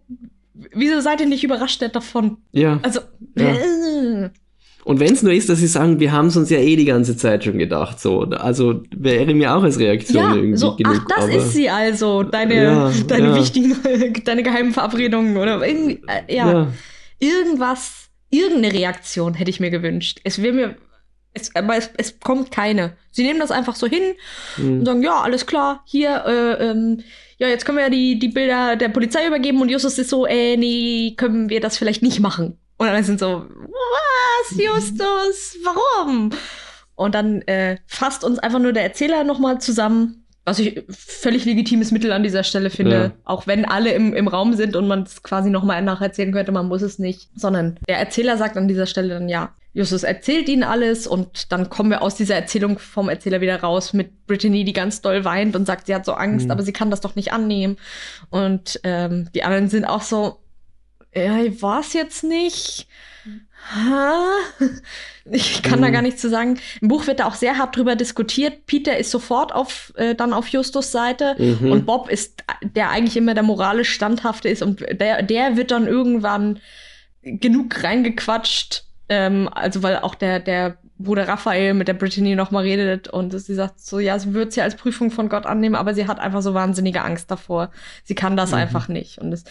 S1: wieso seid ihr nicht überrascht davon?
S2: Ja.
S1: Also, ja. Äh,
S2: und wenn es nur ist, dass sie sagen, wir haben es uns ja eh die ganze Zeit schon gedacht, so. Also wäre mir auch als Reaktion ja, irgendwie so, genug.
S1: Ach, das aber, ist sie also, deine, ja, deine ja. wichtigen, deine geheimen Verabredungen oder irgendwie, äh, ja, irgendwas, irgendeine Reaktion hätte ich mir gewünscht. Es wäre mir, es, aber es, es kommt keine. Sie nehmen das einfach so hin mhm. und sagen, ja, alles klar, hier, äh, ähm, ja, jetzt können wir ja die, die Bilder der Polizei übergeben und Justus ist so, äh, nee, können wir das vielleicht nicht machen. Und alle sind so, was, Justus, warum? Und dann äh, fasst uns einfach nur der Erzähler nochmal zusammen, was ich völlig legitimes Mittel an dieser Stelle finde. Ja. Auch wenn alle im, im Raum sind und man es quasi nochmal nacherzählen könnte, man muss es nicht. Sondern der Erzähler sagt an dieser Stelle dann, ja, Justus erzählt ihnen alles und dann kommen wir aus dieser Erzählung vom Erzähler wieder raus mit Brittany, die ganz doll weint und sagt, sie hat so Angst, mhm. aber sie kann das doch nicht annehmen. Und ähm, die anderen sind auch so, ja, ich weiß jetzt nicht. Ha? Ich kann mhm. da gar nichts zu sagen. Im Buch wird da auch sehr hart drüber diskutiert. Peter ist sofort auf, äh, dann auf Justus Seite mhm. und Bob ist, der eigentlich immer der moralisch Standhafte ist und der, der wird dann irgendwann genug reingequatscht. Ähm, also weil auch der, der Bruder Raphael mit der Brittany noch mal redet und sie sagt so, ja, sie wird sie als Prüfung von Gott annehmen, aber sie hat einfach so wahnsinnige Angst davor. Sie kann das mhm. einfach nicht und es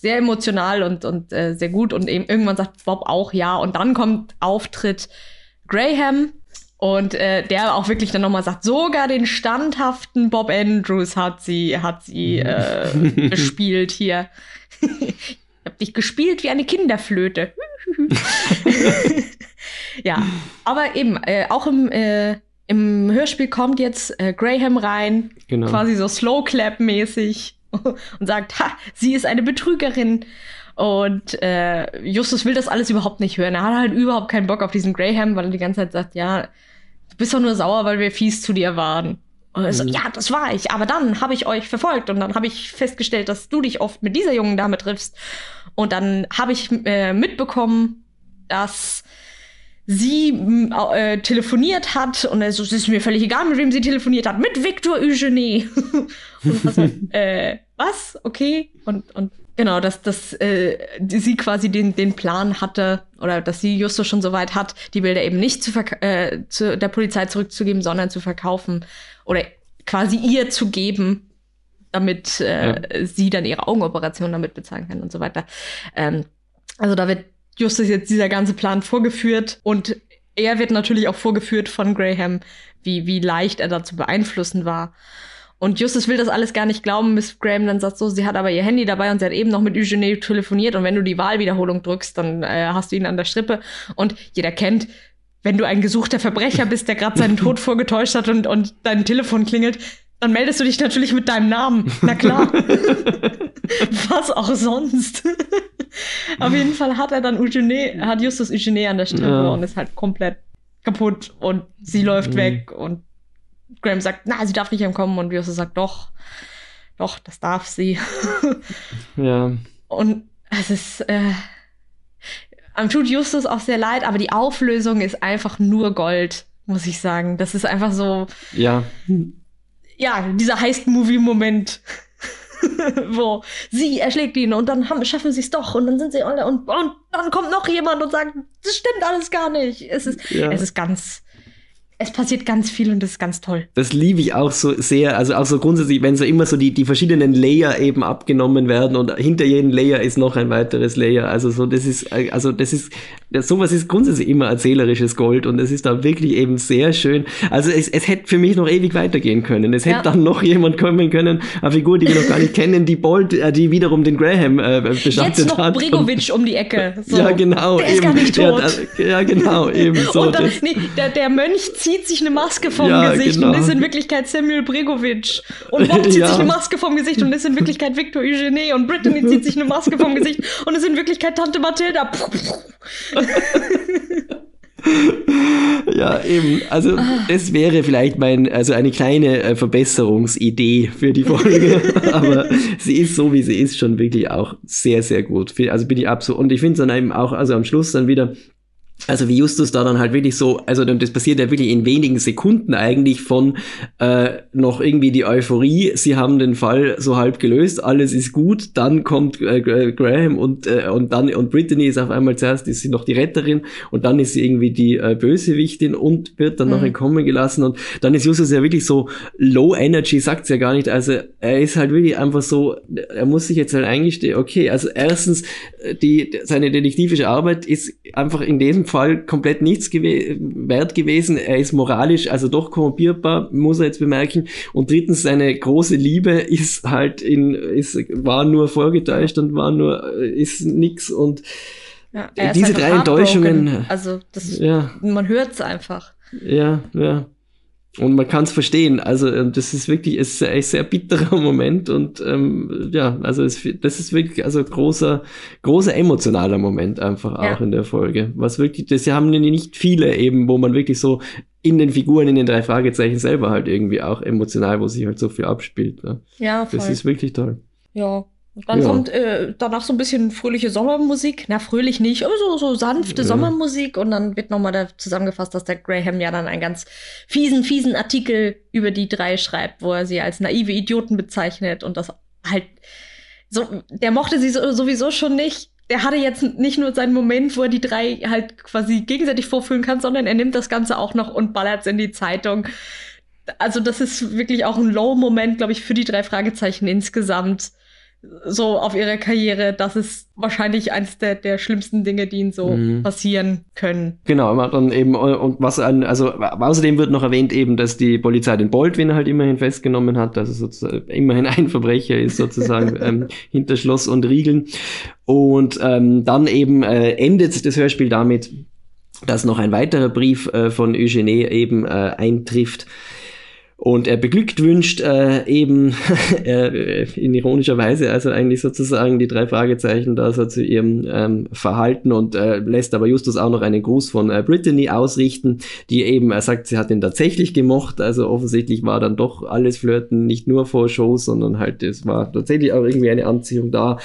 S1: sehr emotional und, und äh, sehr gut. Und eben irgendwann sagt Bob auch ja. Und dann kommt Auftritt Graham. Und äh, der auch wirklich dann nochmal sagt, sogar den standhaften Bob Andrews hat sie, hat sie äh, gespielt hier. ich hab dich gespielt wie eine Kinderflöte. ja, aber eben, äh, auch im, äh, im Hörspiel kommt jetzt äh, Graham rein, genau. quasi so Slow Clap mäßig und sagt, ha, sie ist eine Betrügerin. Und äh, Justus will das alles überhaupt nicht hören. Er hat halt überhaupt keinen Bock auf diesen Graham, weil er die ganze Zeit sagt, ja, du bist doch nur sauer, weil wir fies zu dir waren. Und er so, mhm. ja, das war ich. Aber dann habe ich euch verfolgt und dann habe ich festgestellt, dass du dich oft mit dieser jungen Dame triffst. Und dann habe ich äh, mitbekommen, dass sie äh, telefoniert hat und es ist mir völlig egal, mit wem sie telefoniert hat, mit Victor Eugenie. und was, äh, was? Okay. Und, und genau, dass, dass äh, sie quasi den, den Plan hatte oder dass sie Justo schon so weit hat, die Bilder eben nicht zu, äh, zu der Polizei zurückzugeben, sondern zu verkaufen oder quasi ihr zu geben, damit äh, ja. sie dann ihre Augenoperation damit bezahlen kann und so weiter. Ähm, also da wird Justus jetzt dieser ganze Plan vorgeführt und er wird natürlich auch vorgeführt von Graham, wie, wie leicht er da zu beeinflussen war. Und Justus will das alles gar nicht glauben, bis Graham dann sagt so, sie hat aber ihr Handy dabei und sie hat eben noch mit Eugenie telefoniert und wenn du die Wahlwiederholung drückst, dann äh, hast du ihn an der Strippe. Und jeder kennt, wenn du ein gesuchter Verbrecher bist, der gerade seinen Tod vorgetäuscht hat und, und dein Telefon klingelt, dann meldest du dich natürlich mit deinem Namen. Na klar. Was auch sonst. Auf jeden Fall hat er dann Eugenie, hat Justus Eugenie an der Strippe ja. und ist halt komplett kaputt und sie läuft mhm. weg und Graham sagt, na, sie darf nicht kommen und Justus sagt, doch, doch, das darf sie.
S2: ja.
S1: Und es ist, äh, tut Justus auch sehr leid, aber die Auflösung ist einfach nur Gold, muss ich sagen. Das ist einfach so.
S2: Ja.
S1: Ja, dieser Heist-Movie-Moment. wo sie erschlägt ihn und dann haben, schaffen sie es doch und dann sind sie alle und, und dann kommt noch jemand und sagt, das stimmt alles gar nicht. Es ist, ja. es ist ganz, es passiert ganz viel und das ist ganz toll.
S2: Das liebe ich auch so sehr. Also auch so grundsätzlich, wenn so immer so die, die verschiedenen Layer eben abgenommen werden und hinter jedem Layer ist noch ein weiteres Layer. Also so, das ist, also das ist, sowas ist grundsätzlich immer erzählerisches Gold und es ist da wirklich eben sehr schön. Also es, es hätte für mich noch ewig weitergehen können. Es hätte ja. dann noch jemand kommen können, eine Figur, die wir noch gar nicht kennen, die Bolt, äh, die wiederum den Graham äh, beschattet Jetzt noch hat.
S1: Bregovic um die Ecke.
S2: So. Ja, genau.
S1: Der eben. ist gar nicht tot.
S2: Ja, ja genau, eben so.
S1: Und dann, nee, der, der Mönch zieht zieht sich eine Maske vom ja, Gesicht genau. und ist in Wirklichkeit Samuel Bregovic. Und Bob zieht ja. sich eine Maske vom Gesicht und ist in Wirklichkeit Victor Eugenie. Und Brittany zieht sich eine Maske vom Gesicht und ist in Wirklichkeit Tante Mathilda.
S2: ja, eben. Also, das wäre vielleicht mein, also eine kleine äh, Verbesserungsidee für die Folge. Aber sie ist so, wie sie ist, schon wirklich auch sehr, sehr gut. Also bin ich absolut. Und ich finde es dann eben auch, also am Schluss dann wieder also wie Justus da dann halt wirklich so, also das passiert ja wirklich in wenigen Sekunden eigentlich von äh, noch irgendwie die Euphorie, sie haben den Fall so halb gelöst, alles ist gut, dann kommt äh, Graham und äh, und dann und Brittany ist auf einmal zuerst ist sie noch die Retterin und dann ist sie irgendwie die äh, Bösewichtin und wird dann mhm. noch entkommen gelassen und dann ist Justus ja wirklich so low energy, sagt's ja gar nicht, also er ist halt wirklich einfach so, er muss sich jetzt halt eingestehen, okay, also erstens äh, die seine detektivische Arbeit ist einfach in diesem Fall komplett nichts gew wert gewesen. Er ist moralisch also doch korrumpierbar, muss er jetzt bemerken. Und drittens, seine große Liebe ist halt in, ist, war nur vorgetäuscht und war nur, ist nix und
S1: ja, diese drei Enttäuschungen. Also, das, ja. man hört's einfach.
S2: Ja, ja. Und man kann es verstehen. Also ähm, das ist wirklich ist ein sehr bitterer Moment und ähm, ja, also es, das ist wirklich also großer großer emotionaler Moment einfach ja. auch in der Folge. Was wirklich, das haben nicht viele eben, wo man wirklich so in den Figuren in den drei Fragezeichen selber halt irgendwie auch emotional, wo sich halt so viel abspielt. Ne?
S1: Ja,
S2: voll. Das ist wirklich toll.
S1: Ja, Dann ja. kommt äh, danach so ein bisschen fröhliche Sommermusik. Na, fröhlich nicht, aber so, so sanfte ja. Sommermusik. Und dann wird nochmal da zusammengefasst, dass der Graham ja dann einen ganz fiesen, fiesen Artikel über die drei schreibt, wo er sie als naive Idioten bezeichnet und das halt so, der mochte sie sowieso schon nicht. Der hatte jetzt nicht nur seinen Moment, wo er die drei halt quasi gegenseitig vorführen kann, sondern er nimmt das Ganze auch noch und ballert es in die Zeitung. Also, das ist wirklich auch ein Low-Moment, glaube ich, für die drei Fragezeichen insgesamt so auf ihrer Karriere, das ist wahrscheinlich eines der, der schlimmsten Dinge, die ihnen so mhm. passieren können.
S2: Genau, dann eben, und was an, also außerdem wird noch erwähnt eben, dass die Polizei den Baldwin halt immerhin festgenommen hat, dass es sozusagen immerhin ein Verbrecher ist, sozusagen ähm, hinter Schloss und Riegeln. Und ähm, dann eben äh, endet das Hörspiel damit, dass noch ein weiterer Brief äh, von Eugenie eben äh, eintrifft und er beglückt wünscht äh, eben äh, in ironischer Weise, also eigentlich sozusagen die drei Fragezeichen da so zu ihrem ähm, Verhalten und äh, lässt aber Justus auch noch einen Gruß von äh, Brittany ausrichten, die eben, er sagt, sie hat ihn tatsächlich gemocht, also offensichtlich war dann doch alles Flirten nicht nur vor Shows, sondern halt es war tatsächlich auch irgendwie eine Anziehung da.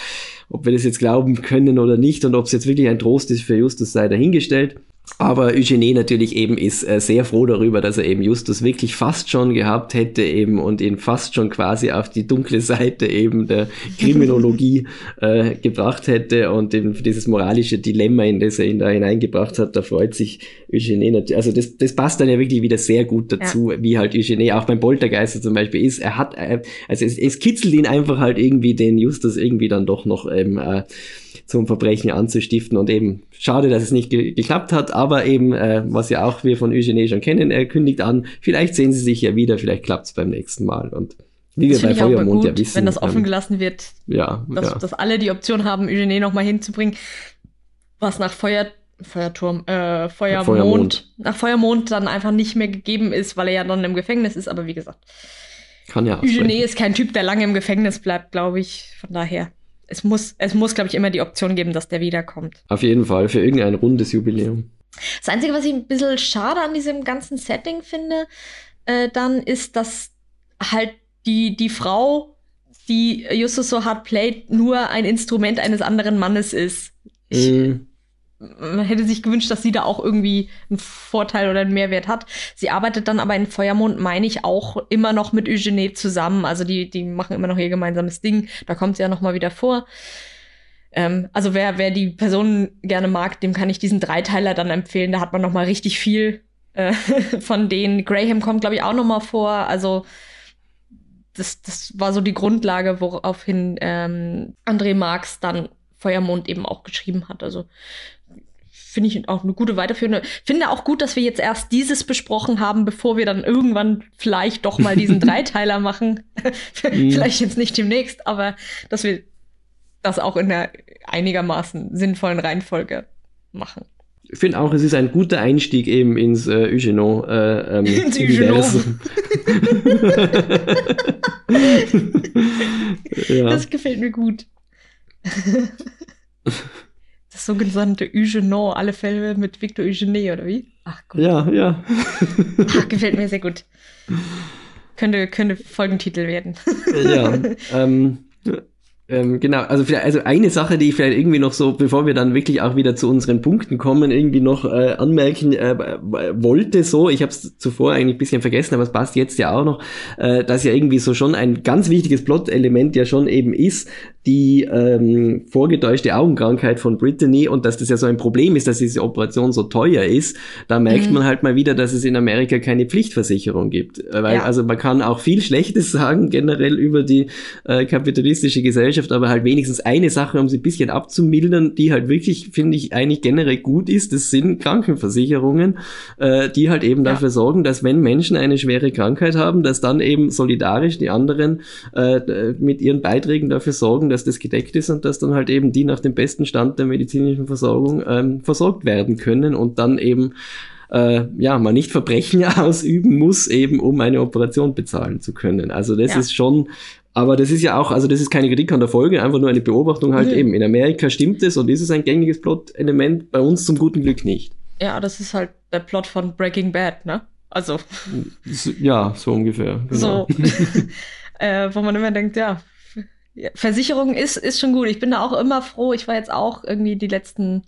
S2: Ob wir das jetzt glauben können oder nicht und ob es jetzt wirklich ein Trost ist für Justus, sei dahingestellt. Aber Eugenie natürlich eben ist äh, sehr froh darüber, dass er eben Justus wirklich fast schon gehabt hätte eben und ihn fast schon quasi auf die dunkle Seite eben der Kriminologie äh, gebracht hätte und eben dieses moralische Dilemma, in das er ihn da hineingebracht hat, da freut sich Eugenie natürlich. Also das, das passt dann ja wirklich wieder sehr gut dazu, ja. wie halt Eugenie auch beim Poltergeister zum Beispiel ist. Er hat, äh, also es, es kitzelt ihn einfach halt irgendwie den Justus irgendwie dann doch noch ähm, äh, zum Verbrechen anzustiften. Und eben schade, dass es nicht ge geklappt hat, aber eben, äh, was ja auch wir von Eugenie schon kennen, er kündigt an, vielleicht sehen sie sich ja wieder, vielleicht klappt es beim nächsten Mal. Und wie wir bei Feuermond gut, ja wissen.
S1: Wenn das offen ähm, gelassen wird,
S2: ja,
S1: dass,
S2: ja.
S1: dass alle die Option haben, Eugenie nochmal hinzubringen, was nach Feuer Feuerturm, äh, Feuermond, Feuermond, nach Feuermond dann einfach nicht mehr gegeben ist, weil er ja dann im Gefängnis ist, aber wie gesagt.
S2: Kann ja
S1: Eugenie ist kein Typ, der lange im Gefängnis bleibt, glaube ich. Von daher es muss, es muss, glaube ich, immer die Option geben, dass der wiederkommt.
S2: Auf jeden Fall, für irgendein rundes Jubiläum.
S1: Das Einzige, was ich ein bisschen schade an diesem ganzen Setting finde, äh, dann ist, dass halt die, die Frau, die Justus so hart playt, nur ein Instrument eines anderen Mannes ist. Ich, mm man hätte sich gewünscht, dass sie da auch irgendwie einen Vorteil oder einen Mehrwert hat. Sie arbeitet dann aber in Feuermond, meine ich, auch immer noch mit Eugenie zusammen. Also die, die machen immer noch ihr gemeinsames Ding. Da kommt sie ja noch mal wieder vor. Ähm, also wer, wer die Person gerne mag, dem kann ich diesen Dreiteiler dann empfehlen. Da hat man noch mal richtig viel äh, von denen. Graham kommt, glaube ich, auch noch mal vor. Also das, das war so die Grundlage, woraufhin ähm, André Marx dann Feuermond eben auch geschrieben hat. Also finde ich auch eine gute weiterführende. Finde auch gut, dass wir jetzt erst dieses besprochen haben, bevor wir dann irgendwann vielleicht doch mal diesen Dreiteiler machen. Mhm. vielleicht jetzt nicht demnächst, aber dass wir das auch in einer einigermaßen sinnvollen Reihenfolge machen.
S2: Ich finde auch, es ist ein guter Einstieg eben ins äh, Eugenon. Äh, ähm, ins
S1: ja. Das gefällt mir gut. Das sogenannte Eugenon, alle Fälle mit Victor Eugenie, oder wie?
S2: Ach gut. Ja, ja.
S1: Ach, gefällt mir sehr gut. Könnte, könnte Folgentitel werden.
S2: ja. Ähm, ähm, genau, also vielleicht, also eine Sache, die ich vielleicht irgendwie noch so, bevor wir dann wirklich auch wieder zu unseren Punkten kommen, irgendwie noch äh, anmerken äh, wollte, so, ich habe es zuvor eigentlich ein bisschen vergessen, aber es passt jetzt ja auch noch, äh, dass ja irgendwie so schon ein ganz wichtiges Plot-Element ja schon eben ist, die ähm, vorgetäuschte Augenkrankheit von Brittany und dass das ja so ein Problem ist, dass diese Operation so teuer ist, da merkt mhm. man halt mal wieder, dass es in Amerika keine Pflichtversicherung gibt. Weil, ja. also man kann auch viel Schlechtes sagen, generell über die äh, kapitalistische Gesellschaft, Gesellschaft, aber halt wenigstens eine Sache, um sie ein bisschen abzumildern, die halt wirklich, finde ich, eigentlich generell gut ist, das sind Krankenversicherungen, äh, die halt eben ja. dafür sorgen, dass wenn Menschen eine schwere Krankheit haben, dass dann eben solidarisch die anderen äh, mit ihren Beiträgen dafür sorgen, dass das gedeckt ist und dass dann halt eben die nach dem besten Stand der medizinischen Versorgung ähm, versorgt werden können und dann eben äh, ja, man nicht Verbrechen ausüben muss, eben um eine Operation bezahlen zu können. Also das ja. ist schon aber das ist ja auch, also das ist keine Kritik an der Folge, einfach nur eine Beobachtung halt nee. eben. In Amerika stimmt es und ist es ein gängiges Plot-Element, bei uns zum guten Glück nicht.
S1: Ja, das ist halt der Plot von Breaking Bad, ne? Also.
S2: Ja, so ungefähr.
S1: Genau. So. äh, wo man immer denkt, ja, Versicherung ist, ist schon gut. Ich bin da auch immer froh. Ich war jetzt auch irgendwie die letzten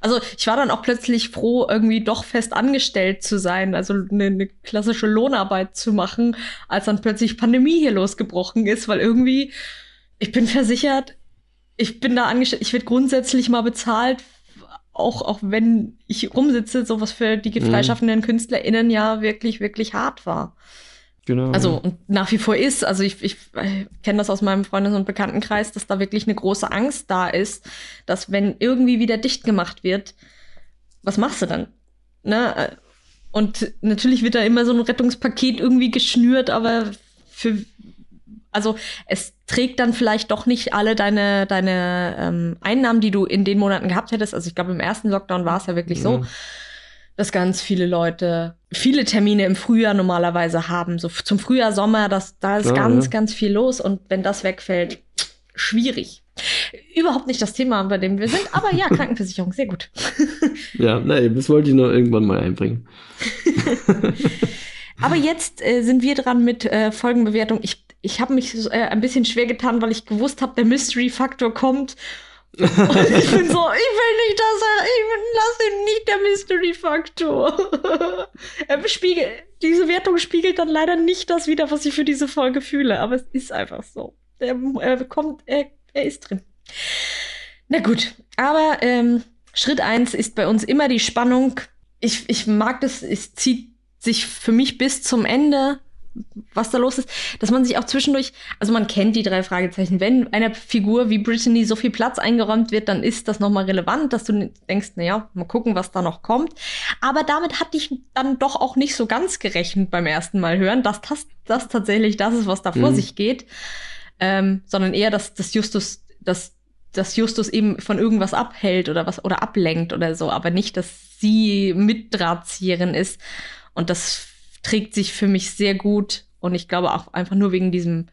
S1: also ich war dann auch plötzlich froh, irgendwie doch fest angestellt zu sein, also eine, eine klassische Lohnarbeit zu machen, als dann plötzlich Pandemie hier losgebrochen ist, weil irgendwie, ich bin versichert, ich bin da angestellt, ich werde grundsätzlich mal bezahlt, auch, auch wenn ich rumsitze, so was für die mhm. freischaffenden KünstlerInnen ja wirklich, wirklich hart war. Genau. Also und nach wie vor ist, also ich, ich äh, kenne das aus meinem Freundes- und Bekanntenkreis, dass da wirklich eine große Angst da ist, dass wenn irgendwie wieder dicht gemacht wird, was machst du dann? Ne? Und natürlich wird da immer so ein Rettungspaket irgendwie geschnürt, aber für also es trägt dann vielleicht doch nicht alle deine, deine ähm, Einnahmen, die du in den Monaten gehabt hättest. Also ich glaube, im ersten Lockdown war es ja wirklich mhm. so dass ganz viele Leute viele Termine im Frühjahr normalerweise haben. So zum Frühjahr, Sommer, das, da ist ja, ganz, ja. ganz viel los. Und wenn das wegfällt, schwierig. Überhaupt nicht das Thema, bei dem wir sind, aber ja, Krankenversicherung, sehr gut.
S2: ja, nein, das wollte ich nur irgendwann mal einbringen.
S1: aber jetzt äh, sind wir dran mit äh, Folgenbewertung. Ich, ich habe mich äh, ein bisschen schwer getan, weil ich gewusst habe, der Mystery-Faktor kommt ich bin so, ich will nicht, dass er, ich lass ihn nicht der Mystery-Faktor. er spiegelt, diese Wertung spiegelt dann leider nicht das wieder, was ich für diese Folge fühle, aber es ist einfach so. Er, er kommt, er, er ist drin. Na gut, aber ähm, Schritt eins ist bei uns immer die Spannung. Ich, ich mag das, es zieht sich für mich bis zum Ende was da los ist, dass man sich auch zwischendurch, also man kennt die drei Fragezeichen. Wenn einer Figur wie Brittany so viel Platz eingeräumt wird, dann ist das nochmal relevant, dass du denkst, naja, mal gucken, was da noch kommt. Aber damit hatte ich dann doch auch nicht so ganz gerechnet beim ersten Mal hören, dass das, das tatsächlich das ist, was da vor mhm. sich geht. Ähm, sondern eher, dass, dass Justus, dass, dass Justus eben von irgendwas abhält oder was oder ablenkt oder so, aber nicht, dass sie Mitdrahtzieherin ist. Und das trägt sich für mich sehr gut. Und ich glaube auch einfach nur wegen diesem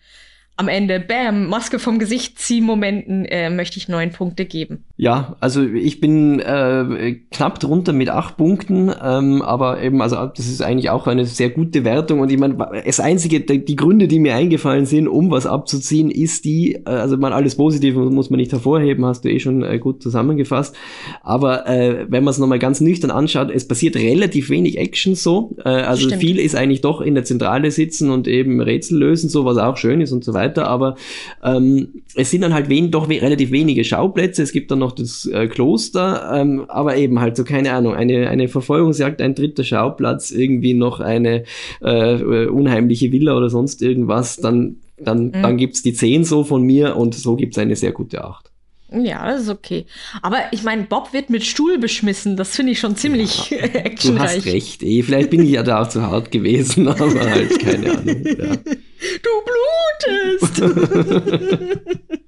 S1: am Ende, bam, Maske vom Gesicht ziehen Momenten äh, möchte ich neun Punkte geben.
S2: Ja, also ich bin äh, knapp drunter mit acht Punkten, ähm, aber eben, also das ist eigentlich auch eine sehr gute Wertung und ich meine, das einzige, die Gründe, die mir eingefallen sind, um was abzuziehen, ist die, äh, also man alles Positive muss man nicht hervorheben, hast du eh schon äh, gut zusammengefasst, aber äh, wenn man es nochmal ganz nüchtern anschaut, es passiert relativ wenig Action so, äh, also Stimmt. viel ist eigentlich doch in der Zentrale sitzen und eben Rätsel lösen, so was auch schön ist und so weiter weiter, aber ähm, es sind dann halt wen, doch we relativ wenige Schauplätze. Es gibt dann noch das äh, Kloster, ähm, aber eben halt so, keine Ahnung, eine, eine Verfolgungsjagd, ein dritter Schauplatz, irgendwie noch eine äh, unheimliche Villa oder sonst irgendwas, dann, dann, mhm. dann gibt's die 10 so von mir und so gibt's eine sehr gute 8.
S1: Ja, das ist okay. Aber ich meine, Bob wird mit Stuhl beschmissen. Das finde ich schon ziemlich ja, actionreich.
S2: Du hast recht. Eh. Vielleicht bin ich ja da auch zu hart gewesen, aber halt keine Ahnung. Ja.
S1: Du blutest!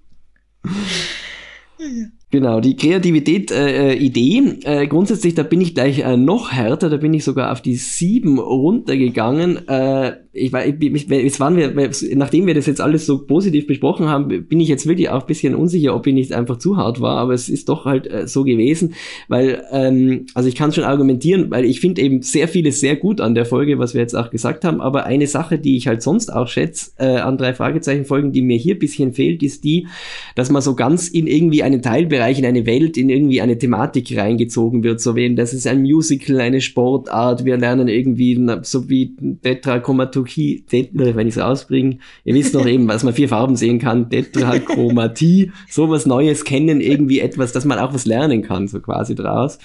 S2: Genau, die Kreativität-Idee. Äh, äh, grundsätzlich, da bin ich gleich äh, noch härter, da bin ich sogar auf die sieben runtergegangen. Äh, ich war, jetzt waren wir, nachdem wir das jetzt alles so positiv besprochen haben, bin ich jetzt wirklich auch ein bisschen unsicher, ob ich nicht einfach zu hart war, aber es ist doch halt äh, so gewesen, weil, ähm, also ich kann schon argumentieren, weil ich finde eben sehr vieles sehr gut an der Folge, was wir jetzt auch gesagt haben, aber eine Sache, die ich halt sonst auch schätze, äh, an drei Fragezeichen-Folgen, die mir hier ein bisschen fehlt, ist die, dass man so ganz in irgendwie einen Teilbereich, in eine Welt, in irgendwie eine Thematik reingezogen wird, so wie, das ist ein Musical, eine Sportart, wir lernen irgendwie, so wie Tetrachromaturgie Tetrachromatie, Tetra, wenn ich es rausbringe, ihr wisst noch eben, was man vier Farben sehen kann, Tetrachromatie, sowas Neues kennen, irgendwie etwas, dass man auch was lernen kann, so quasi draus.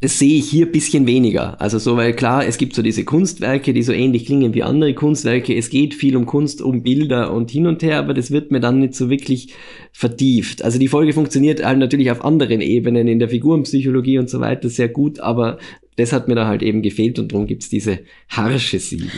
S2: Das sehe ich hier bisschen weniger. Also so, weil klar, es gibt so diese Kunstwerke, die so ähnlich klingen wie andere Kunstwerke. Es geht viel um Kunst, um Bilder und hin und her, aber das wird mir dann nicht so wirklich vertieft. Also die Folge funktioniert halt natürlich auf anderen Ebenen, in der Figurenpsychologie und so weiter sehr gut, aber das hat mir da halt eben gefehlt und darum gibt's diese harsche Sieben.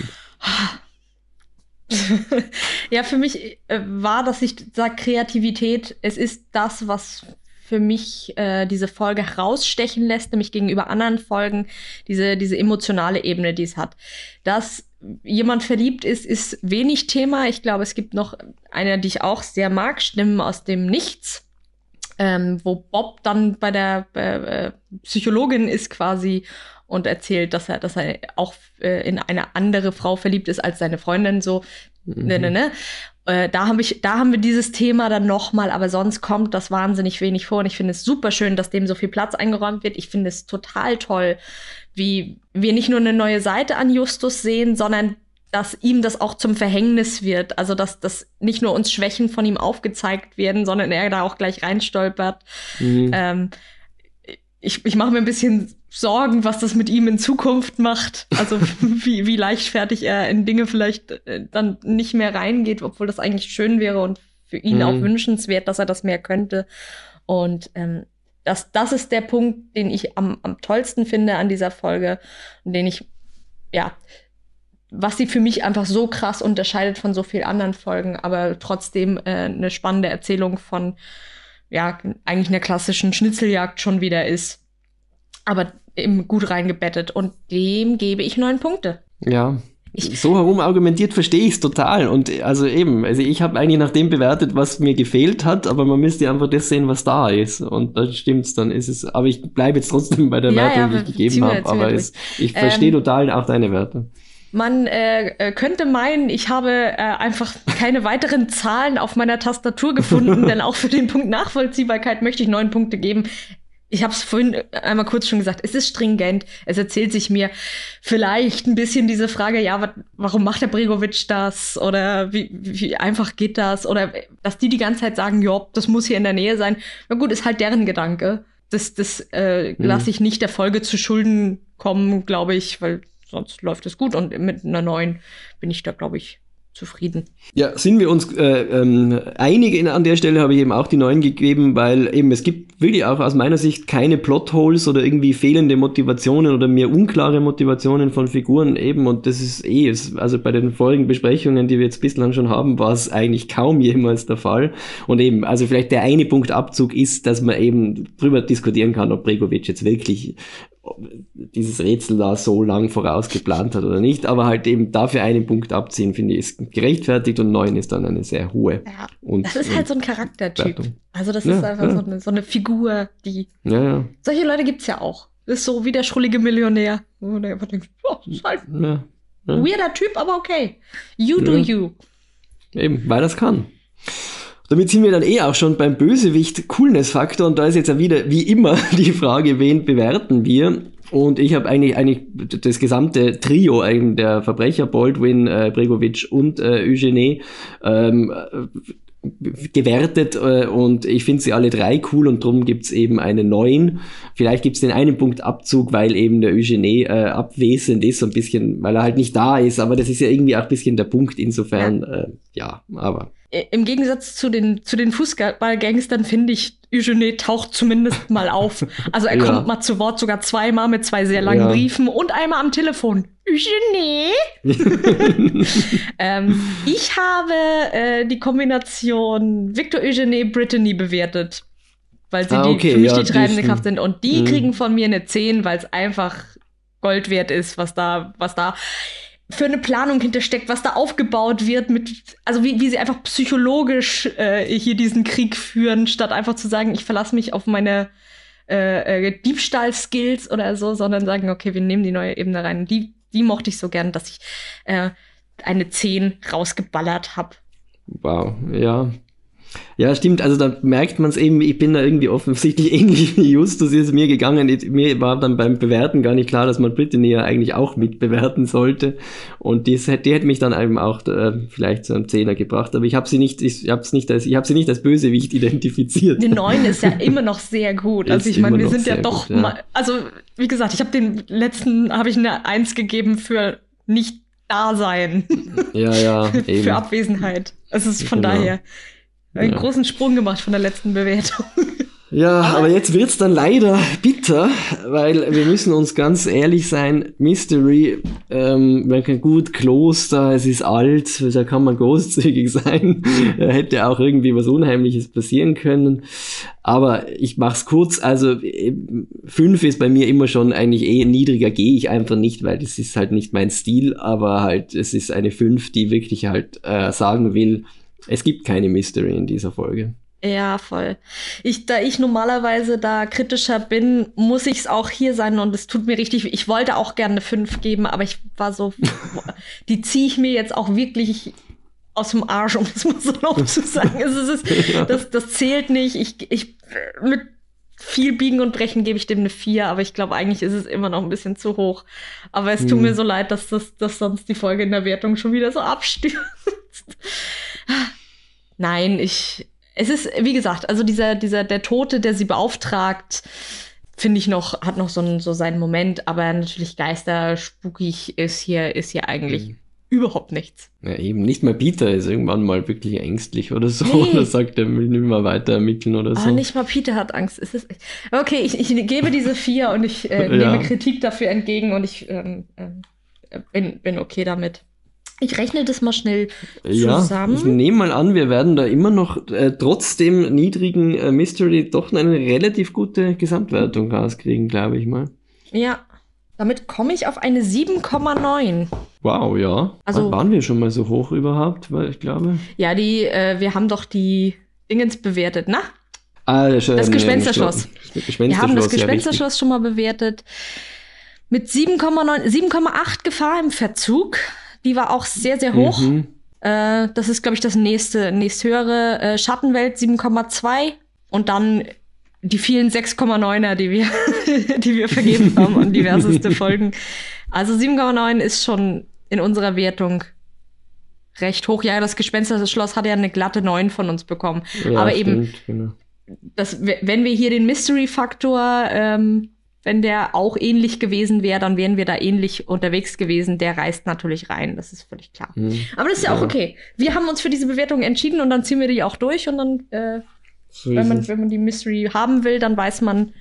S1: ja, für mich äh, war, dass ich sage, Kreativität, es ist das, was für mich äh, diese Folge herausstechen lässt, nämlich gegenüber anderen Folgen, diese, diese emotionale Ebene, die es hat. Dass jemand verliebt ist, ist wenig Thema. Ich glaube, es gibt noch eine, die ich auch sehr mag, Stimmen aus dem Nichts. Ähm, wo Bob dann bei der äh, Psychologin ist quasi und erzählt, dass er, dass er auch äh, in eine andere Frau verliebt ist als seine Freundin, so, mhm. ne, ne, ne. Äh, da, hab ich, da haben wir dieses Thema dann nochmal, aber sonst kommt das wahnsinnig wenig vor. Und ich finde es super schön, dass dem so viel Platz eingeräumt wird. Ich finde es total toll, wie wir nicht nur eine neue Seite an Justus sehen, sondern dass ihm das auch zum Verhängnis wird. Also, dass, dass nicht nur uns Schwächen von ihm aufgezeigt werden, sondern er da auch gleich reinstolpert. Mhm. Ähm, ich, ich mache mir ein bisschen Sorgen, was das mit ihm in Zukunft macht. Also wie, wie leichtfertig er in Dinge vielleicht äh, dann nicht mehr reingeht, obwohl das eigentlich schön wäre und für ihn mhm. auch wünschenswert, dass er das mehr könnte. Und ähm, das, das ist der Punkt, den ich am, am tollsten finde an dieser Folge und den ich, ja, was sie für mich einfach so krass unterscheidet von so vielen anderen Folgen, aber trotzdem äh, eine spannende Erzählung von ja, eigentlich einer klassischen Schnitzeljagd schon wieder ist. Aber eben gut reingebettet. Und dem gebe ich neun Punkte.
S2: Ja. Ich, so herum argumentiert verstehe ich es total. Und also eben, also ich habe eigentlich nach dem bewertet, was mir gefehlt hat, aber man müsste einfach das sehen, was da ist. Und dann stimmt's, dann ist es. Aber ich bleibe jetzt trotzdem bei der ja, Wertung, ja, die ich gegeben habe. Aber es, ich verstehe ähm, total auch deine Werte.
S1: Man äh, äh, könnte meinen, ich habe äh, einfach keine weiteren Zahlen auf meiner Tastatur gefunden, denn auch für den Punkt Nachvollziehbarkeit möchte ich neun Punkte geben. Ich habe es vorhin einmal kurz schon gesagt, es ist stringent. Es erzählt sich mir vielleicht ein bisschen diese Frage, ja, wat, warum macht der Bregovic das? Oder wie, wie einfach geht das? Oder dass die die ganze Zeit sagen, ja, das muss hier in der Nähe sein. Na gut, ist halt deren Gedanke. Das, das äh, mhm. lasse ich nicht der Folge zu Schulden kommen, glaube ich, weil sonst läuft es gut. Und mit einer neuen bin ich da, glaube ich, zufrieden.
S2: Ja, sind wir uns äh, ähm, einig an der Stelle habe ich eben auch die neuen gegeben, weil eben es gibt wirklich auch aus meiner Sicht keine Plotholes oder irgendwie fehlende Motivationen oder mehr unklare Motivationen von Figuren eben und das ist eh, also bei den vorigen Besprechungen, die wir jetzt bislang schon haben, war es eigentlich kaum jemals der Fall und eben, also vielleicht der eine Punkt Abzug ist, dass man eben drüber diskutieren kann, ob Bregovic jetzt wirklich dieses Rätsel da so lang vorausgeplant hat oder nicht, aber halt eben dafür einen Punkt abziehen, finde ich, ist gerechtfertigt und neun ist dann eine sehr hohe.
S1: Ja, und, das ist halt so ein Charaktertyp. Also das ja, ist einfach ja. so, eine, so, eine, Figur, die. Ja. Solche Leute gibt's ja auch. Das ist so wie der schrullige Millionär. Wo du einfach denkst, oh, ist halt weirder Typ, aber okay. You do you.
S2: Eben, weil das kann. Damit sind wir dann eh auch schon beim Bösewicht Coolness-Faktor und da ist jetzt ja wieder wie immer die Frage, wen bewerten wir? Und ich habe eigentlich, eigentlich das gesamte Trio eigentlich der Verbrecher, Baldwin, äh, Bregovic und äh, Eugenie, ähm, gewertet äh, und ich finde sie alle drei cool und darum gibt's eben einen neuen. Vielleicht gibt's den einen Punkt Abzug, weil eben der Eugenie äh, abwesend ist, so ein bisschen, weil er halt nicht da ist, aber das ist ja irgendwie auch ein bisschen der Punkt, insofern, ja, äh, ja aber
S1: im Gegensatz zu den, zu den Fußballgangstern finde ich, Eugene taucht zumindest mal auf. Also er ja. kommt mal zu Wort, sogar zweimal mit zwei sehr langen ja. Briefen und einmal am Telefon. Eugene? ähm, ich habe äh, die Kombination Victor Eugene Brittany bewertet. Weil sie ah, okay. die, für mich ja, die treibende Kraft sind. Und die mh. kriegen von mir eine 10, weil es einfach Gold wert ist, was da, was da für eine Planung hintersteckt, was da aufgebaut wird, mit, also wie, wie sie einfach psychologisch äh, hier diesen Krieg führen, statt einfach zu sagen, ich verlasse mich auf meine äh, äh, Diebstahl-Skills oder so, sondern sagen, okay, wir nehmen die neue Ebene rein. Die, die mochte ich so gern, dass ich äh, eine 10 rausgeballert habe.
S2: Wow, ja. Ja, stimmt. Also da merkt man es eben, ich bin da irgendwie offensichtlich ähnlich wie Justus ist mir gegangen. Mir war dann beim Bewerten gar nicht klar, dass man Brittany ja eigentlich auch mitbewerten sollte. Und die, die hätte mich dann eben auch äh, vielleicht zu einem Zehner gebracht. Aber ich habe sie nicht, ich habe nicht als, ich habe sie nicht als Bösewicht identifiziert.
S1: Die Neun ist ja immer noch sehr gut. Also ich meine, wir sind ja doch gut, ja. mal, also wie gesagt, ich habe den letzten, habe ich eine Eins gegeben für nicht da sein.
S2: Ja, ja.
S1: Eben. für Abwesenheit. Es ist von genau. daher einen ja. großen Sprung gemacht von der letzten Bewertung.
S2: Ja, aber jetzt wird's dann leider bitter, weil wir müssen uns ganz ehrlich sein, Mystery, ähm, man kann gut Kloster, es ist alt, da kann man großzügig sein, da hätte auch irgendwie was Unheimliches passieren können. Aber ich mach's kurz, also fünf ist bei mir immer schon eigentlich eh niedriger, gehe ich einfach nicht, weil das ist halt nicht mein Stil, aber halt es ist eine fünf, die wirklich halt äh, sagen will, es gibt keine Mystery in dieser Folge.
S1: Ja, voll. Ich, da ich normalerweise da kritischer bin, muss ich es auch hier sein und es tut mir richtig. Ich wollte auch gerne eine 5 geben, aber ich war so, die ziehe ich mir jetzt auch wirklich aus dem Arsch, um es mal so noch zu sagen. Es ist, ja. das, das zählt nicht. Ich, ich, mit viel Biegen und Brechen gebe ich dem eine 4, aber ich glaube, eigentlich ist es immer noch ein bisschen zu hoch. Aber es tut hm. mir so leid, dass das dass sonst die Folge in der Wertung schon wieder so abstürzt. Nein, ich. Es ist, wie gesagt, also dieser, dieser, der Tote, der sie beauftragt, finde ich noch, hat noch so, so seinen Moment, aber natürlich Geister, spukig ist hier, ist hier eigentlich mhm überhaupt nichts.
S2: Ja, eben nicht mal Peter ist irgendwann mal wirklich ängstlich oder so. Nee. Oder sagt, er will nicht mehr weiter ermitteln oder so.
S1: Oh, nicht mal Peter hat Angst. Es ist, okay, ich, ich gebe diese vier und ich äh, nehme ja. Kritik dafür entgegen und ich ähm, äh, bin, bin okay damit. Ich rechne das mal schnell zusammen. Ja,
S2: ich nehme mal an, wir werden da immer noch äh, trotz dem niedrigen äh, Mystery doch eine relativ gute Gesamtwertung rauskriegen, glaube ich mal.
S1: Ja, damit komme ich auf eine 7,9.
S2: Wow, ja. Also waren wir schon mal so hoch überhaupt, weil ich glaube.
S1: Ja, die, äh, wir haben doch die Dingens bewertet, ne? Ah, das, das Gespensterschloss. Gespensterschloss. Wir haben das Gespensterschloss ja, schon mal bewertet. Mit 7,9, 7,8 Gefahr im Verzug. Die war auch sehr, sehr hoch. Mhm. Äh, das ist, glaube ich, das nächste, nächsthöhere. Äh, Schattenwelt 7,2. Und dann die vielen 6,9er, die wir, die wir vergeben haben und diverseste Folgen. Also 7,9 ist schon in unserer Wertung recht hoch. Ja, das Gespenster des Schloss hat ja eine glatte 9 von uns bekommen. Ja, Aber stimmt, eben, genau. das, wenn wir hier den Mystery-Faktor, ähm, wenn der auch ähnlich gewesen wäre, dann wären wir da ähnlich unterwegs gewesen. Der reißt natürlich rein, das ist völlig klar. Mhm. Aber das ist ja, ja, auch okay. Wir haben uns für diese Bewertung entschieden und dann ziehen wir die auch durch und dann äh, so wenn, man, wenn man die Mystery haben will, dann weiß man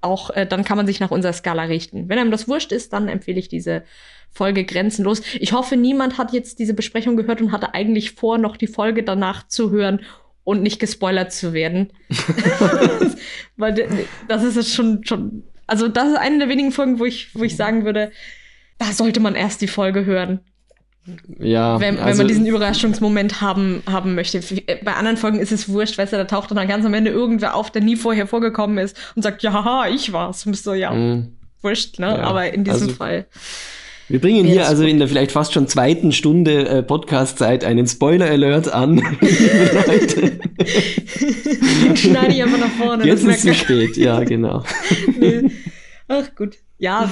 S1: auch, äh, dann kann man sich nach unserer Skala richten. Wenn einem das wurscht ist, dann empfehle ich diese Folge grenzenlos. Ich hoffe, niemand hat jetzt diese Besprechung gehört und hatte eigentlich vor, noch die Folge danach zu hören und nicht gespoilert zu werden. Weil das ist jetzt schon, schon, also das ist eine der wenigen Folgen, wo ich, wo ich sagen würde, da sollte man erst die Folge hören. Ja, wenn, wenn also, man diesen Überraschungsmoment haben, haben möchte. Bei anderen Folgen ist es wurscht, weißt du, da taucht dann ganz am Ende irgendwer auf, der nie vorher vorgekommen ist und sagt, ja, ich war's. Bist so, ja, mm, wurscht, ne? Ja, Aber in diesem also, Fall.
S2: Wir bringen hier also in der vielleicht fast schon zweiten Stunde äh, Podcast-Zeit einen Spoiler-Alert an. Leute.
S1: Den schneide ich einfach nach vorne.
S2: Jetzt ist es zu spät, ja, genau.
S1: nee. Ach gut. Ja,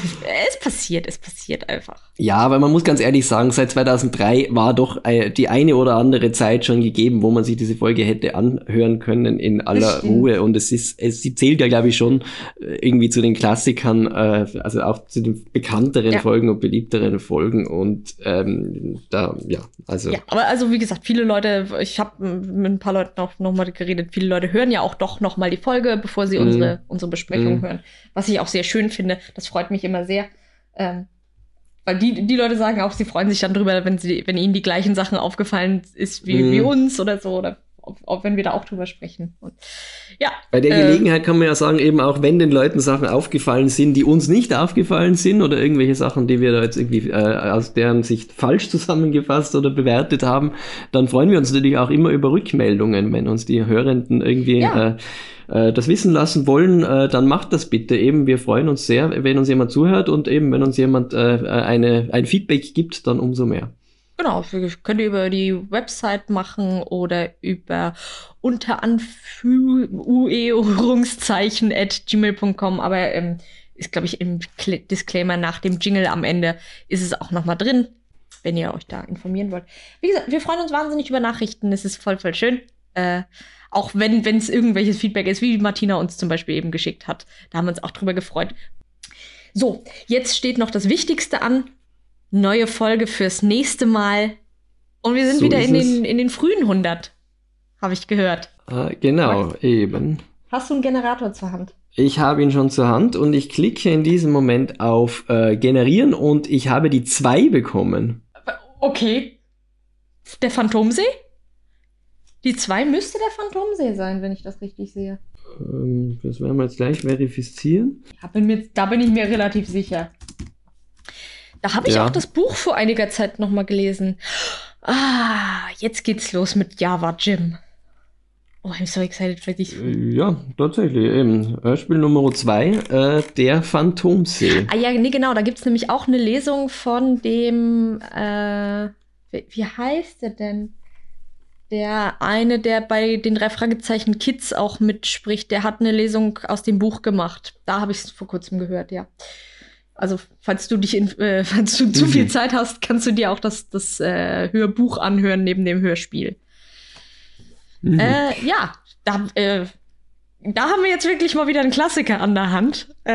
S1: es passiert, es passiert einfach.
S2: Ja, aber man muss ganz ehrlich sagen, seit 2003 war doch äh, die eine oder andere Zeit schon gegeben, wo man sich diese Folge hätte anhören können in aller Ruhe. Und es ist, es sie zählt ja, glaube ich, schon äh, irgendwie zu den Klassikern, äh, also auch zu den bekannteren ja. Folgen und beliebteren Folgen. Und ähm, da, ja, also. Ja,
S1: aber also wie gesagt, viele Leute, ich habe mit ein paar Leuten auch nochmal geredet, viele Leute hören ja auch doch nochmal die Folge, bevor sie mm. unsere, unsere Besprechung mm. hören. Was ich auch sehr schön finde. Das freut mich immer sehr. Ähm, weil die, die Leute sagen auch, sie freuen sich dann drüber, wenn, sie, wenn ihnen die gleichen Sachen aufgefallen ist wie, mhm. wie uns oder so. Oder auch wenn wir da auch drüber sprechen. Und, ja.
S2: Bei der äh, Gelegenheit kann man ja sagen, eben auch wenn den Leuten Sachen aufgefallen sind, die uns nicht aufgefallen sind oder irgendwelche Sachen, die wir da jetzt irgendwie äh, aus deren Sicht falsch zusammengefasst oder bewertet haben, dann freuen wir uns natürlich auch immer über Rückmeldungen, wenn uns die Hörenden irgendwie ja. äh, äh, das wissen lassen wollen, äh, dann macht das bitte eben. Wir freuen uns sehr, wenn uns jemand zuhört und eben, wenn uns jemand äh, eine, ein Feedback gibt, dann umso mehr.
S1: Genau, könnt ihr über die Website machen oder über unter at gmail.com, aber ähm, ist, glaube ich, im Disclaimer nach dem Jingle am Ende ist es auch nochmal drin, wenn ihr euch da informieren wollt. Wie gesagt, wir freuen uns wahnsinnig über Nachrichten, es ist voll, voll schön. Äh, auch wenn es irgendwelches Feedback ist, wie Martina uns zum Beispiel eben geschickt hat. Da haben wir uns auch drüber gefreut. So, jetzt steht noch das Wichtigste an. Neue Folge fürs nächste Mal. Und wir sind so wieder in den, in den frühen 100, habe ich gehört.
S2: Ah, genau, Was? eben.
S1: Hast du einen Generator zur Hand?
S2: Ich habe ihn schon zur Hand und ich klicke in diesem Moment auf äh, Generieren und ich habe die 2 bekommen.
S1: Okay. Der Phantomsee? Die 2 müsste der Phantomsee sein, wenn ich das richtig sehe.
S2: Ähm, das werden wir jetzt gleich verifizieren.
S1: Da bin, mir, da bin ich mir relativ sicher. Da habe ich ja. auch das Buch vor einiger Zeit nochmal gelesen. Ah, jetzt geht's los mit Java Jim. Oh, I'm so excited für dich.
S2: Äh, ja, tatsächlich. Eben. Hörspiel Nummer 2, äh, Der Phantomsee.
S1: Ah ja, nee, genau. Da gibt es nämlich auch eine Lesung von dem äh, wie, wie heißt der denn? Der eine, der bei den drei Fragezeichen Kids auch mitspricht, der hat eine Lesung aus dem Buch gemacht. Da habe ich es vor kurzem gehört, ja. Also, falls du dich in, äh, falls du zu viel mhm. Zeit hast, kannst du dir auch das, das äh, Hörbuch anhören neben dem Hörspiel. Mhm. Äh, ja, da, äh, da haben wir jetzt wirklich mal wieder einen Klassiker an der Hand.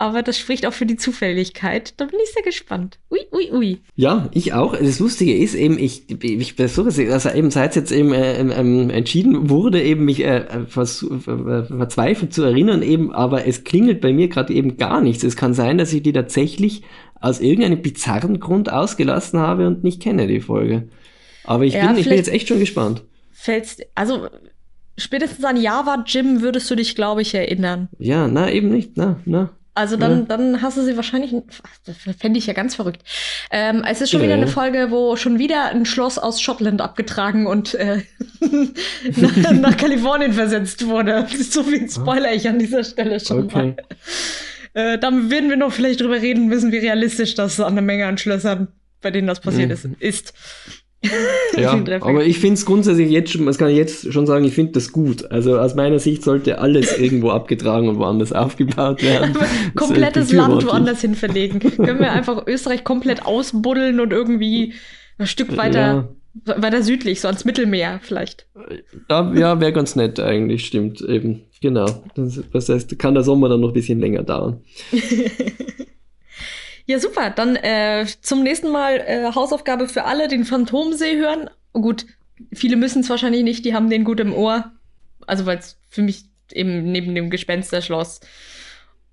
S1: Äh, aber das spricht auch für die Zufälligkeit. Da bin ich sehr gespannt. Ui, ui, ui.
S2: Ja, ich auch. Das Lustige ist eben, ich, ich versuche es, also eben seit es jetzt eben äh, ähm, entschieden wurde, eben mich äh, vers verzweifelt zu erinnern, eben, aber es klingelt bei mir gerade eben gar nichts. Es kann sein, dass ich die tatsächlich aus irgendeinem bizarren Grund ausgelassen habe und nicht kenne, die Folge. Aber ich, ja, bin, ich bin jetzt echt schon gespannt.
S1: Fällst, also spätestens an Java Jim würdest du dich, glaube ich, erinnern.
S2: Ja, na, eben nicht, na, na.
S1: Also dann, ja. dann hast du sie wahrscheinlich, das fände ich ja ganz verrückt. Ähm, es ist schon ja. wieder eine Folge, wo schon wieder ein Schloss aus Schottland abgetragen und äh, nach, nach, Kalifornien versetzt wurde. So viel Spoiler ich an dieser Stelle schon okay. mal. Äh, dann werden wir noch vielleicht drüber reden müssen, wie realistisch das an der Menge an Schlössern, bei denen das passiert mhm. ist, ist.
S2: ja, aber ich finde es grundsätzlich jetzt schon, das kann ich jetzt schon sagen, ich finde das gut. Also aus meiner Sicht sollte alles irgendwo abgetragen und woanders aufgebaut werden.
S1: komplettes Land woanders hin verlegen. Können wir einfach Österreich komplett ausbuddeln und irgendwie ein Stück weiter, ja. weiter südlich, so ans Mittelmeer vielleicht.
S2: Ja, ja wäre ganz nett eigentlich, stimmt eben. Genau. Das, das heißt, kann der Sommer dann noch ein bisschen länger dauern.
S1: Ja, super. Dann äh, zum nächsten Mal äh, Hausaufgabe für alle, den Phantomsee hören. Gut, viele müssen es wahrscheinlich nicht, die haben den gut im Ohr. Also weil es für mich eben neben dem Gespensterschloss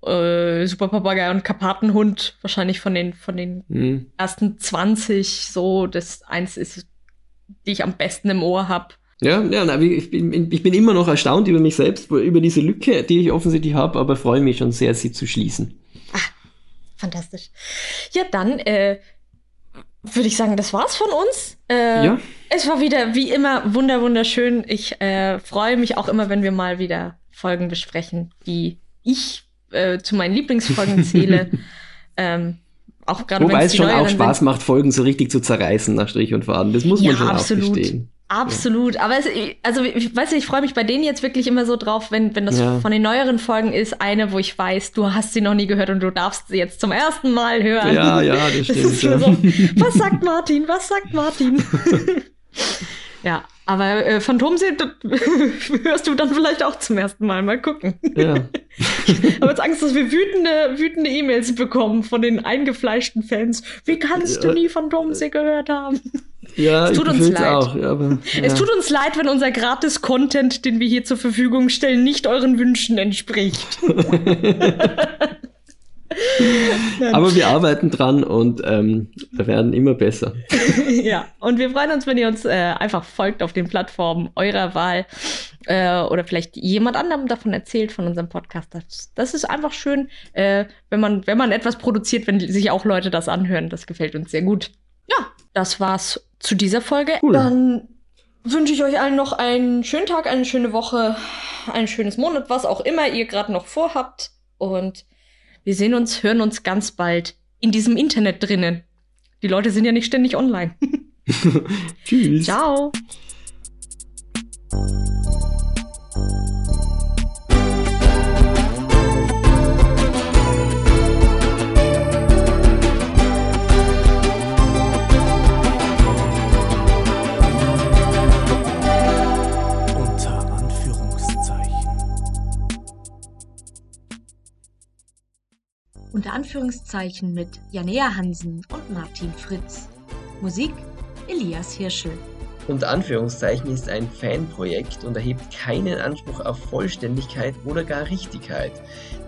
S1: äh, Super Papagei und Karpatenhund wahrscheinlich von den von den mhm. ersten 20 so das eins ist, die ich am besten im Ohr habe.
S2: Ja, ja, ich bin, ich bin immer noch erstaunt über mich selbst, über diese Lücke, die ich offensichtlich habe, aber freue mich schon sehr, sie zu schließen.
S1: Fantastisch. Ja, dann äh, würde ich sagen, das war's von uns. Äh, ja. Es war wieder wie immer wunder wunderschön. Ich äh, freue mich auch immer, wenn wir mal wieder Folgen besprechen, die ich äh, zu meinen Lieblingsfolgen zähle. ähm,
S2: auch gerade Wobei es schon auch Spaß macht, Folgen so richtig zu zerreißen nach Strich und Faden. Das muss man ja, schon absolut. auch verstehen.
S1: Absolut, ja. aber es, also ich weiß nicht, ich freue mich bei denen jetzt wirklich immer so drauf, wenn, wenn das ja. von den neueren Folgen ist, eine, wo ich weiß, du hast sie noch nie gehört und du darfst sie jetzt zum ersten Mal hören.
S2: Ja, ja, das stimmt. Das
S1: so, was sagt Martin? Was sagt Martin? ja, aber äh, Phantomsee hörst du dann vielleicht auch zum ersten Mal. Mal gucken. Ja. ich habe jetzt Angst, dass wir wütende, wütende E-Mails bekommen von den eingefleischten Fans. Wie kannst ja. du nie Phantomsee gehört haben?
S2: Ja, es tut uns leid. Auch, aber,
S1: ja. Es tut uns leid, wenn unser Gratis-Content, den wir hier zur Verfügung stellen, nicht euren Wünschen entspricht.
S2: Aber wir arbeiten dran und ähm, wir werden immer besser.
S1: ja, und wir freuen uns, wenn ihr uns äh, einfach folgt auf den Plattformen eurer Wahl äh, oder vielleicht jemand anderem davon erzählt von unserem Podcast. Das, das ist einfach schön, äh, wenn, man, wenn man etwas produziert, wenn sich auch Leute das anhören. Das gefällt uns sehr gut. Ja, das war's zu dieser Folge. Cool. Dann wünsche ich euch allen noch einen schönen Tag, eine schöne Woche, ein schönes Monat, was auch immer ihr gerade noch vorhabt. Und wir sehen uns, hören uns ganz bald in diesem Internet drinnen. Die Leute sind ja nicht ständig online.
S2: Tschüss.
S1: Ciao. Unter Anführungszeichen mit Janea Hansen und Martin Fritz. Musik Elias Hirschel.
S2: Unter Anführungszeichen ist ein Fanprojekt und erhebt keinen Anspruch auf Vollständigkeit oder gar Richtigkeit.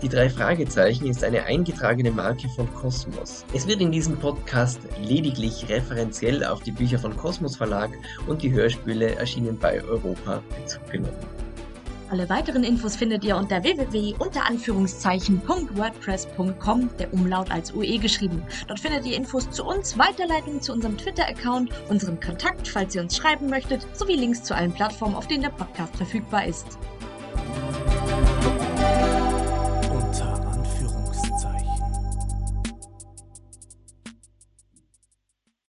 S2: Die drei Fragezeichen ist eine eingetragene Marke von Kosmos. Es wird in diesem Podcast lediglich referenziell auf die Bücher von Kosmos Verlag und die Hörspiele erschienen bei Europa Bezug genommen.
S1: Alle weiteren Infos findet ihr unter www.wordpress.com, der Umlaut als UE geschrieben. Dort findet ihr Infos zu uns, Weiterleitungen zu unserem Twitter-Account, unseren Kontakt, falls ihr uns schreiben möchtet, sowie Links zu allen Plattformen, auf denen der Podcast verfügbar ist.